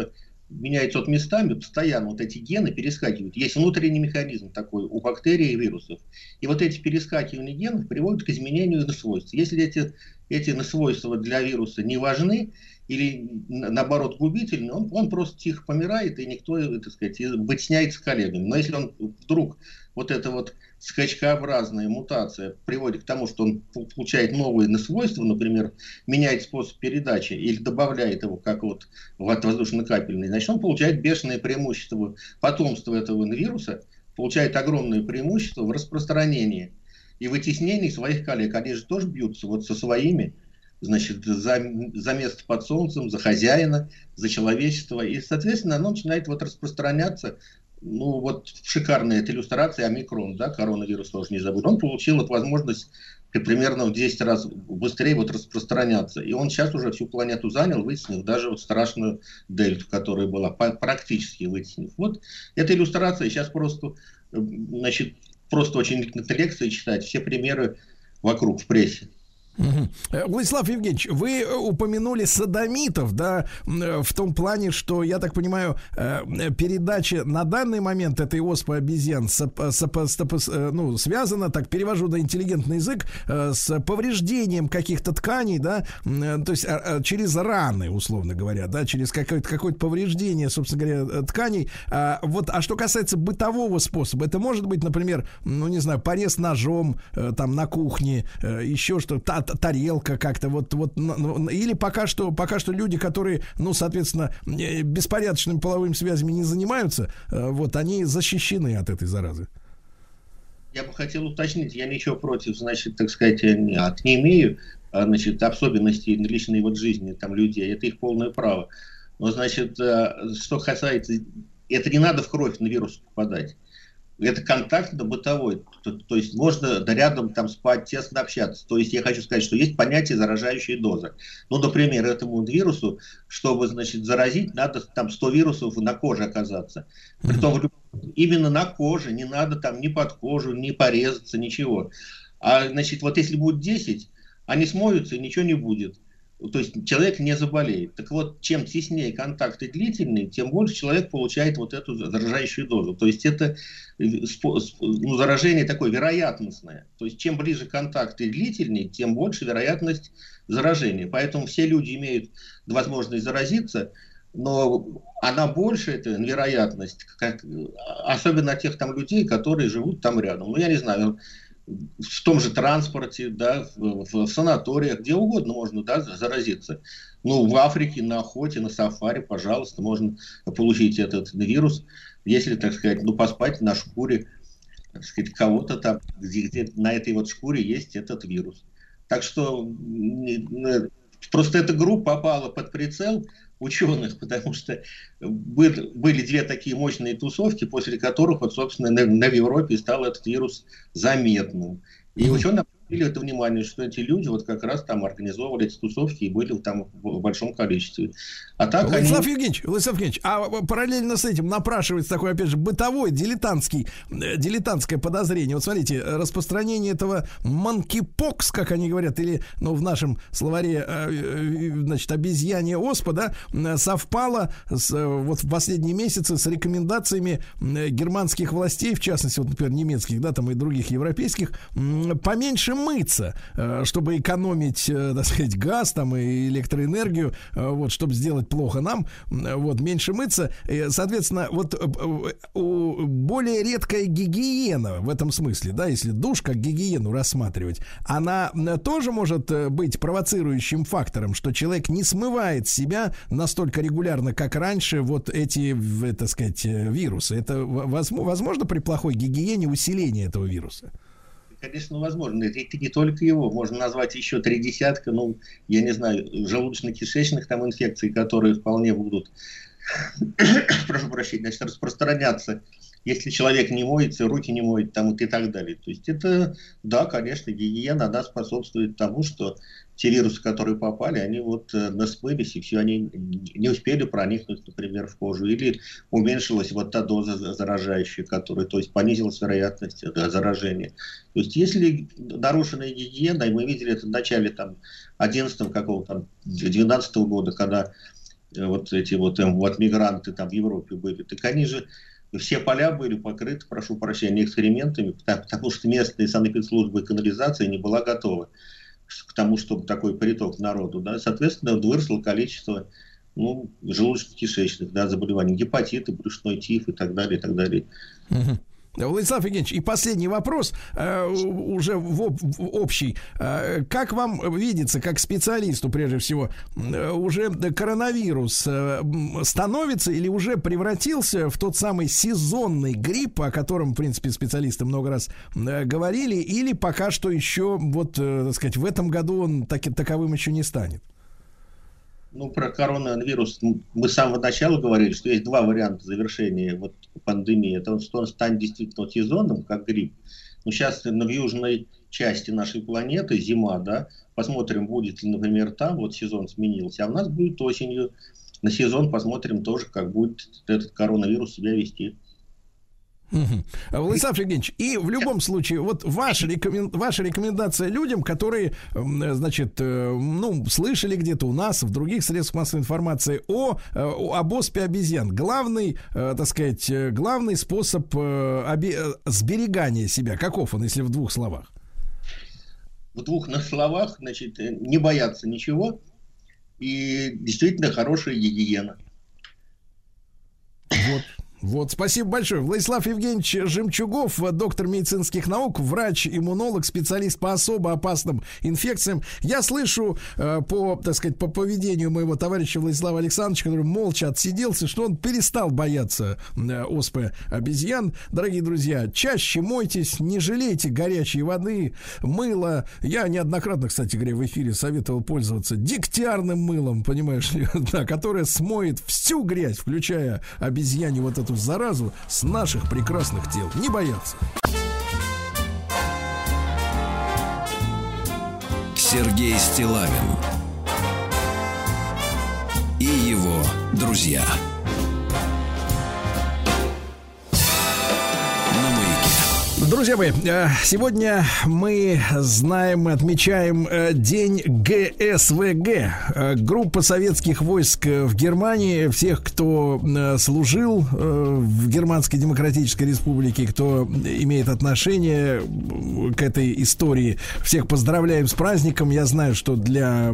меняются вот местами, постоянно вот эти гены перескакивают. Есть внутренний механизм такой у бактерий и вирусов. И вот эти перескакивания генов приводят к изменению свойств. Если эти, эти свойства для вируса не важны, или наоборот губительны, он, он просто тихо помирает, и никто, так сказать, вытесняется коллегами. Но если он вдруг вот это вот скачкообразная мутация приводит к тому, что он получает новые свойства, например, меняет способ передачи или добавляет его, как вот в воздушно-капельный, значит, он получает бешеное преимущество потомства этого вируса, получает огромное преимущество в распространении и вытеснении своих коллег. Они же тоже бьются вот со своими, значит, за, за место под солнцем, за хозяина, за человечество. И, соответственно, оно начинает вот распространяться ну вот шикарная эта иллюстрация омикрон, да, коронавирус тоже не забудь, он получил вот возможность примерно в 10 раз быстрее вот распространяться. И он сейчас уже всю планету занял, вытеснив даже вот страшную дельту, которая была, практически вытеснив. Вот эта иллюстрация сейчас просто, значит, просто очень лекции читать, все примеры вокруг в прессе. Угу. Владислав Евгеньевич, вы упомянули садомитов, да, в том плане, что, я так понимаю, э, передача на данный момент этой оспы обезьян соп, соп, соп, ну, связана, так перевожу на интеллигентный язык, с повреждением каких-то тканей, да, то есть через раны, условно говоря, да, через какое-то какое повреждение, собственно говоря, тканей. А, вот, а что касается бытового способа, это может быть, например, ну, не знаю, порез ножом там на кухне, еще что-то, тарелка как-то вот вот или пока что пока что люди, которые, ну, соответственно, беспорядочными половыми связями не занимаются, э, вот они защищены от этой заразы. Я бы хотел уточнить, я ничего против, значит, так сказать, не, от, не имею, а, значит, особенностей личной вот жизни там людей, это их полное право. Но, значит, э, что касается, это не надо в кровь на вирус попадать это контакт бытовой. То, то есть можно рядом там спать, тесно общаться. То есть я хочу сказать, что есть понятие заражающей дозы. Ну, например, этому вирусу, чтобы, значит, заразить, надо там 100 вирусов на коже оказаться. Притом именно на коже, не надо там ни под кожу, ни порезаться, ничего. А, значит, вот если будет 10, они смоются, и ничего не будет. То есть человек не заболеет. Так вот, чем теснее контакты длительные, тем больше человек получает вот эту заражающую дозу. То есть это э, ну, заражение такое вероятностное. То есть чем ближе контакты длительные, тем больше вероятность заражения. Поэтому все люди имеют возможность заразиться, но она больше, эта вероятность, как, особенно тех там людей, которые живут там рядом. Ну, я не знаю, в том же транспорте, да, в, в- санаториях, где угодно можно да, заразиться. Ну, в Африке, на охоте, на сафари, пожалуйста, можно получить этот вирус, если, так сказать, ну, поспать на шкуре, так сказать, кого-то там, где, где на этой вот шкуре есть этот вирус. Так что не- просто эта группа попала под прицел ученых, потому что были, были две такие мощные тусовки, после которых, вот, собственно, на, на- Европе стал этот вирус заметным. И ученые обратили это внимание, что эти люди вот как раз там организовывали эти тусовки и были там в, большом количестве. А так они... Владислав Евгеньевич, Владислав Евгеньевич, а параллельно с этим напрашивается такой, опять же, бытовой, дилетантский, э, дилетантское подозрение. Вот смотрите, распространение этого monkeypox, как они говорят, или, ну, в нашем словаре, э, э, значит, обезьянья оспа, да, совпало с, вот в последние месяцы с рекомендациями германских властей, в частности, вот, например, немецких, да, там и других европейских, поменьше мыться, э, чтобы экономить, э, так сказать, газ там и электроэнергию, э, вот, чтобы сделать плохо нам, вот, меньше мыться. Соответственно, вот более редкая гигиена в этом смысле, да, если душ как гигиену рассматривать, она тоже может быть провоцирующим фактором, что человек не смывает себя настолько регулярно, как раньше, вот эти, так сказать, вирусы. Это возможно при плохой гигиене усиление этого вируса? Конечно, возможно. Это не только его. Можно назвать еще три десятка, ну, я не знаю, желудочно-кишечных там инфекций, которые вполне будут, прошу прощения, значит, распространяться, если человек не моется, руки не моет там и так далее. То есть это, да, конечно, гигиена, она способствует тому, что те вирусы, которые попали, они вот э, насмылись, и все, они не успели проникнуть, например, в кожу, или уменьшилась вот та доза за- заражающая, которая, то есть понизилась вероятность э, да, заражения. То есть если нарушенная гигиена, и мы видели это в начале там 11 какого там 12 года, когда э, вот эти вот, эм, вот мигранты там в Европе были, так они же все поля были покрыты, прошу прощения, экскрементами, потому, что местная санэпидслужба и канализация не была готова к тому, чтобы такой приток народу, да, соответственно, выросло количество ну, желудочно-кишечных да, заболеваний, гепатиты, брюшной тиф и так далее, и так далее. Владислав Евгеньевич, и последний вопрос, э, уже в, в общий. Э, как вам видится, как специалисту прежде всего, э, уже коронавирус э, становится или уже превратился в тот самый сезонный грипп, о котором, в принципе, специалисты много раз э, говорили, или пока что еще, вот, э, так сказать, в этом году он таки, таковым еще не станет? Ну, про коронавирус мы с самого начала говорили, что есть два варианта завершения вот, пандемии. Это вот, что он станет действительно сезонным, как грипп. Но сейчас в южной части нашей планеты зима, да, посмотрим, будет ли, например, там вот сезон сменился, а у нас будет осенью на сезон, посмотрим тоже, как будет этот коронавирус себя вести. Мгм. Владислав Евгеньевич, и в любом случае, вот ваша, рекомен- ваша рекомендация людям, которые, м, значит, э, ну, слышали где-то у нас, в других средствах массовой информации о, э, об оспе обезьян. Главный, э, так сказать, э, главный способ э, обе- э, сберегания себя, каков он, если в двух словах? В двух на словах, значит, э, не бояться ничего и действительно хорошая гигиена. Вот. Вот, спасибо большое. Владислав Евгеньевич Жемчугов, доктор медицинских наук, врач, иммунолог, специалист по особо опасным инфекциям. Я слышу э, по, так сказать, по поведению моего товарища Владислава Александровича, который молча отсиделся, что он перестал бояться э, оспы обезьян. Дорогие друзья, чаще мойтесь, не жалейте горячей воды, мыла. Я неоднократно, кстати говоря, в эфире советовал пользоваться дегтярным мылом, понимаешь да, которое смоет всю грязь, включая обезьяне вот эту заразу с наших прекрасных тел. Не бояться. Сергей Стилавин и его друзья. Друзья мои, э, сегодня мы знаем, отмечаем э, день ГСВГ, э, группа советских войск в Германии. Всех, кто служил в Германской Демократической Республике, кто имеет отношение к этой истории, всех поздравляем с праздником. Я знаю, что для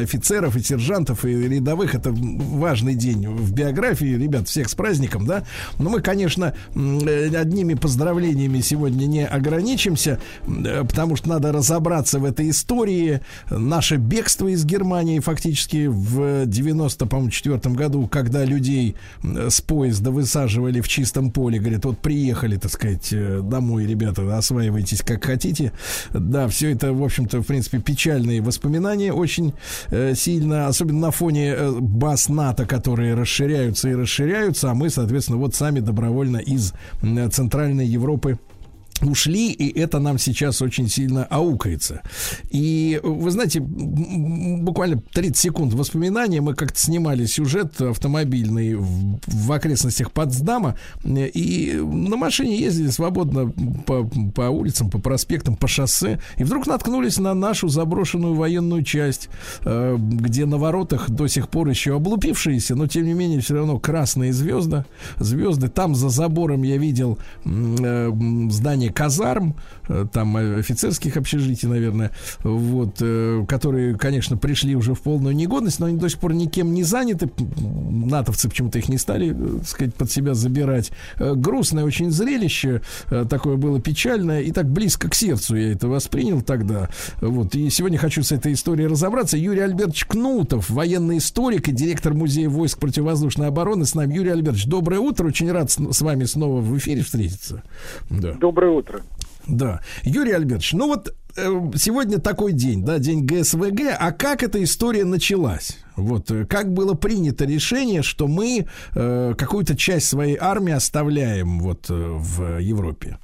офицеров и сержантов и рядовых это важный день в биографии. Ребят, всех с праздником, да? Но мы, конечно, одними поздравлениями сегодня не ограничимся, э, потому что надо разобраться в этой истории. Наше бегство из Германии фактически в 90, по-моему, четвертом году, когда людей м, с поезда высаживали в чистом поле, говорят, вот приехали, так сказать, э, домой, ребята, осваивайтесь как хотите. Да, все это, в общем-то, в принципе, печальные воспоминания очень э, сильно, особенно на фоне э, НАТО, которые расширяются и расширяются, а мы, соответственно, вот сами добровольно из м, Центральной Европы ушли, и это нам сейчас очень сильно аукается. И вы знаете, буквально 30 секунд воспоминания. Мы как-то снимали сюжет автомобильный в, в окрестностях Потсдама, э, и на машине ездили свободно по, по улицам, по проспектам, по шоссе, и вдруг наткнулись на нашу заброшенную военную часть, э, где на воротах до сих пор еще облупившиеся, но тем не менее все равно красные звезды. Звезды. Там за забором я видел м, казарм, э, там э, офицерских общежитий, наверное, вот, э, которые, конечно, пришли уже в полную негодность, но они до сих пор никем не заняты. Натовцы почему-то их не стали, так сказать, под себя забирать. Грустное очень зрелище, такое было печальное, и так близко к сердцу я это воспринял тогда. Вот, и сегодня хочу с этой историей разобраться. Юрий Альбертович Кнутов, военный историк и директор Музея войск противовоздушной обороны с нами. Юрий Альбертович, доброе утро, очень рад с вами снова в эфире встретиться. Да. Доброе утро. Да. Юрий Альбертович, ну вот э, сегодня такой день, да, день ГСВГ, а как эта история началась? Вот, э, как было принято решение, что мы э, какую-то часть своей армии оставляем вот э, в Европе?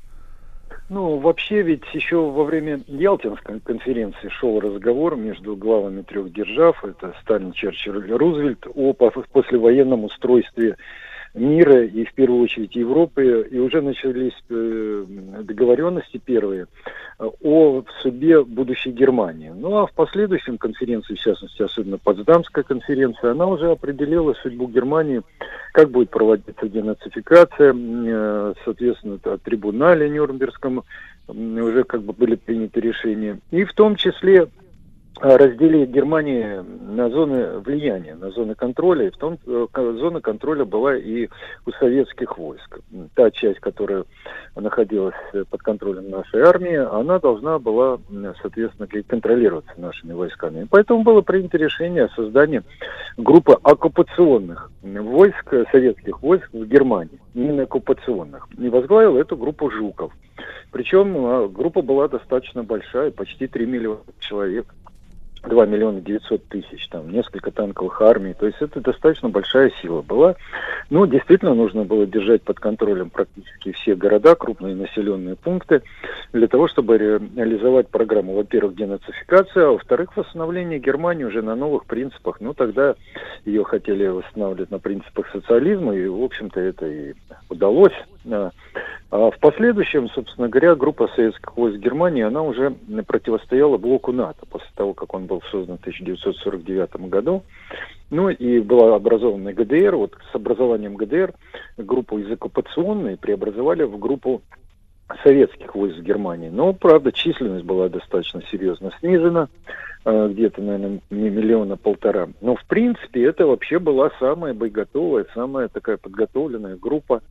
Ну, вообще ведь еще во время Ялтинской конференции шел разговор между главами трех держав, это Сталин, Черчилль и Рузвельт, о по- послевоенном устройстве мира и в первую очередь Европы, и уже начались э, договоренности первые э, о судьбе будущей Германии. Ну а в последующем конференции, в частности, особенно Потсдамская конференция, она уже определила судьбу Германии, как будет проводиться денацификация, э, соответственно, о трибунале Нюрнбергском уже как бы были приняты решения. И в том числе а, разделить Германию на зоны влияния, на зоны контроля. И в том э, зона контроля была и у советских войск. Та часть, которая находилась э, под контролем нашей армии, она должна была, соответственно, контролироваться нашими войсками. Поэтому было принято решение о создании группы оккупационных войск, э, советских войск в Германии, именно оккупационных. И возглавил эту группу Жуков. Причем э, группа была достаточно большая, почти 3 миллиона человек. 2 миллиона 900 тысяч, там несколько танковых армий. То есть это достаточно большая сила была. Ну, действительно, нужно было держать под контролем практически все города, крупные населенные пункты, для того, чтобы ре- реализовать программу, во-первых, денацификация, а во-вторых, восстановление Германии уже на новых принципах. Ну, тогда ее хотели восстанавливать на принципах социализма, и, в общем-то, это и удалось. А в последующем, собственно говоря, группа советских войск Германии, она уже противостояла блоку НАТО после того, как он был создан в 1949 году. Ну и была образована ГДР. Вот с образованием ГДР группу из оккупационной преобразовали в группу советских войск Германии. Но, правда, численность была достаточно серьезно снижена, э, где-то, наверное, ми- миллиона полтора. Но, в принципе, это вообще была самая боеготовая, самая такая подготовленная группа.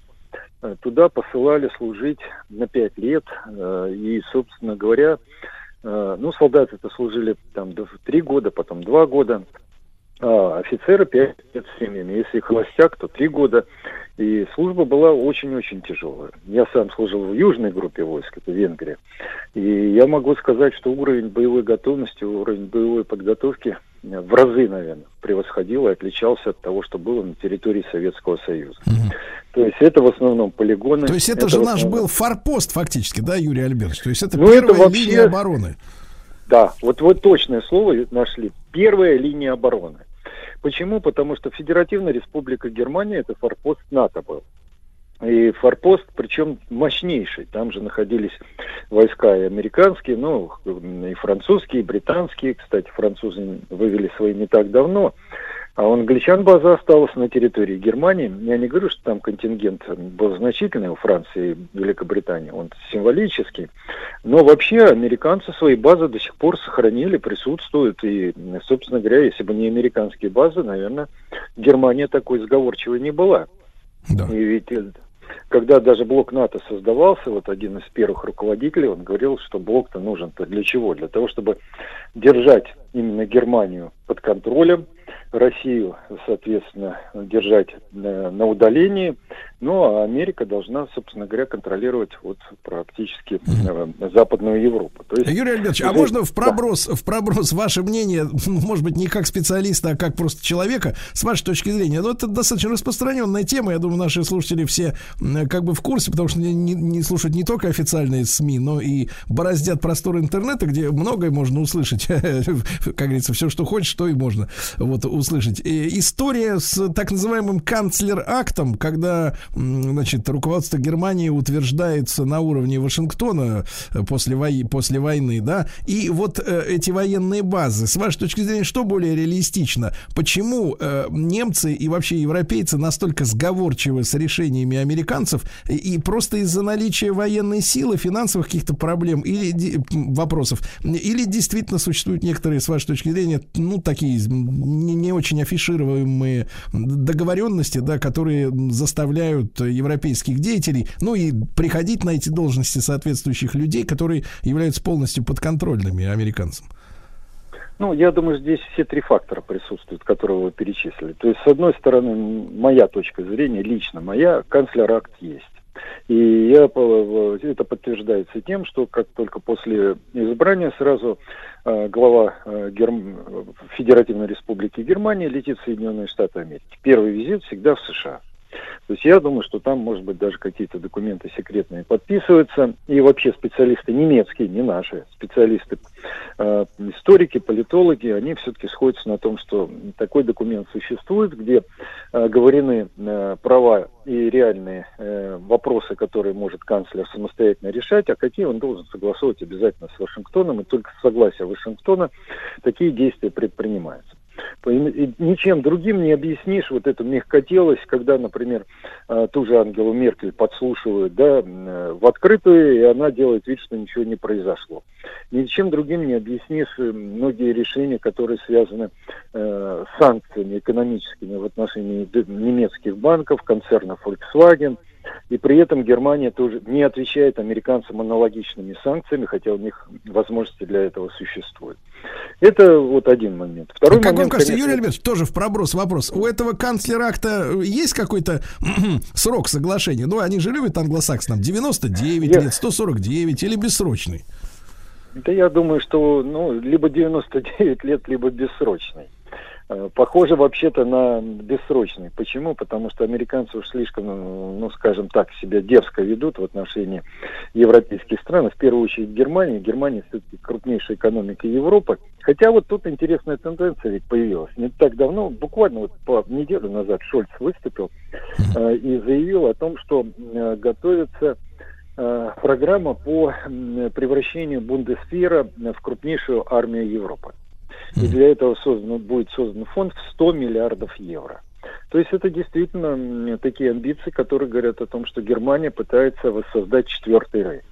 Э, Туда посылали служить на пять лет. э, И, собственно говоря, э, ну, солдаты это служили там три года, потом два года. А офицеры пять лет с семьями. Если холостяк, то три года. И служба была очень-очень тяжелая. Я сам служил в южной группе войск, это Венгрия. И я могу сказать, что уровень боевой готовности, уровень боевой подготовки в разы, наверное, превосходил и отличался от того, что было на территории Советского Союза. То есть это в основном полигоны. То есть это, же в наш основном- был форпост фактически, да, Юрий Альбертович? То есть это Ну, это первая вообще- линия обороны. Да, вот вы точное слово нашли. Первая линия обороны. Почему? Потому что Федеративная Республика Германия это форпост НАТО был. И форпост, причем мощнейший. Там же находились войска и американские, ну, и французские, и британские. Кстати, французы вывели свои не так давно. А у англичан база осталась на территории Германии. Я не говорю, что там контингент был значительный у Франции и Великобритании. Он символический. Но вообще американцы свои базы до сих пор сохранили, присутствуют. И, собственно говоря, если бы не американские базы, наверное, Германия такой сговорчивой не была. Да. И ведь э, когда даже блок НАТО создавался, вот один из первых руководителей, он говорил, что блок-то нужен-то для чего? Для того, чтобы держать именно Германию под контролем, Россию, соответственно, держать э, на удалении, ну а Америка должна, собственно говоря, контролировать вот практически э, Западную Европу. То есть, Юрий Альбертович, а можно в да. проброс, в проброс ваше мнение, может быть, не как специалиста, а как просто человека, с вашей точки зрения? Ну, это достаточно распространенная тема, я думаю, наши слушатели все как бы в курсе, потому что не, не- слушают не только официальные СМИ, но и бороздят простор интернета, где многое можно услышать, как говорится, все, что хочешь, то и можно вот услышать. История с так называемым канцлер-актом, когда, значит, руководство Германии утверждается на уровне Вашингтона э, после, вой- после войны, да, и вот э, эти военные базы, с вашей точки зрения, что более реалистично? Почему э, немцы и вообще европейцы настолько сговорчивы с решениями американцев и, просто из-за наличия военной силы, финансовых каких-то проблем или вопросов, или действительно существуют некоторые, с вашей точки зрения, ну, такие не, не очень афишируемые договоренности, да, которые заставляют европейских деятелей, ну, и приходить на эти должности соответствующих людей, которые являются полностью подконтрольными американцам. Ну, я думаю, здесь все три фактора присутствуют, которые вы перечислили. То есть, с одной стороны, моя точка зрения, лично моя, канцлер-акт есть. И я, по- это подтверждается тем, что как только после избрания сразу э, глава э, Герм- Федеративной Республики Германия летит в Соединенные Штаты Америки. Первый визит всегда в США. То есть я думаю, что там, может быть, даже какие-то документы секретные подписываются. И вообще специалисты немецкие, не наши, специалисты, э, историки, политологи, они все-таки сходятся на том, что такой документ существует, где э, говорены э, права и реальные э, вопросы, которые может канцлер самостоятельно решать, а какие он должен согласовывать обязательно с Вашингтоном, и только с согласия Вашингтона такие действия предпринимаются. Ничем другим не объяснишь вот эту мягкотелость, когда, например, э, ту же Ангелу Меркель подслушивают да, э, в открытую, и она делает вид, что ничего не произошло. Ничем другим не объяснишь э, многие решения, которые связаны с санкциями экономическими в отношении немецких банков, концерна Volkswagen. И при этом Германия тоже не отвечает американцам аналогичными санкциями, хотя у них возможности для этого существуют. Это вот один момент. Второй как вам момент, кажется, конечно, Юрий Альбертович, тоже в проброс вопрос. У этого канцлера акта есть какой-то срок соглашения? Ну, они же любят англосакс нам 99 Я- лет, 149 или бессрочный. Да я думаю, что ну, либо 99 лет, либо бессрочный. Э, Похоже вообще-то на бессрочный. Почему? Потому что американцы уж слишком, ну, скажем так, себя дерзко ведут в отношении европейских стран, в первую очередь Германии. Германия все-таки крупнейшая экономика Европы. Хотя вот тут интересная тенденция ведь появилась. Не так давно, буквально вот по неделю назад Шольц выступил э, и заявил о том, что э, готовится э, программа по превращению Бундесвера в крупнейшую армию Европы. И для этого создан, будет создан фонд в 100 миллиардов евро. То есть это действительно такие амбиции, которые говорят о том, что Германия пытается воссоздать четвертый рейх.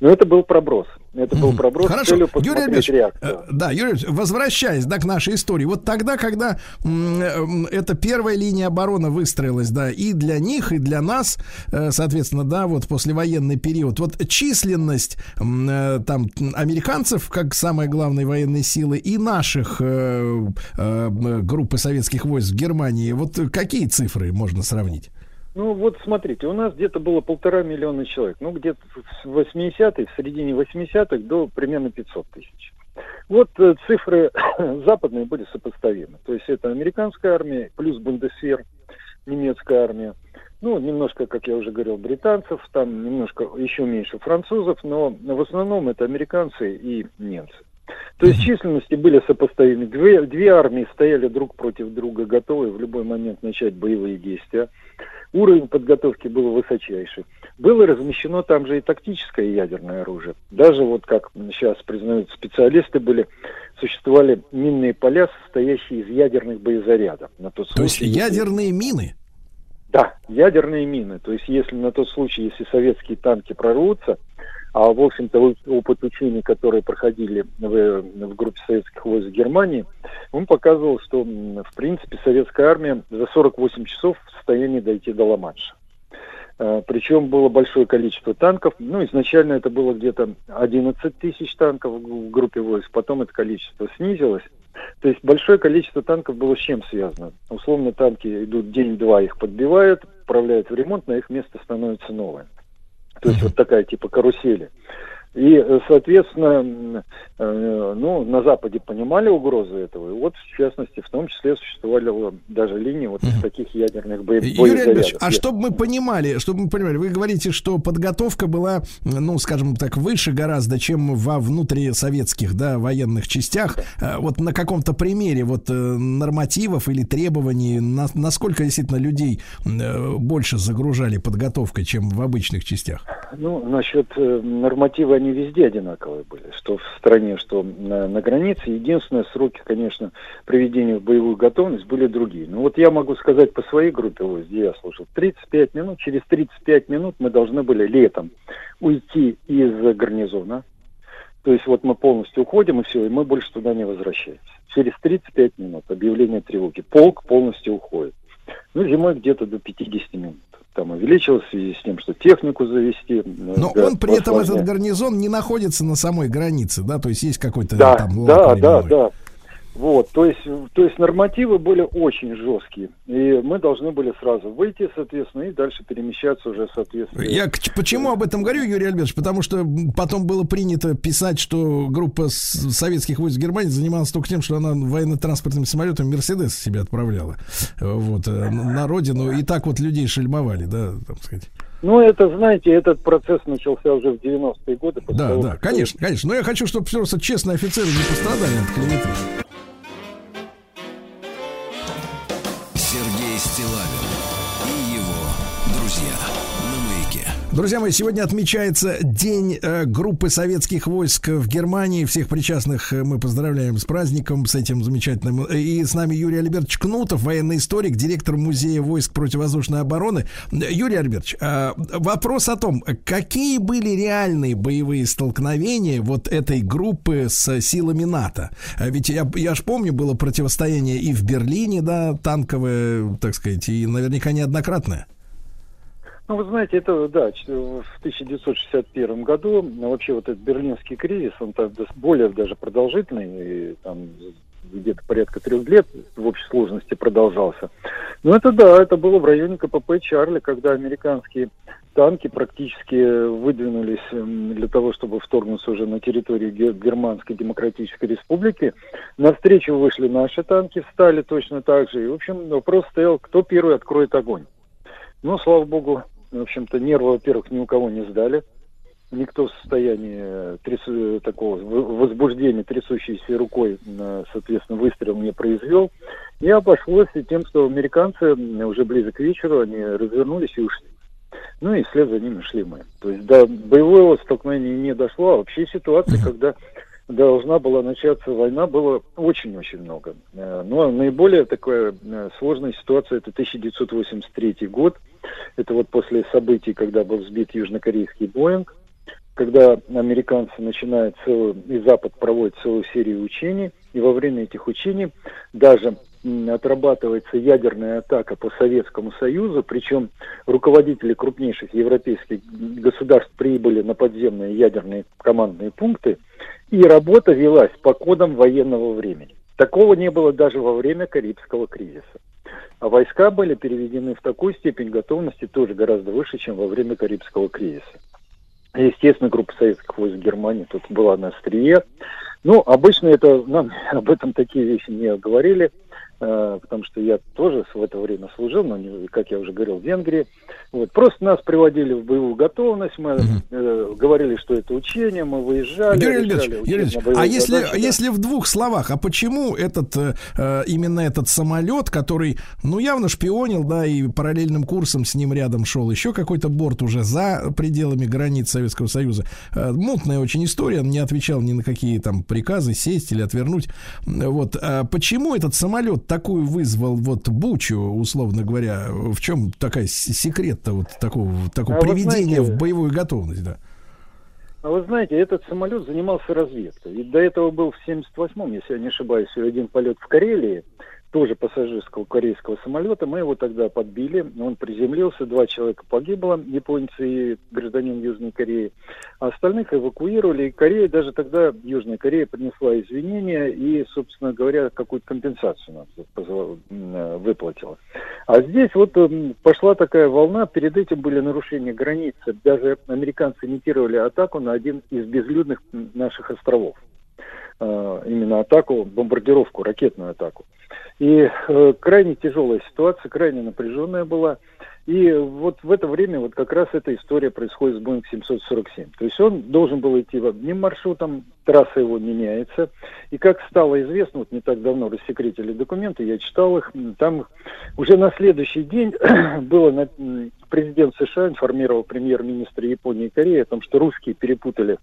Но это был проброс. Это был проброс с Хорошо, целью Юрий посмотреть Альбертович, реакцию. э, да, Юрий Альбертович, возвращаясь, да, к нашей истории, вот тогда, когда м, эта первая линия обороны выстроилась, да, и для них, и для нас, э, соответственно, да, вот послевоенный период, вот численность э, там американцев, как самой главной военной силы, и наших э, э, группы советских войск в Германии, вот какие цифры можно сравнить? Ну вот смотрите, у нас где-то было полтора миллиона человек. Ну где-то в 80-х, в середине 80-х до примерно 500 тысяч. Вот э, цифры западные были сопоставимы. То есть это американская армия плюс Бундесвер, немецкая армия. Ну, немножко, как я уже говорил, британцев, там немножко еще меньше французов, но в основном это американцы и немцы. То есть численности были сопоставимы. Две, две армии стояли друг против друга, готовые в любой момент начать боевые действия. Уровень подготовки был высочайший. Было размещено там же и тактическое ядерное оружие. Даже вот как сейчас признают специалисты были, существовали минные поля, состоящие из ядерных боезарядов. На тот То есть случай, ядерные мины. да, ядерные мины. То есть если на тот случай, если советские танки прорвутся, а в общем-то опыт учений, которые проходили в, в группе советских войск Германии, он показывал, что в принципе советская армия за 48 часов в состоянии дойти до Ла-Манша. Э, Причем было большое количество танков. Ну, изначально это было где-то 11 тысяч танков в группе войск, потом это количество снизилось. То есть большое количество танков было с чем связано? Условно танки идут день-два, их подбивают, отправляют в ремонт, на их место становятся новые. То есть вот такая типа карусели. И, э, соответственно, э, ну, на Западе понимали угрозы этого. И вот, в частности, в том числе существовали даже линии вот из таких ядерных бо- Юрий. Альбертович, а чтобы мы понимали, чтобы мы понимали, вы говорите, что подготовка была, ну, скажем так, выше гораздо, чем во внутрисоветских, да, военных частях. Вот на каком-то примере вот э, нормативов или требований, на- насколько действительно людей э, больше загружали подготовкой, чем в обычных частях? Ну, насчет э, нормативы, они везде одинаковые были, что в стране, что на, на границе. Единственное, сроки, конечно, приведения в боевую готовность были другие. Ну, вот я могу сказать по своей группе, вот, где я служил, 35 минут, через 35 минут мы должны были летом уйти из гарнизона. То есть вот мы полностью уходим, и все, и мы больше туда не возвращаемся. Через 35 минут объявление тревоги. Полк полностью уходит. Ну, зимой где-то до 50 минут. Там увеличилось в связи с тем, что технику завести. Но да, он при этом, этот гарнизон, не находится на самой границе, да, то есть есть какой-то Да, там да, да, да. Вот, то есть, то есть нормативы были очень жесткие, и мы должны были сразу выйти, соответственно, и дальше перемещаться уже, соответственно. Я почему об этом говорю, Юрий Альбертович? Потому что потом было принято писать, что группа советских войск Германии занималась только тем, что она военно-транспортным самолетом Мерседес себе отправляла вот, э, на родину. И так вот людей шельмовали, да, так сказать. Ну, это, знаете, этот процесс начался уже в 90-е годы. Да, того, да, конечно, конечно. Но я хочу, чтобы просто честные офицеры не пострадали от клеветы. Друзья мои, сегодня отмечается День э, группы советских войск в Германии. Всех причастных э, мы поздравляем с праздником, с этим замечательным. И с нами Юрий Альбертович Кнутов, военный историк, директор Музея войск противовоздушной обороны. Юрий Альбертович, э, вопрос о том, какие были реальные боевые столкновения вот этой группы с силами НАТО? А Ведь я, я ж помню, было противостояние и в Берлине, да, танковое, так сказать, и наверняка неоднократное. Ну, вы знаете, это, да, в 1961 году, ну, вообще вот этот берлинский кризис, он так более даже продолжительный, и там где-то порядка трех лет в общей сложности продолжался. Но это да, это было в районе КПП Чарли, когда американские танки практически выдвинулись для того, чтобы вторгнуться уже на территорию Ге- Германской Демократической Республики. Навстречу вышли наши танки, встали точно так же. И, в общем, вопрос стоял, кто первый откроет огонь. Ну, слава богу, в общем-то, нервы, во-первых, ни у кого не сдали. Никто в состоянии э, тряс- э, такого возбуждения, трясущейся рукой, э, соответственно, выстрел не произвел. И обошлось и тем, что американцы уже ближе к вечеру, они развернулись и ушли. Ну и вслед за ними шли мы. То есть до боевого столкновения не дошло, а вообще ситуация, когда должна была начаться война, было очень-очень много. Э, Но наиболее такая э, сложная ситуация это 1983 год. Это вот после событий, когда был сбит южнокорейский Боинг, когда американцы начинают целую, и Запад проводит целую серию учений, и во время этих учений даже отрабатывается ядерная атака по Советскому Союзу, причем руководители крупнейших европейских государств прибыли на подземные ядерные командные пункты, и работа велась по кодам военного времени. Такого не было даже во время Карибского кризиса. А войска были переведены в такую степень готовности тоже гораздо выше, чем во время Карибского кризиса. Естественно, группа советских войск Германии тут была на острие. Ну, обычно это нам об этом такие вещи не говорили. Э, потому что я тоже в это время служил, но, не- как я уже говорил, в Венгрии. Вот. Просто нас приводили в боевую готовность, мы э, говорили, что это учение, мы выезжали. Юрий Альбертович, Юрий Альбертович, а если, задачи, да. если в двух словах, а почему этот э, э, именно этот самолет, который, ну, явно шпионил, да, и параллельным курсом с ним рядом шел еще какой-то борт уже за пределами границ Советского Союза. Э, мутная очень история, он не отвечал ни на какие там приказы сесть или отвернуть. Вот. А почему этот самолет такую вызвал вот бучу, условно говоря? В чем такая секрет-то вот такого, такого А приведения знаете- в боевую готовность, да? А вы знаете, этот самолет занимался разведкой. И до этого был в 78-м, если я не ошибаюсь, один полет в Карелии, тоже пассажирского корейского самолета. Мы его тогда подбили, он приземлился, два человека погибло, японцы и гражданин Южной Кореи. А остальных эвакуировали, и Корея даже тогда, Южная Корея, принесла извинения и, собственно говоря, какую-то компенсацию нам э, выплатила. А здесь вот м, пошла такая волна, перед этим были нарушения границы. Даже американцы имитировали атаку на один из безлюдных наших островов. Э, Именно атаку, бомбардировку, ракетную атаку. И э, крайне тяжелая ситуация, крайне напряженная была. И вот в это время вот как раз эта история происходит с Boeing 747. То есть он должен был идти одним маршрутом, трасса его меняется. И как стало известно, вот не так давно рассекретили документы, я читал их, там уже на следующий день было на- президент США информировал премьер-министра Японии и Кореи о том, что русские перепутали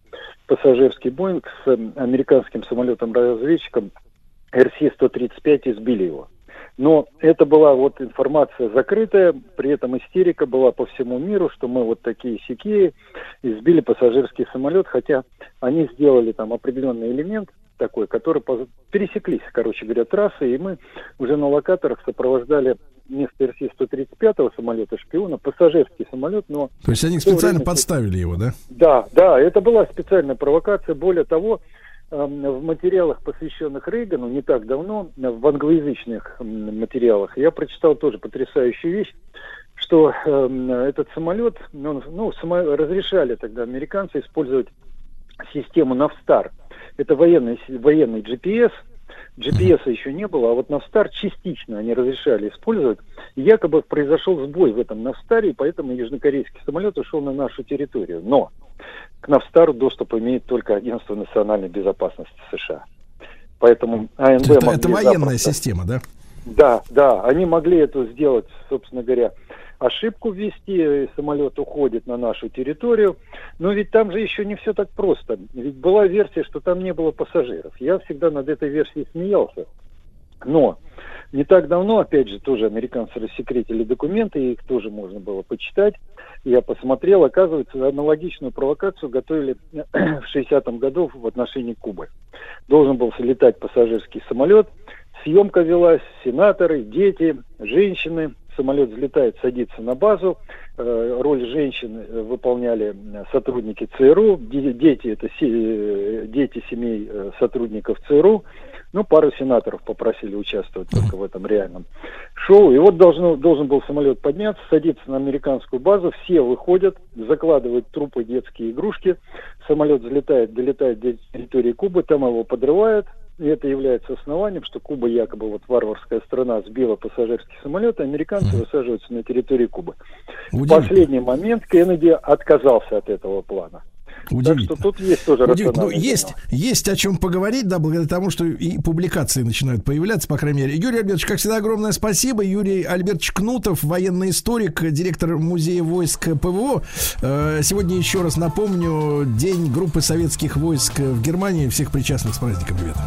пассажирский Боинг с американским самолетом-разведчиком RC-135 и сбили его. Но это была вот информация закрытая, при этом истерика была по всему миру, что мы вот такие сякие, и сбили пассажирский самолет, хотя они сделали там определенный элемент такой, который пересеклись, короче говоря, трассы, и мы уже на локаторах сопровождали вместо РС-135 самолета шпиона пассажирский самолет, но То есть они специально время- подставили его, да? да, да, это была специальная провокация. Более того, в материалах, посвященных Рейгану, не так давно, э, в англоязычных материалах, я прочитал тоже потрясающую вещь, что эм, этот самолет, ну, ну, само- разрешали тогда американцы использовать систему Навстар. Это военный, военный GPS, GPS еще не было, а вот Навстар частично они разрешали использовать. И якобы произошел сбой в этом Навстаре, и поэтому южнокорейский самолет ушел на нашу территорию. Но к Навстару доступ имеет только Агентство национальной безопасности США. Поэтому АНБ это, это военная запросто- система, да? да, да, они могли это сделать, собственно говоря, ошибку ввести, и самолет уходит на нашу территорию. Но ведь там же еще не все так просто. Ведь была версия, что там не было пассажиров. Я всегда над этой версией смеялся. Но не так давно, опять же, тоже американцы рассекретили документы, их тоже можно было почитать. Я посмотрел, оказывается, аналогичную провокацию готовили в 60-м году в отношении Кубы. Должен был летать пассажирский самолет, съемка велась, сенаторы, дети, женщины. Самолет взлетает, садится на базу. Э, Роль женщин э, выполняли сотрудники ЦРУ. Де- Дети это э, дети семей сотрудников ЦРУ. Ну, пару сенаторов попросили участвовать только в этом реальном шоу. И вот должен, должен был самолет подняться, садиться на американскую базу, все выходят, закладывают трупы детские игрушки, самолет взлетает, долетает до территории Кубы, там его подрывают, и это является основанием, что Куба якобы вот варварская страна сбила пассажирский самолет, а американцы высаживаются на территории Кубы. В последний момент Кеннеди отказался от этого плана. Так Удивительно. что тут есть тоже Удивительно. Ну, есть, есть о чем поговорить, да, благодаря тому, что и публикации начинают появляться, по крайней мере. Юрий Альбертович, как всегда, огромное спасибо. Юрий Альбертович Кнутов, военный историк, директор музея войск ПВО. Э, Сегодня еще раз напомню, день группы советских войск в Германии. Всех причастных с праздником, ребята.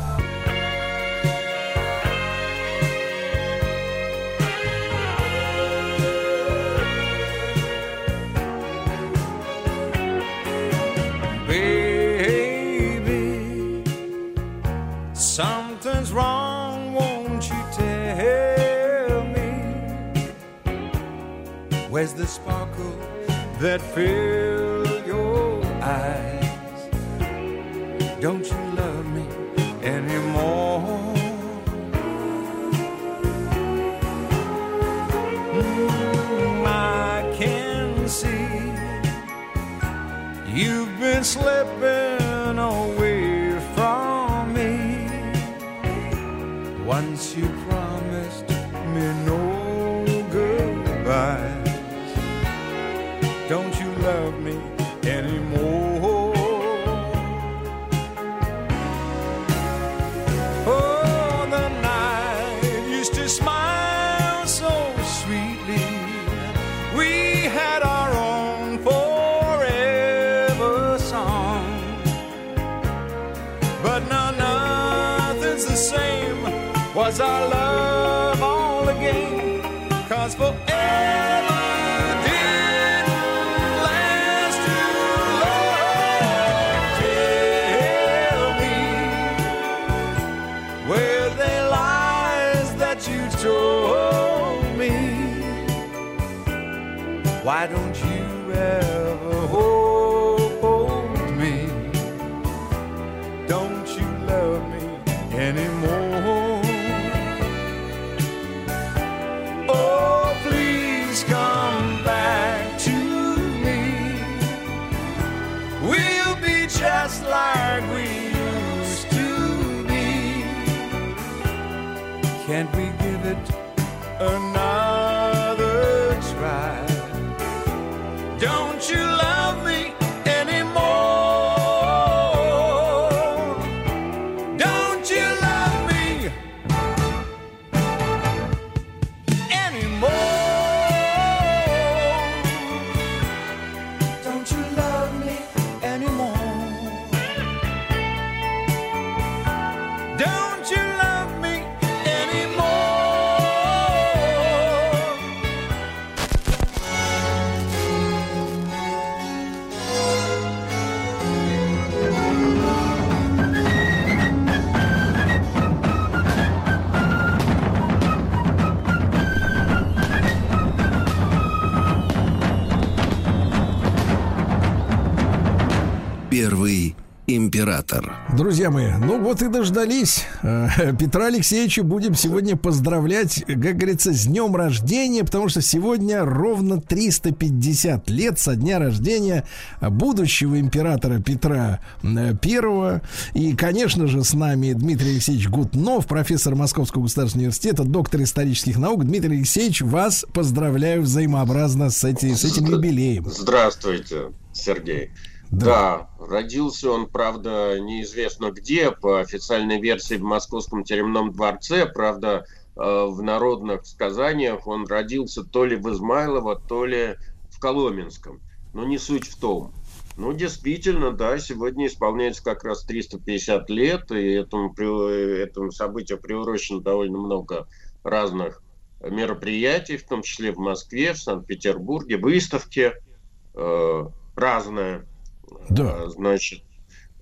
Where's the sparkle that filled your eyes? Don't you love me anymore? Mm, I can see You've been slipping away from me. Once you император. Друзья мои, ну вот и дождались. Э, Петра Алексеевича будем сегодня поздравлять, как говорится, с днем рождения, потому что сегодня ровно 350 лет со дня рождения будущего императора Петра э, Первого. И, конечно же, с нами Дмитрий Алексеевич Гутнов, профессор Московского государственного университета, доктор исторических наук. Дмитрий Алексеевич, вас поздравляю взаимообразно с, эти- с этим юбилеем. Здравствуйте, Сергей. Да. родился он, правда, неизвестно где, по официальной версии в Московском тюремном дворце, правда, э, в народных сказаниях он родился то ли в Измайлово, то ли в Коломенском. Но не суть в том. Ну, действительно, да, сегодня исполняется как раз 350 лет, и этому, этому событию приурочено довольно много разных мероприятий, в том числе в Москве, в Санкт-Петербурге, выставки э, разные. Да. Э, Значит,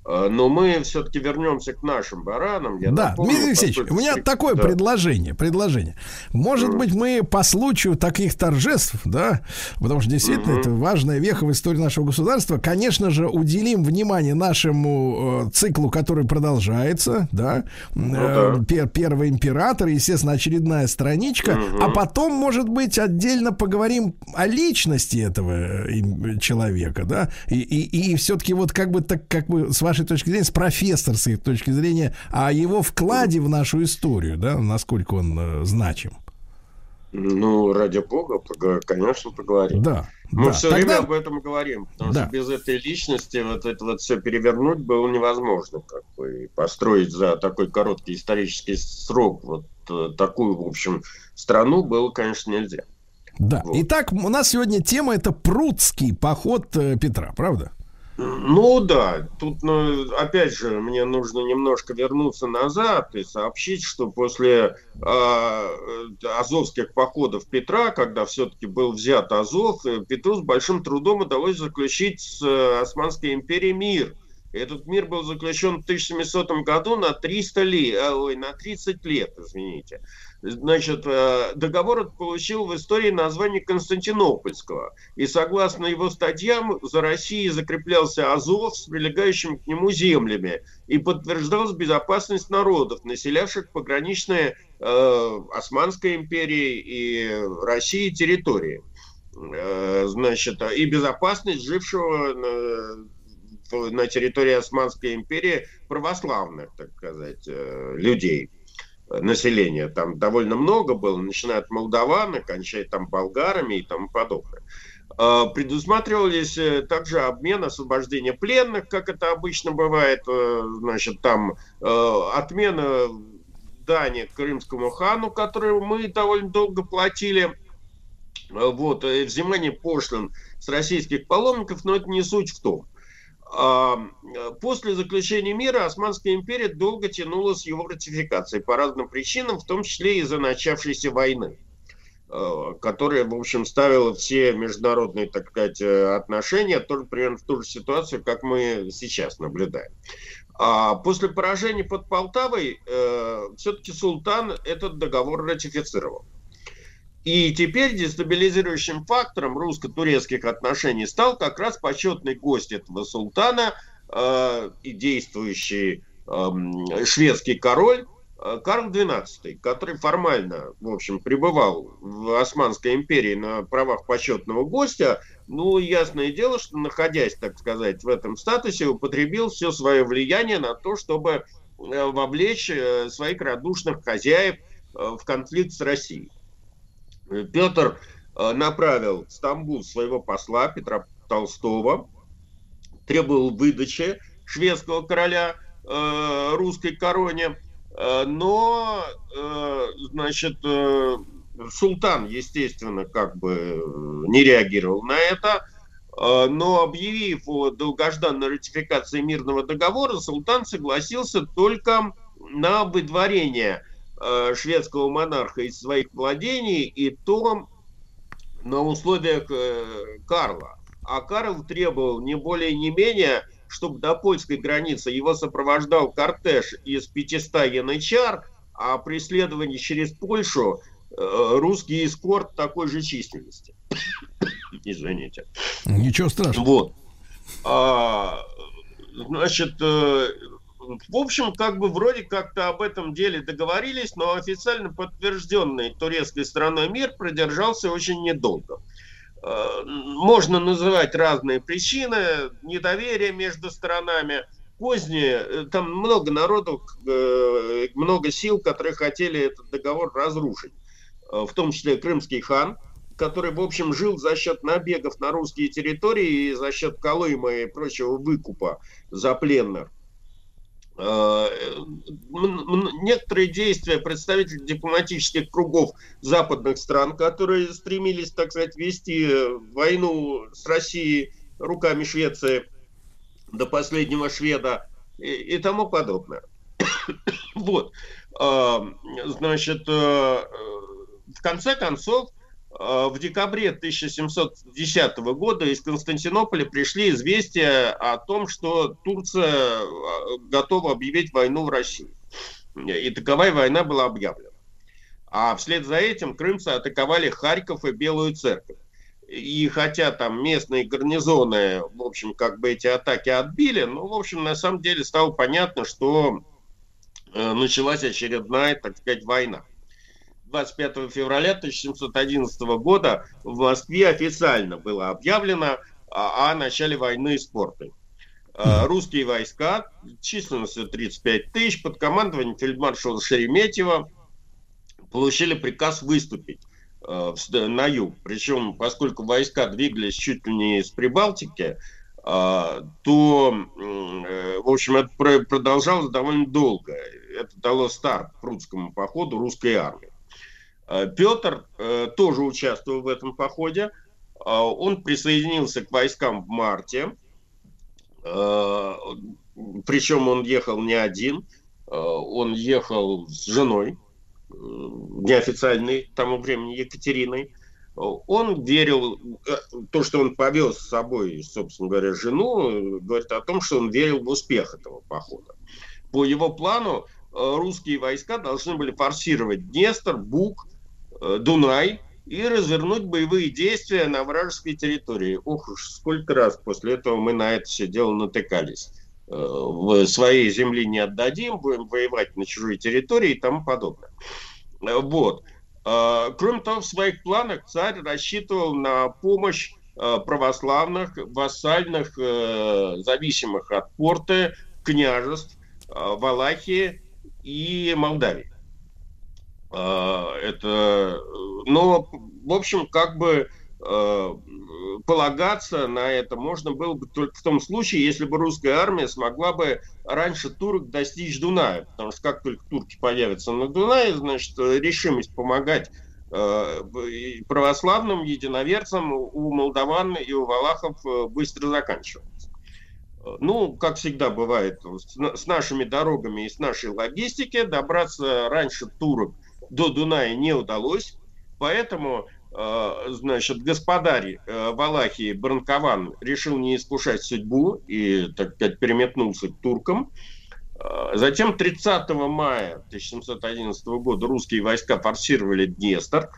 но мы все-таки вернемся к нашим баранам. Я Да, напомню, Дмитрий Алексеевич, у меня такое да. предложение, предложение. Может быть, мы по случаю таких торжеств, да, потому что действительно Мгм. это важная веха в истории нашего государства, конечно же, уделим внимание нашему э, циклу, который продолжается, да, Э, да. пер- первый император, естественно, очередная страничка, Мгм. а потом, может быть, отдельно поговорим о личности этого э, им- человека, да, и, и, и все-таки вот как бы так, как бы с вашей точки зрения, с профессорской точки зрения, о его вкладе в нашу историю, да, насколько он э, значим. Ну, ради бога, конечно, поговорим. Да. Мы да. все Тогда- время об этом говорим, потому Да. что без этой личности вот это вот все перевернуть было невозможно, как бы, и построить за такой короткий исторический срок вот э, такую, в общем, страну было, конечно, нельзя. Да. Итак, у нас сегодня тема это прудский поход э, Петра, правда? Ну да, тут, ну, опять же, мне нужно немножко вернуться назад и сообщить, что после а, э, азовских походов Петра, когда все-таки был взят Азов, э, Петру с большим трудом удалось заключить с э, Османской империей мир. Этот мир был заключен в 1700 году на 300 лет, ой, на 30 лет, извините. Значит, э, договор получил в истории название Константинопольского. И согласно его статьям, за Россией закреплялся Азов с прилегающими к нему землями и подтверждалась безопасность народов, населявших пограничные э, Османской империи и России территории. Э, значит, и безопасность жившего на, территории Османской империи православных, так сказать, э, людей э, населения. Там довольно много было, начиная от молдаван кончая там болгарами и тому подобное. Э, Предусматривались э, также обмен, освобождение пленных, как это обычно бывает, значит, там отмена дани крымскому хану, которую мы довольно долго платили, вот, взимание пошлин с российских паломников, но это не суть в том. Э, После заключения мира Османская империя долго тянула с его ратификацией по разным причинам, в том числе из-за начавшейся войны, э, которая, в общем, ставила все международные, так сказать, э, отношения тоже примерно в ту же ситуацию, как мы сейчас наблюдаем. А после поражения под Полтавой все-таки султан этот договор ратифицировал. И теперь дестабилизирующим фактором русско-турецких отношений стал как раз почетный гость этого султана э, и действующий э, шведский король э, Карл XII, который формально, в общем, пребывал в Османской империи на правах почетного гостя, ну, ясное дело, что, находясь, так сказать, в этом статусе, употребил все свое влияние на то, чтобы э, вовлечь э, своих радушных хозяев э, в конфликт с Россией. Петр э, направил в Стамбул своего посла Петра Толстого, требовал выдачи шведского короля э, русской короне, э, но, э, значит, э, султан, естественно, как бы не реагировал на это, э, но объявив о долгожданной ратификации мирного договора, султан согласился только на выдворение э, шведского монарха из своих владений, и то на условиях э, Карла. А Карл требовал не более не менее, чтобы до польской границы его сопровождал кортеж из 500 янычар, а при следовании через Польшу э, русский эскорт такой же численности. Извините. Ничего страшного. Вот. А, значит, в общем, как бы вроде как-то об этом деле договорились, но официально подтвержденный турецкой страной мир продержался очень недолго. Э, Можно называть разные причины, недоверие между сторонами, поздние, э, там много народу, э, много сил, которые хотели этот договор разрушить, в том числе крымский хан, который, в общем, жил за счет набегов на русские территории и за счет Колыма и прочего выкупа за пленных. Э, Некоторые действия представителей дипломатических кругов западных стран, которые стремились, так сказать, вести войну с Россией руками Швеции до последнего шведа и, и тому подобное. Вот. А, Значит, э, в конце концов, э, в декабре 1710 года из Константинополя пришли известия о том, что Турция э, готова объявить войну в России. И таковая война была объявлена. А вслед за этим крымцы атаковали Харьков и Белую Церковь. И хотя там местные гарнизоны, в общем, как бы эти атаки отбили, ну, в общем, на самом деле стало понятно, что э, началась очередная, так сказать, война. 25 февраля 1711 года в Москве официально было объявлено о, о начале войны с портой. Э, Русские войска численностью 35 тысяч под командованием фельдмаршала Шереметьева получили приказ выступить э, на юг. Причем, поскольку войска двигались чуть ли не с Прибалтики, а, то, э, в общем, это про- продолжалось довольно долго. Это дало старт прудскому походу русской армии. Э, Петр э, тоже участвовал в этом походе. А, Он присоединился к войскам в марте. Э, Причем он ехал не один. Э, Он ехал с женой, э, неофициальной тому времени Екатериной. Он верил, э, то, что он повез с собой, собственно говоря, жену, э, говорит о том, что он верил в успех этого похода. По его плану э, русские войска должны были форсировать Днестр, Буг, э, Дунай и развернуть боевые действия на вражеской территории. Ох уж, сколько раз после этого мы на это все дело натыкались. Э, В своей земли не отдадим, будем воевать на чужой территории и тому подобное. Э, Вот. Э, Кроме того, в своих планах царь рассчитывал на помощь э, православных, вассальных, э, зависимых от порты княжеств э, Валахии и Молдавии. Э, Это, но, в общем, как бы э, полагаться на это можно было бы только в том случае, если бы русская армия смогла бы раньше турок достичь Дуная. Потому что как только турки появятся на Дунае, значит, решимость помогать и православным единоверцам у молдаван и у валахов э, быстро заканчивается. Ну, как всегда бывает, с на- с нашими дорогами и с нашей логистики добраться раньше турок до Дуная не удалось, поэтому, э, значит, господарь э, Валахии Бранкован решил не искушать судьбу и, так сказать, переметнулся к туркам. Э, Затем 30 мая 1711 года русские войска форсировали Днестр.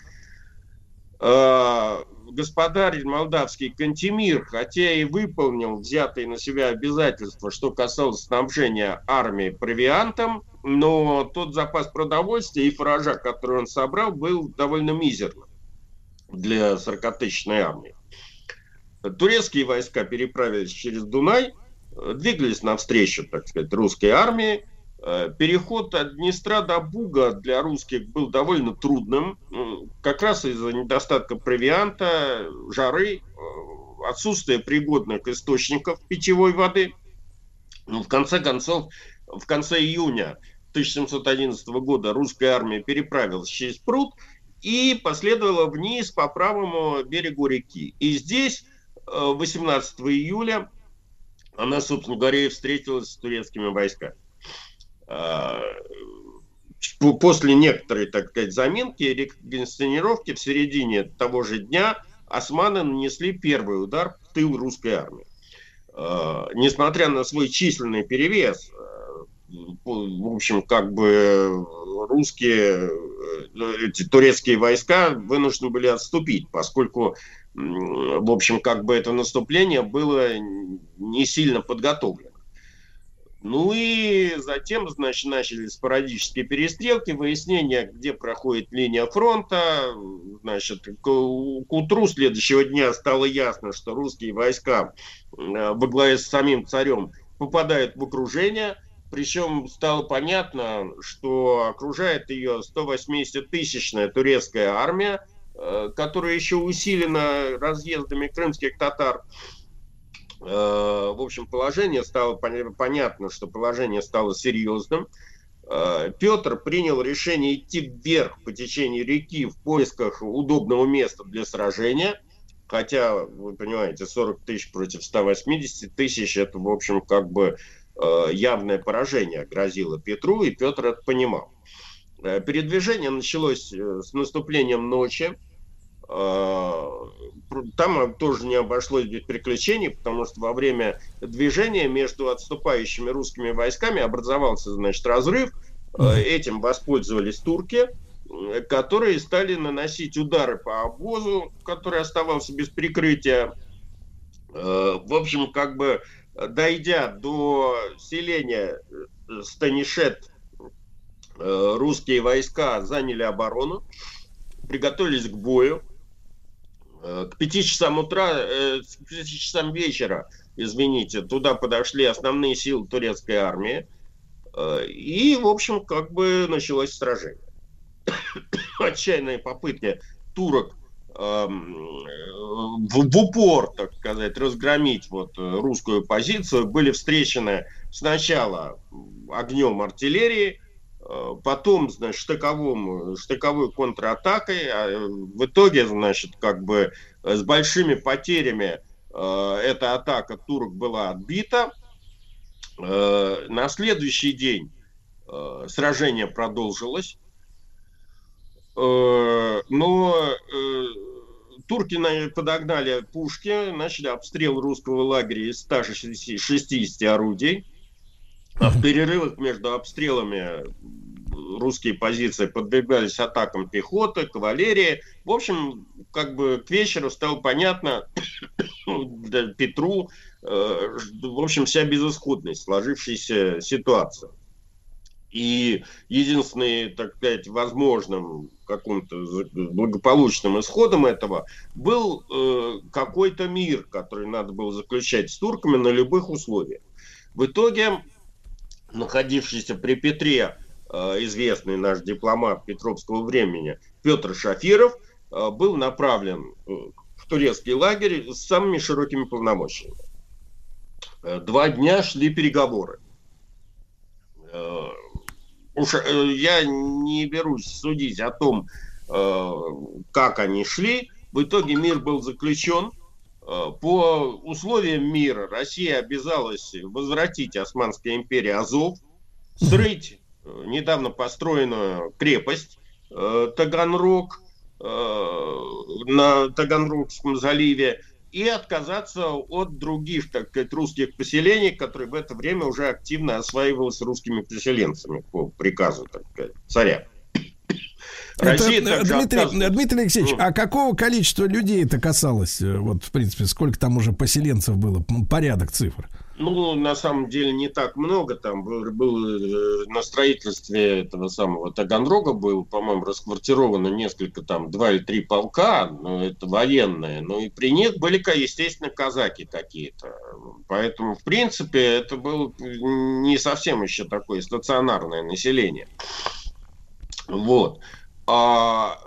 Господарь молдавский Кантемир, хотя и выполнил взятые на себя обязательства, что касалось снабжения армии провиантом, но тот запас продовольствия и фуража, который он собрал, был довольно мизерным для 40-тысячной армии. Турецкие войска переправились через Дунай, двигались навстречу, так сказать, русской армии. Э, Переход от Днестра до Буга для русских был довольно трудным, как раз из-за недостатка провианта, жары, э, отсутствия пригодных источников питьевой воды. Ну, в конце концов, в конце июня 1711 года русская армия переправилась через пруд и последовала вниз по правому берегу реки. И здесь э, 18 июля она, собственно говоря, и встретилась с турецкими войсками. По- После некоторой, так сказать, заминки и реконсценировки в середине того же дня османы нанесли первый удар в тыл русской армии. А, Несмотря на свой численный перевес, э, в общем, как бы русские, э, эти турецкие войска вынуждены были отступить, поскольку, в общем, как бы это наступление было не сильно подготовлено. Ну и затем, значит, начались спорадические перестрелки, выяснение, где проходит линия фронта. Значит, к, к утру следующего дня стало ясно, что русские войска э, во главе с самим царем попадают в окружение. Причем стало понятно, что окружает ее 180-тысячная турецкая армия, э, которая еще усилена разъездами крымских татар. Э, В общем, положение стало пон- понятно, что положение стало серьезным. Э, Петр принял решение идти вверх по течению реки в поисках удобного места для сражения. Хотя, вы понимаете, 40 тысяч против 180 тысяч, это, в общем, как бы явное поражение грозило Петру, и Петр это понимал. Э, Передвижение началось э, с наступлением ночи. Э, Там тоже не обошлось без приключений, потому что во время движения между отступающими русскими войсками образовался, значит, разрыв. Э, Этим воспользовались турки, э, которые стали наносить удары по обозу, который оставался без прикрытия. Э, В общем, как бы э, дойдя до селения э, Станишет, э, русские войска заняли оборону, приготовились к бою. Э, К пяти часам утра, к пяти часам вечера, извините, туда подошли основные силы турецкой армии. И, в общем, как бы началось сражение. Отчаянные попытки турок в, в упор, так сказать, разгромить вот э, русскую позицию были встречены сначала огнем артиллерии, э, потом, значит, штыковым, штыковой контратакой, а э, в итоге, значит, как бы э, с большими потерями э, эта атака турок была отбита. Э, На следующий день э, сражение продолжилось. Э, Но э, турки на- подогнали пушки, начали обстрел русского лагеря из 160 орудий. А в перерывах между обстрелами русские позиции подвергались атакам пехоты, кавалерии. В общем, как бы к вечеру стало понятно Петру, э, в общем, вся безысходность сложившейся ситуации. И единственный, так сказать, возможным каким-то благополучным исходом этого был э, какой-то мир, который надо было заключать с турками на любых условиях. В итоге, находившийся при Петре э, известный наш дипломат Петровского времени Петр Шафиров э, был направлен э, в турецкий лагерь с самыми широкими полномочиями. Э, Два дня шли переговоры. Уж э, я не берусь судить о том, э, как они шли. В итоге мир был заключен. Э, По условиям мира Россия обязалась возвратить Османской империи Азов, срыть недавно построенную крепость Таганрог на Таганрогском заливе и отказаться от других, так сказать, русских поселений, которые в это время уже активно осваивались русскими переселенцами по приказу, так сказать, царя. Россия Это, Дмитрий. Дмитрий Алексеевич, Ну. а какого количества людей это касалось? э, Вот, в принципе, сколько там уже поселенцев было? Порядок цифр. Ну, на самом деле не так много. Там был, был, э, на строительстве этого самого Таганрога был, по-моему, расквартировано несколько, там, два или три полка, но это военные. Ну и при них были, естественно, казаки какие-то. Поэтому, в принципе, это было не совсем еще такое стационарное население. Вот. А,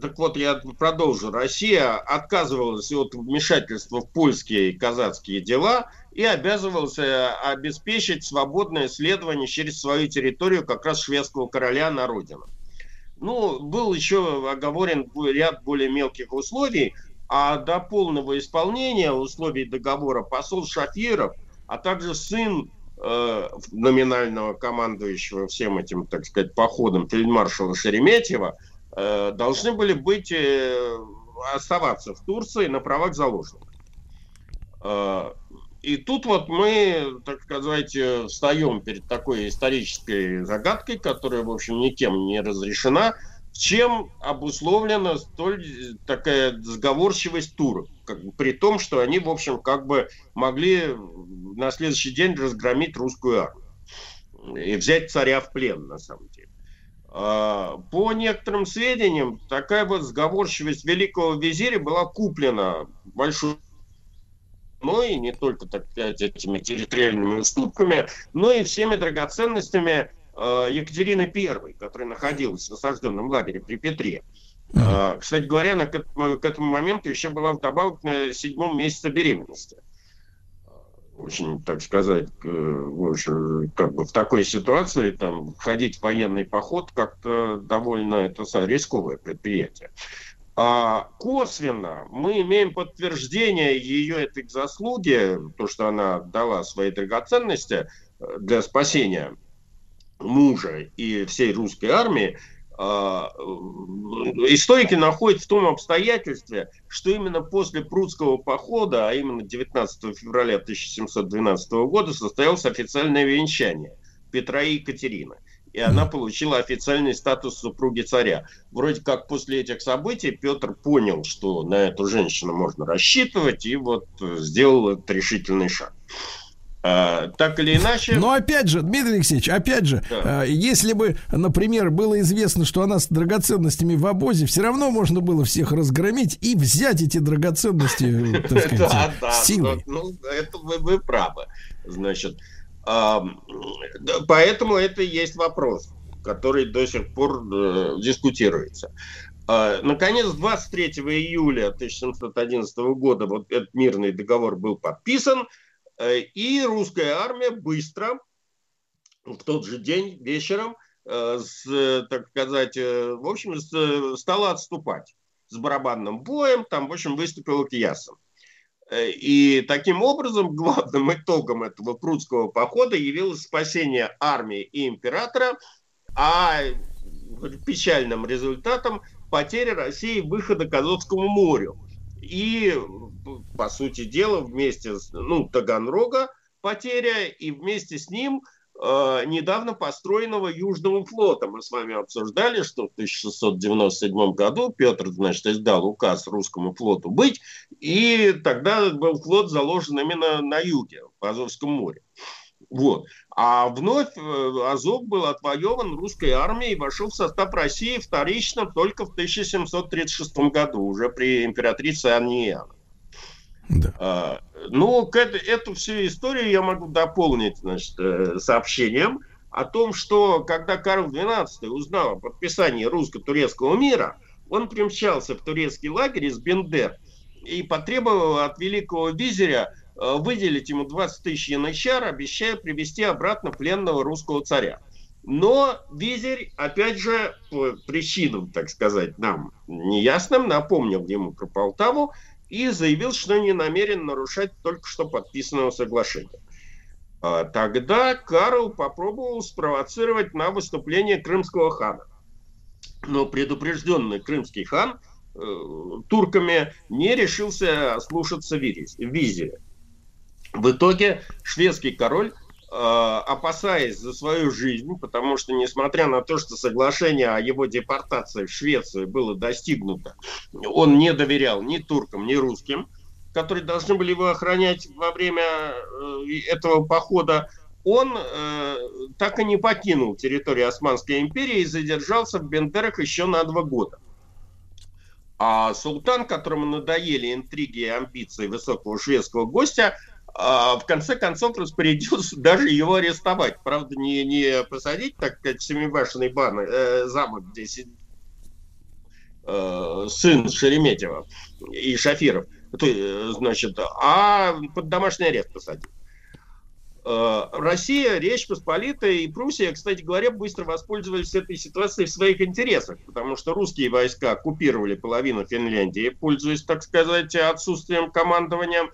так вот, я продолжу. Россия отказывалась от вмешательства в польские и казацкие дела и обязывалась э, обеспечить свободное следование через свою территорию как раз шведского короля на родину. Ну, был еще оговорен ряд более мелких условий, а до полного исполнения условий договора посол Шафиров, а также сын э, номинального командующего всем этим, так сказать, походом фельдмаршала Шереметьева, должны были быть э, оставаться в Турции на правах заложников. Э, и тут вот мы, так сказать, э, встаем перед такой исторической загадкой, которая, в общем, никем не разрешена, чем обусловлена столь э, такая сговорчивость турок, как бы, при том, что они, в общем, как бы могли на следующий день разгромить русскую армию и взять царя в плен, на самом деле. А, По некоторым сведениям, такая вот сговорчивость великого визиря была куплена большой но и не только, так сказать, этими территориальными уступками, но и всеми драгоценностями э, Екатерины I, которая находилась в осажденном лагере при Петре. Э, Кстати говоря, она к этому, к этому моменту еще была вдобавок на седьмом месяце беременности. Очень, так сказать, э, в как бы в такой ситуации там входить в военный поход как-то довольно это рисковое предприятие. А косвенно мы имеем подтверждение ее этой заслуги, то, что она дала свои драгоценности э, для спасения мужа и всей русской армии, историки находят в том обстоятельстве, что именно после прудского похода, а именно 19 февраля 1712 года, состоялось официальное венчание Петра и Екатерины. И она получила официальный статус супруги царя. Вроде как после этих событий Петр понял, что на эту женщину можно рассчитывать, и вот э, сделал этот решительный шаг. А, так или иначе... Но опять же, Дмитрий Алексеевич, опять же, Да. э, если бы, например, было известно, что она с драгоценностями в обозе, все равно можно было всех разгромить и взять эти драгоценности, э, силой. ну, это вы, вы правы. Значит, поэтому это и есть вопрос, который до сих пор э, дискутируется. А, Наконец, 23 июля 1711 года вот этот мирный договор был подписан, и русская армия быстро, в тот же день вечером, э, с, э, так сказать, э, в общем, э, стала отступать с барабанным боем, там, в общем, выступила Киясом. Э, И таким образом главным итогом этого прудского похода явилось спасение армии и императора, а печальным результатом потеря России выхода к Азовскому морю. И, по сути дела, вместе с ну, Таганрога потеря, и вместе с ним э, недавно построенного Южного флота. Мы с вами обсуждали, что в 1697 году Петр, значит, издал указ русскому флоту быть, и тогда был флот заложен именно на юге, в Азовском море. Вот. А вновь э, Азов был отвоеван русской армией и вошел в состав России вторично только в 1736 году, уже при императрице Анне Иоанна. А, Ну, к этой- эту всю историю я могу дополнить значит, э, сообщением о том, что когда Карл XII узнал о подписании русско-турецкого мира, он примчался в турецкий лагерь из Бендер и потребовал от великого визиря выделить ему 20 тысяч янычар, обещая привести обратно пленного русского царя. Но визирь, опять же, по причинам, так сказать, нам неясным, напомнил ему про Полтаву и заявил, что не намерен нарушать только что подписанного соглашения. А Тогда Карл попробовал спровоцировать на выступление крымского хана. Но предупрежденный крымский хан э, турками не решился слушаться визи- визиря. В итоге шведский король, э, опасаясь за свою жизнь, потому что, несмотря на то, что соглашение о его депортации в Швецию было достигнуто, он не доверял ни туркам, ни русским, которые должны были его охранять во время э, этого похода, он э, так и не покинул территорию Османской империи и задержался в Бендерах еще на два года. А султан, которому надоели интриги и амбиции высокого шведского гостя, в конце концов распорядился даже его арестовать. Правда, не, не посадить, так сказать, семибашенный бан, э, замок, где сидит э, сын Шереметьева и Шафиров, то, э, значит, а под домашний арест посадить. Э, Россия, Речь Посполитая и Пруссия, кстати говоря, быстро воспользовались этой ситуацией в своих интересах, потому что русские войска оккупировали половину Финляндии, пользуясь, так сказать, отсутствием командования.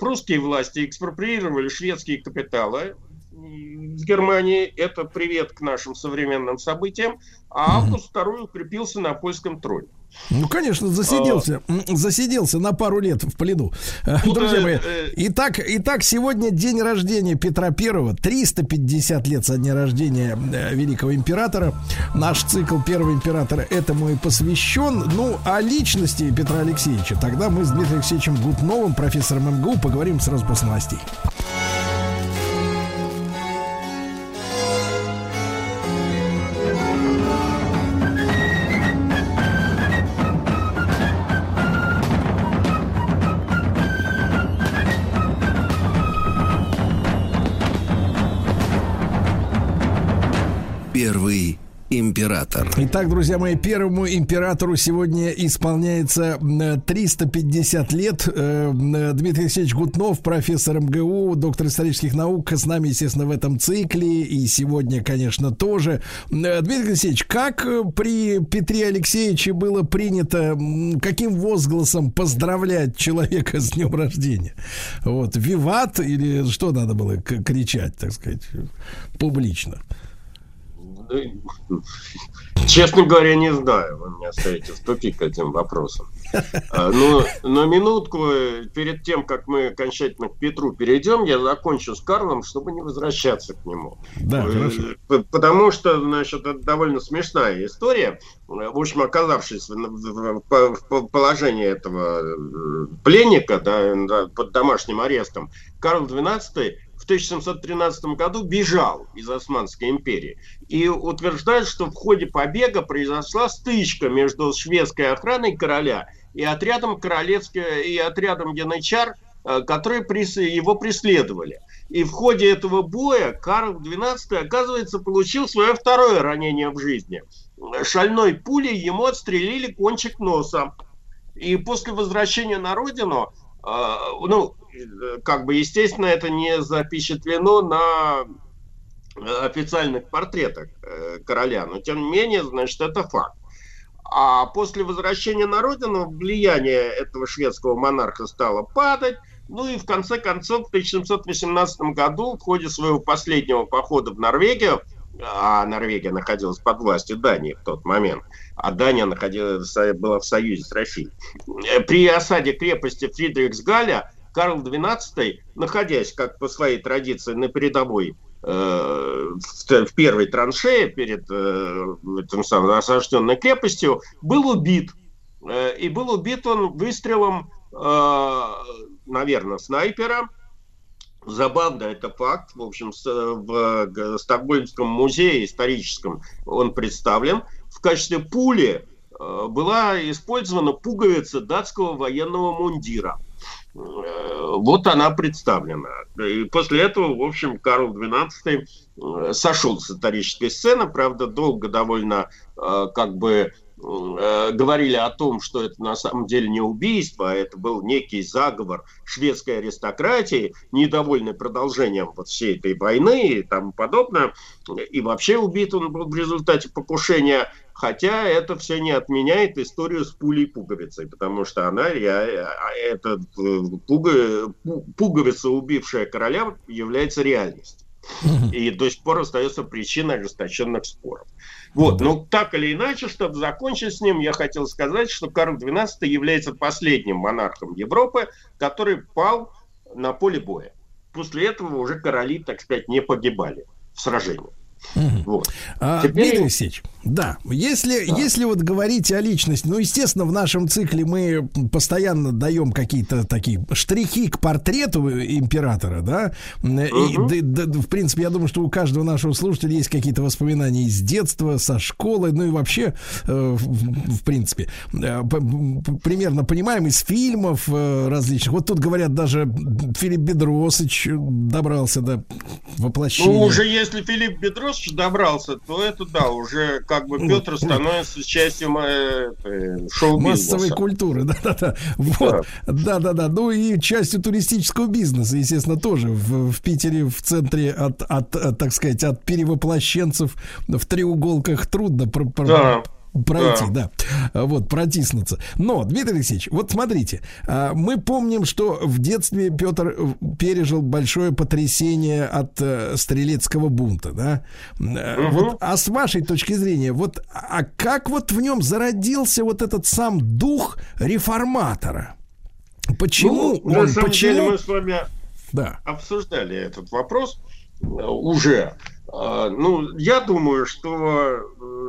Прусские власти экспроприировали шведские капиталы в Германии. Это привет к нашим современным событиям. А Август II укрепился на польском троне. Ну, конечно, засиделся, м, засиделся на пару лет в плену. Э, Тут, Друзья э, мои, э, итак, итак, сегодня день рождения Петра Первого, 350 лет со дня рождения великого императора. Наш цикл Первого императора этому и посвящен. Ну, о личности Петра Алексеевича тогда мы с Дмитрием Алексеевичем Гутновым, профессором МГУ, поговорим сразу после новостей. Первый император. Итак, друзья мои, первому императору сегодня исполняется м, 350 лет. Э, м, Дмитрий Алексеевич Гутнов, профессор МГУ, доктор исторических наук, с нами, естественно, в этом цикле. И сегодня, конечно, тоже. Э, Дмитрий Алексеевич, как э, при Петре Алексеевиче было принято, каким возгласом поздравлять человека с днем рождения? Вот, виват или что надо было кричать, так сказать, публично? Честно говоря, не знаю. Вы меня ставите в тупик этим вопросом. А, Ну, на минутку, э, перед тем, как мы окончательно к Петру перейдем, я закончу с Карлом, чтобы не возвращаться к нему. Да, Э, хорошо. Потому что, значит, это довольно смешная история. В общем, оказавшись в, положении этого э, пленника да, под домашним арестом, Карл XII в 1713 году бежал из Османской империи и утверждает, что в ходе побега произошла стычка между шведской охраной короля и отрядом королевского и отрядом янычар, э, которые его преследовали. И в ходе этого боя Карл XII, оказывается, получил свое второе ранение в жизни. Шальной пулей ему отстрелили кончик носа. И после возвращения на родину, ну, э, как бы, естественно, это не запечатлено на э, официальных портретах э, короля, но тем не менее, значит, это факт. А после возвращения на родину влияние этого шведского монарха стало падать, ну и в конце концов в 1718 году в ходе своего последнего похода в Норвегию, а Норвегия находилась под властью Дании в тот момент, а Дания находилась, была в союзе с Россией. Э, При осаде крепости Фридрихсгаля Карл XII, находясь, как по своей традиции, на передовой э, в, первой траншее перед э, этим самым осажденной крепостью, был убит. И был убит он выстрелом, наверное, снайпера. Забавно, это факт. В общем, в Стокгольмском музее историческом он представлен. Качестве пули э, была использована пуговица датского военного мундира. Э, Вот она представлена. И после этого, в общем, Карл XII э, сошел с исторической сцены, правда, долго довольно как бы говорили о том, что это на самом деле не убийство, а это был некий заговор шведской аристократии, недовольный продолжением вот всей этой войны и тому подобное. И вообще убит он был в результате покушения, хотя это все не отменяет историю с пулей пуговицей, потому что она, ре- а эта э, пуга- пу- пуговица, убившая короля, является реальностью. И до сих пор остается причиной ожесточенных споров. Вот, ну так или иначе, чтобы закончить с ним, я хотел сказать, что Карл XII является последним монархом Европы, который пал на поле боя. После этого уже короли, так сказать, не погибали в сражении. Вот. А, Теперь- Дмитрий Алексеевич, да, если, если вот говорить о личности, ну, естественно, в нашем цикле мы постоянно даем какие-то такие штрихи к портрету императора, да, и, Мгм. да- да, в принципе, я думаю, что у каждого нашего слушателя есть какие-то воспоминания из детства, со школы, ну и вообще, э, в, в принципе, э, примерно понимаем из фильмов э, различных. Вот тут говорят, даже Филипп Бедросович добрался до воплощения. Ну, уже если Филипп Бедросович добрался, то это да, уже как бы Петр становится частью э, шоу-бизнеса. массовой культуры, да-да-да. Вот, да-да-да. Ну и частью туристического бизнеса, естественно, тоже в, в Питере в центре от, от, э, так сказать, от перевоплощенцев в треуголках трудно Да. Пройти, Да. да. Вот, протиснуться. Но, Дмитрий Алексеевич, вот смотрите, а, мы помним, что в детстве Петр э, пережил большое потрясение от э, стрелецкого бунта, да. Мгм. Вот, а с вашей точки зрения, вот, а как вот в нем зародился вот этот сам дух реформатора? Почему Ну, на он, самом почему? деле мы с вами Да. обсуждали этот вопрос уже. Э, Ну, я думаю, что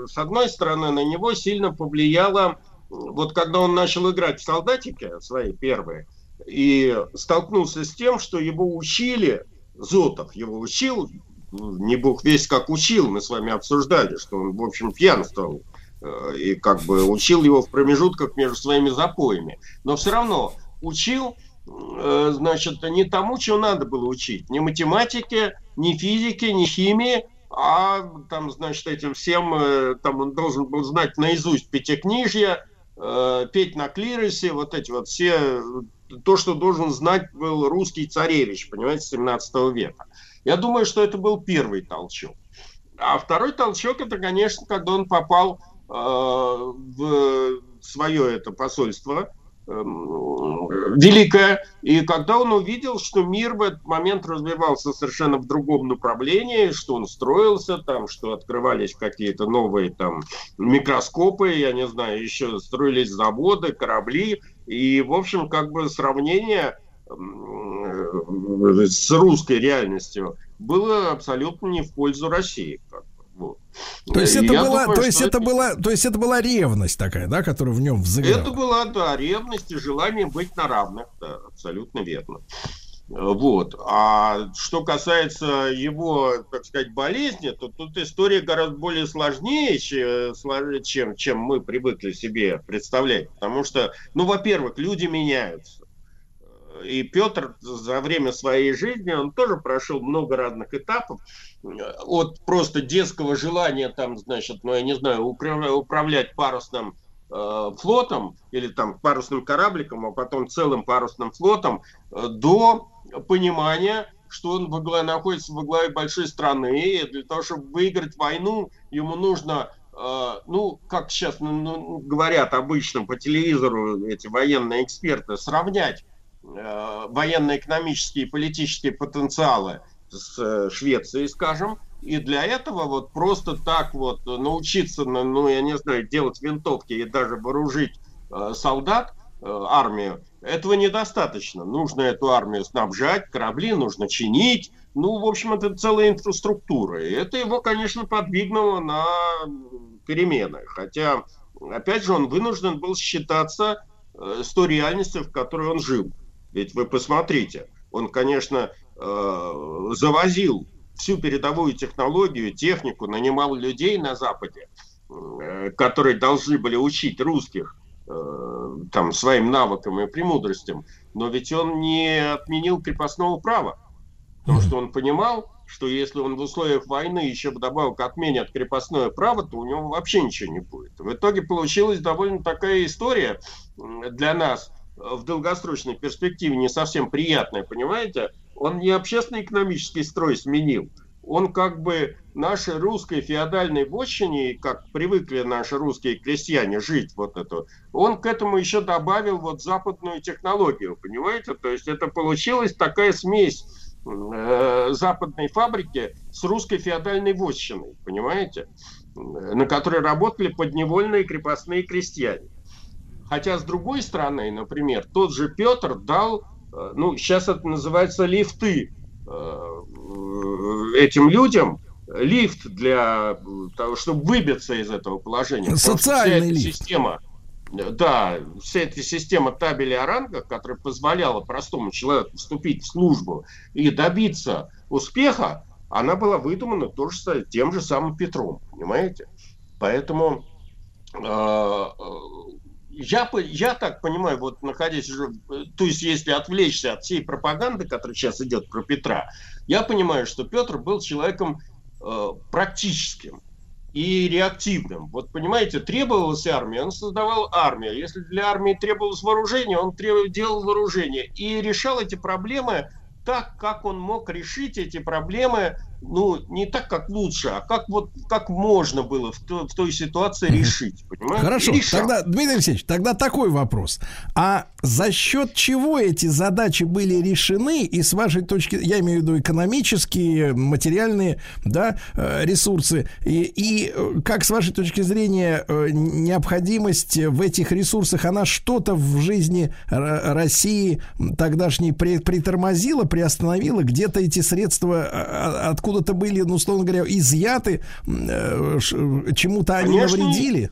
с одной стороны на него сильно повлияло, вот когда он начал играть в солдатики свои первые, и столкнулся с тем, что его учили, Зотов его учил, не бог весь как учил, мы с вами обсуждали, что он, в общем, пьянствовал, э, и как бы учил его в промежутках между своими запоями. Но все равно учил, э, значит, не тому, чего надо было учить. Не математике, не физике, не химии, а там, значит, этим всем, э, там он должен был знать наизусть пятикнижья, э, петь на клиросе, вот эти вот все, то, что должен знать был русский царевич, понимаете, 17 века. Я думаю, что это был первый толчок. А второй толчок, это, конечно, когда он попал э, в свое это посольство великое, и когда он увидел, что мир в этот момент развивался совершенно в другом направлении, что он строился там, что открывались какие-то новые там микроскопы, я не знаю, еще строились заводы, корабли, и, в общем, как бы сравнение м, с русской реальностью было абсолютно не в пользу России. Вот. То есть И это я была, думаю, то есть что это была, то есть это была ревность такая, да, которая в нем взыграла. это была, да, ревность и желание быть на равных, да, абсолютно верно. Э, Вот. А что касается его, так сказать, болезни, то тут история гораздо более сложнее, че- сло- чем, чем мы привыкли себе представлять. Потому что, ну, во-первых, люди меняются. И Петр за время своей жизни, он тоже прошел много разных этапов. От просто детского желания, там, значит, ну, я не знаю, управля- управлять парусным э, флотом или там парусным корабликом, а потом целым парусным флотом, э, до понимания, что он во главе, находится во главе большой страны, и для того, чтобы выиграть войну, ему нужно, э, ну, как сейчас ну, ну, говорят обычно по телевизору эти военные эксперты, сравнять э, военно-экономические и политические потенциалы с э, Швецией, скажем, и для этого вот просто так вот научиться, на- ну, я не знаю, делать винтовки и даже вооружить э, солдат, э, армию, этого недостаточно. Нужно эту армию снабжать, корабли нужно чинить. Ну, в общем, это целая инфраструктура. И это его, конечно, подвигнуло на перемены. Хотя, опять же, он вынужден был считаться э, с той реальностью, в которой он жил. Ведь вы посмотрите, он, конечно, э, завозил всю передовую технологию, технику, нанимал людей на Западе, э, которые должны были учить русских э, там своим навыкам и премудростям, но ведь он не отменил крепостного права, потому что он понимал, что если он в условиях войны еще вдобавок отменят крепостное право, то у него вообще ничего не будет. В итоге получилась довольно такая история для нас э, в долгосрочной перспективе не совсем приятная, понимаете? Он не общественно-экономический строй сменил, он как бы нашей русской феодальной вотчине, как привыкли наши русские крестьяне жить вот это, он к этому еще добавил вот западную технологию, понимаете? То есть это получилась такая смесь э, западной фабрики с русской феодальной вотчиной, понимаете? На которой работали подневольные крепостные крестьяне. Хотя, с другой стороны, например, тот же Петр дал, ну, сейчас это называется лифты э, этим людям, лифт для э, того, чтобы выбиться из этого положения. Социальный эта лифт. Система, э, да, вся эта система табели о рангах, которая позволяла простому человеку вступить в службу и добиться успеха, она была выдумана тоже тем же самым Петром, понимаете? Поэтому э, э, я, я так понимаю, вот находясь уже, то есть если отвлечься от всей пропаганды, которая сейчас идет про Петра, я понимаю, что Петр был человеком э, практическим и реактивным. Вот понимаете, требовалась армия, он создавал армию. Если для армии требовалось вооружение, он требовал, делал вооружение и решал эти проблемы так, как он мог решить эти проблемы, ну, не так, как лучше, а как вот как можно было в, то- в той ситуации решить. Понимаете? Хорошо, тогда, Дмитрий Алексеевич, тогда такой вопрос. А за счет чего эти задачи были решены, и с вашей точки, я имею в виду экономические, материальные, да, э, ресурсы, и, и э, как с вашей точки зрения э, необходимость в этих ресурсах, она что-то в жизни России тогдашней при- притормозила, приостановила, где-то эти средства а, откуда-то были, ну, условно говоря, изъяты, э, чему-то они Конечно, навредили?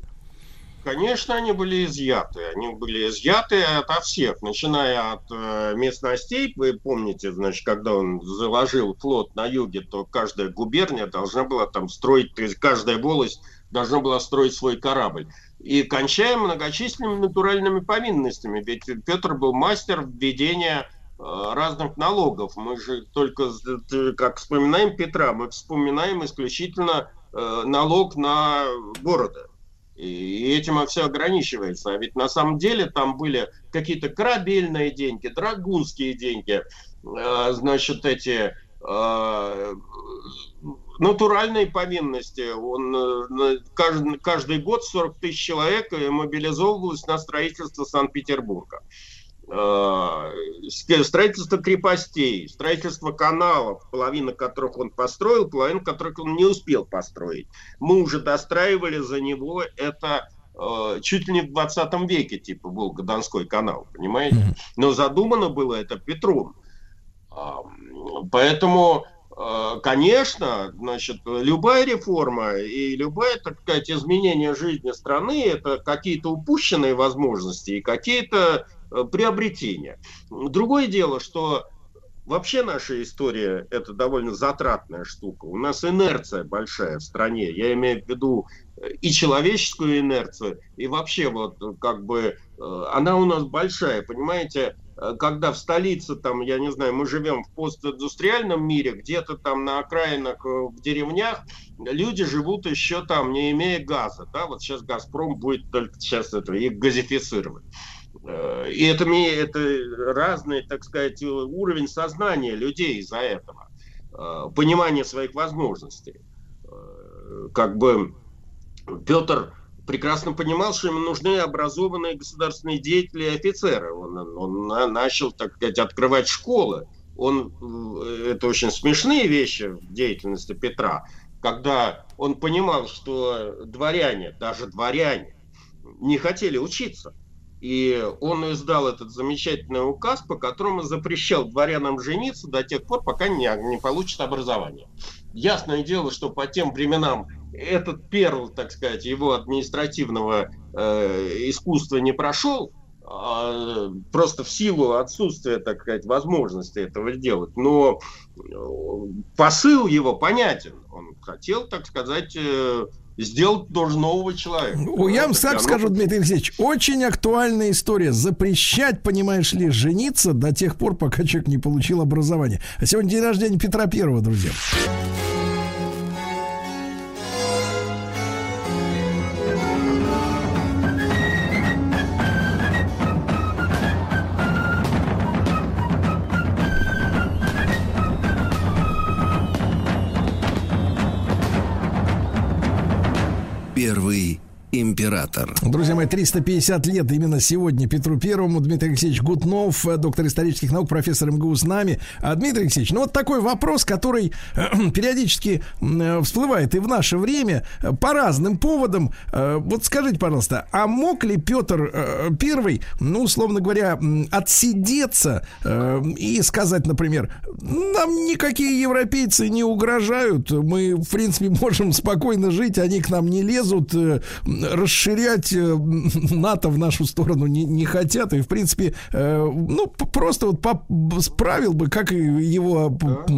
Конечно, они были изъяты. Они были изъяты ото всех, начиная от э, местностей. Вы помните, значит, когда он заложил флот на юге, то каждая губерния должна была там строить, то есть каждая волость должна была строить свой корабль. И кончая многочисленными натуральными повинностями. Ведь Петр был мастер введения разных налогов. Мы же только, э, как вспоминаем Петра, мы вспоминаем исключительно э, налог на города. И этим все ограничивается. А ведь на самом деле там были какие-то корабельные деньги, драгунские деньги, э, значит, эти э, натуральные повинности. Он э, каждый, каждый год 40 тысяч человек э, мобилизовывалось на строительство Санкт-Петербурга. Э, Строительство крепостей, строительство каналов, половина которых он построил, половина которых он не успел построить. Мы уже достраивали за него это э, чуть ли не в 20 веке, типа Волго-Донской канал, понимаете? Но задумано было это Петром. А, Поэтому, э, конечно, значит, любая реформа и любое, так сказать, изменение жизни страны – это какие-то упущенные возможности и какие-то приобретения. Другое дело, что вообще наша история – это довольно затратная штука. У нас инерция большая в стране. Я имею в виду э, и человеческую инерцию, и вообще вот э, как бы э, она у нас большая, понимаете? Э, Когда в столице, там, я не знаю, мы живем в постиндустриальном мире, где-то там на окраинах, э, в деревнях, люди живут еще там, не имея газа, да, вот сейчас «Газпром» будет только сейчас это, их газифицировать. Э, И это, это разный, так сказать, уровень сознания людей из-за этого, э, понимание своих возможностей. Э, Как бы Петр прекрасно понимал, что ему нужны образованные государственные деятели и офицеры. Он, он на- начал, так сказать, открывать школы. Он, это очень смешные вещи в деятельности Петра, когда он понимал, что дворяне, даже дворяне, не хотели учиться. И он издал этот замечательный указ, по которому запрещал дворянам жениться до тех пор, пока не, не получат образование. Ясное дело, что по тем временам этот перл, так сказать, его административного э, искусства не прошел, а, просто в силу отсутствия, так сказать, возможности этого сделать. Но э, посыл его понятен. Он хотел, так сказать, э, сделать тоже нового человека. Ну, Я вам так скажу, Дмитрий Алексеевич, очень актуальная история. Запрещать, понимаешь ли, жениться до тех пор, пока человек не получил образование. А сегодня день рождения Петра Первого, друзья. Император. Друзья мои, 350 лет именно сегодня Петру Первому. Дмитрий Алексеевич Гутнов, э, доктор исторических наук, профессор МГУ с нами. А, Дмитрий Алексеевич, ну вот такой вопрос, который э, периодически э, всплывает и в наше время по разным поводам. Вот скажите, пожалуйста, а мог ли Петр Первый, ну, условно говоря, отсидеться и сказать, например, нам никакие европейцы не угрожают, мы, в принципе, можем спокойно жить, они к нам не лезут, э, расширять э, НАТО в нашу сторону не, не хотят, и, в принципе, э, ну, просто вот справил бы, как и его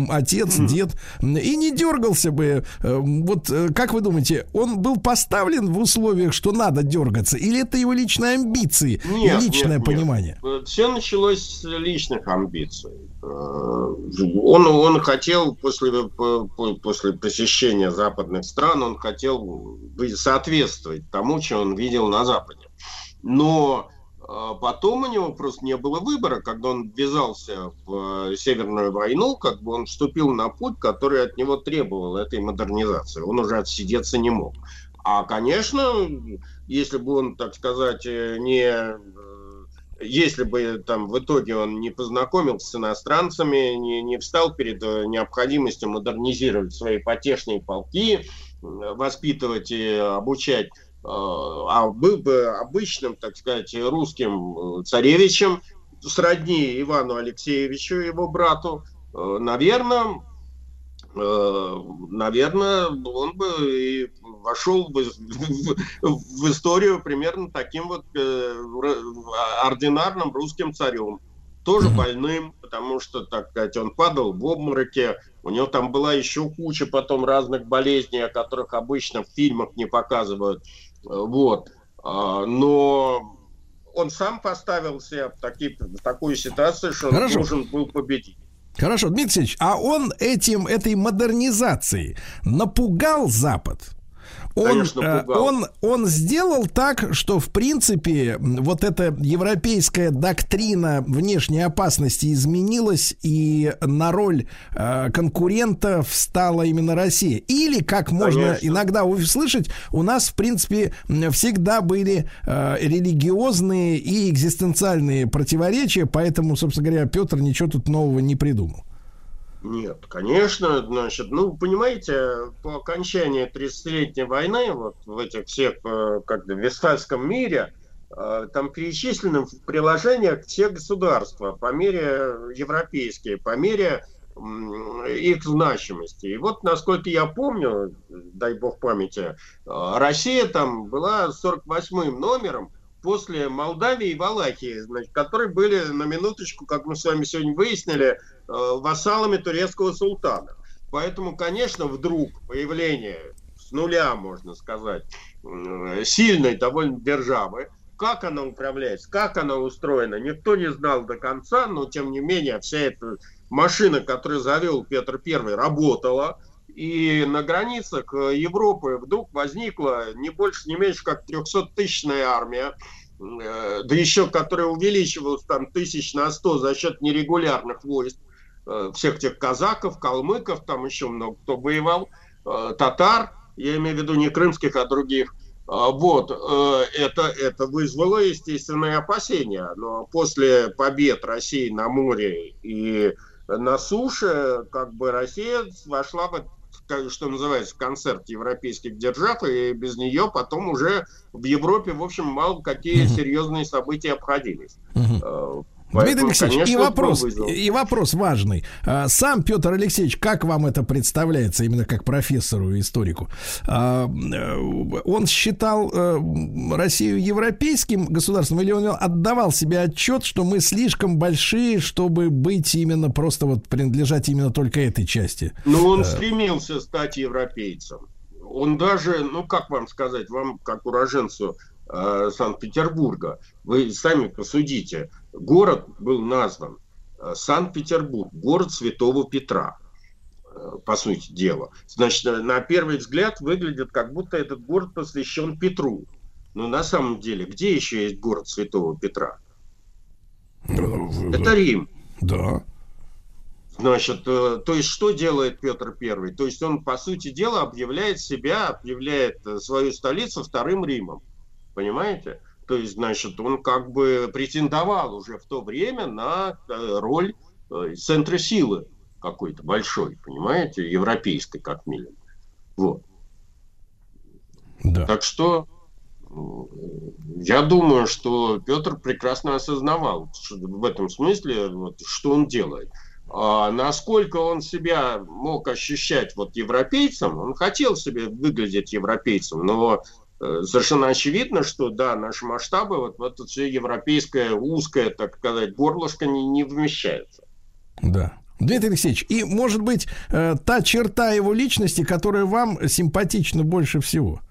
отец, дед, и не дергался бы. Э, Вот как вы думаете, он был поставлен в условиях, что надо дергаться, или это его личные амбиции Нет, личное нет, нет. понимание? Все началось с личных амбиций. Он, он хотел после, по- по- после посещения западных стран, он хотел соответствовать тому, что он видел на Западе. Но э, потом у него просто не было выбора, когда он ввязался в э, Северную войну, как бы он вступил на путь, который от него требовал этой модернизации. Он уже отсидеться не мог. А, конечно, если бы он, так сказать, э, не если бы там в итоге он не познакомился с иностранцами, не, не встал перед э, необходимостью модернизировать свои потешные полки, э, воспитывать и обучать, э, а был бы обычным, так сказать, русским э, царевичем, сродни Ивану Алексеевичу, его брату, э, наверное, наверное, он бы и вошел в, в- в историю примерно таким вот э, ординарным русским царем. Тоже больным, потому что, так сказать, он падал в обмороке, у него там была еще куча потом разных болезней, о которых обычно в фильмах не показывают. Э, Вот. А, Но он сам поставил себя в, таки- в такую ситуацию, что он Хорошо. должен был победить. Хорошо, Дмитрий Алексеевич, а он этим, этой модернизацией напугал Запад? Он, Конечно, э, пугал. он, он сделал так, что, в принципе, вот эта европейская доктрина внешней опасности изменилась, и на роль э, конкурента встала именно Россия. Или, как можно Конечно. иногда услышать, у нас, в принципе, всегда были э, религиозные и экзистенциальные противоречия, поэтому, собственно говоря, Петр ничего тут нового не придумал. Нет, конечно, значит, ну, понимаете, по окончании 30-летней войны, вот в этих всех, э, как бы, Вестфальском мире, э, там перечислены в приложениях все государства по мере европейские, по мере их значимости. И вот, насколько я помню, дай бог памяти, э, Россия там была 48-м номером после Молдавии и Валахии, значит, которые были, на минуточку, как мы с вами сегодня выяснили, э, вассалами турецкого султана. Поэтому, конечно, вдруг появление с нуля, можно сказать, м, сильной довольно державы, как она управляется, как она устроена, никто не знал до конца, но тем не менее вся эта машина, которую завел Петр I, работала. И на границах э, Европы вдруг возникла не больше, не меньше, как 300-тысячная армия, э, да еще которая увеличивалась там тысяч на сто за счет нерегулярных войск, э, всех тех казаков, калмыков, там еще много кто воевал, татар, я имею в виду не крымских, а других. А, Вот, это, это вызвало естественные опасения. Но после побед России на море и на суше, как бы Россия вошла в, как- что называется, концерт европейских держав, и без нее потом уже в Европе, в общем, мало какие серьезные события обходились. Дмитрий поэтому, Алексеевич, и конечно, был вопрос, и вопрос важный. А, Сам Петр Алексеевич, как вам это представляется, именно как профессору и историку? А, э, Он считал э, Россию европейским государством или он отдавал себе отчет, что мы слишком большие, чтобы быть именно просто вот принадлежать именно только этой части? Но он Э, стремился стать европейцем. он даже, ну как вам сказать, вам как уроженцу Санкт-Петербурга, вы сами посудите, город был назван э, Санкт-Петербург, город Святого Петра, э, по сути дела. Значит, на первый взгляд выглядит, как будто этот город посвящен Петру. Но на самом деле, где еще есть город Святого Петра? Это Рим. Да. Значит, э, то есть что делает Петр Первый? То есть он, по сути дела, объявляет себя, объявляет свою столицу вторым Римом. Понимаете? То есть, значит, он как бы претендовал уже в то время на э, роль э, центра силы какой-то большой, понимаете, европейской как минимум. Вот. Да. Так что м, я думаю, что Петр прекрасно осознавал что в этом смысле, вот, что он делает. А насколько он себя мог ощущать вот европейцем, он хотел себе выглядеть европейцем, но э, совершенно очевидно, что да, наши масштабы, вот в это все европейское узкое, так сказать, горлышко не, не вмещается. Да. Дмитрий Алексеевич, и, может быть, э, та черта его личности, которая вам симпатична больше всего?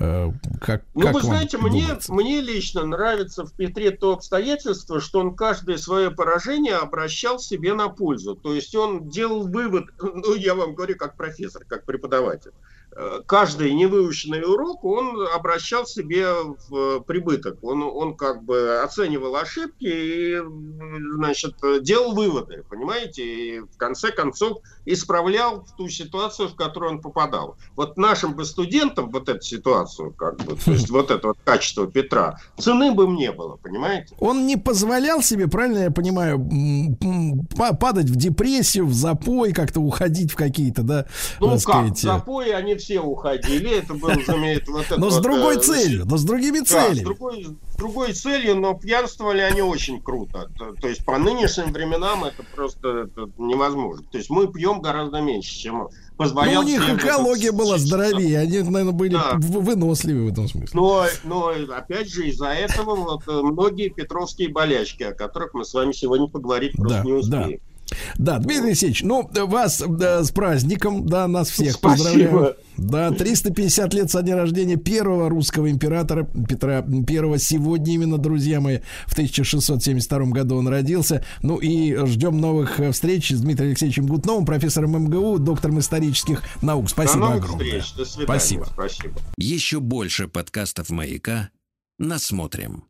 Э, как, Ну, как вы знаете, мне, думается? мне лично нравится в Петре то обстоятельство, что он каждое свое поражение обращал себе на пользу. То есть он делал вывод, ну, я вам говорю как профессор, как преподаватель. Э, Каждый невыученный урок он обращал себе в прибыток. Он, он как бы оценивал ошибки и, значит, делал выводы, понимаете? И в конце концов исправлял ту ситуацию, в которую он попадал. Вот нашим бы студентам вот эту ситуацию, как бы, то есть вот это вот качество Петра, цены бы не было, понимаете? Он не позволял себе, правильно я понимаю, падать в депрессию, в запой, как-то уходить в какие-то, да, Ну как, сказать, в запои они все уходили, это был, заметь, вот это но с вот, другой э, целью, но с другими Да, с целями. с другой целью, но пьянствовали они очень круто. То, то есть по нынешним временам это просто это невозможно. То есть мы пьем гораздо меньше, чем Ну, позволял у них экология этот- была здоровее, они, наверное, были Да. в- выносливее в этом смысле. Но, но опять же из-за этого вот, э, многие петровские болячки, о которых мы с вами сегодня поговорить просто Да, не успеем. Да, Дмитрий Алексеевич, ну, вас да, с праздником, да, нас всех Спасибо. поздравляю. Да, 350 лет со дня рождения первого русского императора Петра I. Сегодня именно, друзья мои, в 1672 году он родился. Ну и ждем новых э, встреч с Дмитрием Алексеевичем Гутновым, профессором МГУ, доктором исторических наук. Спасибо До новых огромное. встреч. До свидания. Спасибо. Спасибо. Еще больше подкастов «Маяка» насмотрим.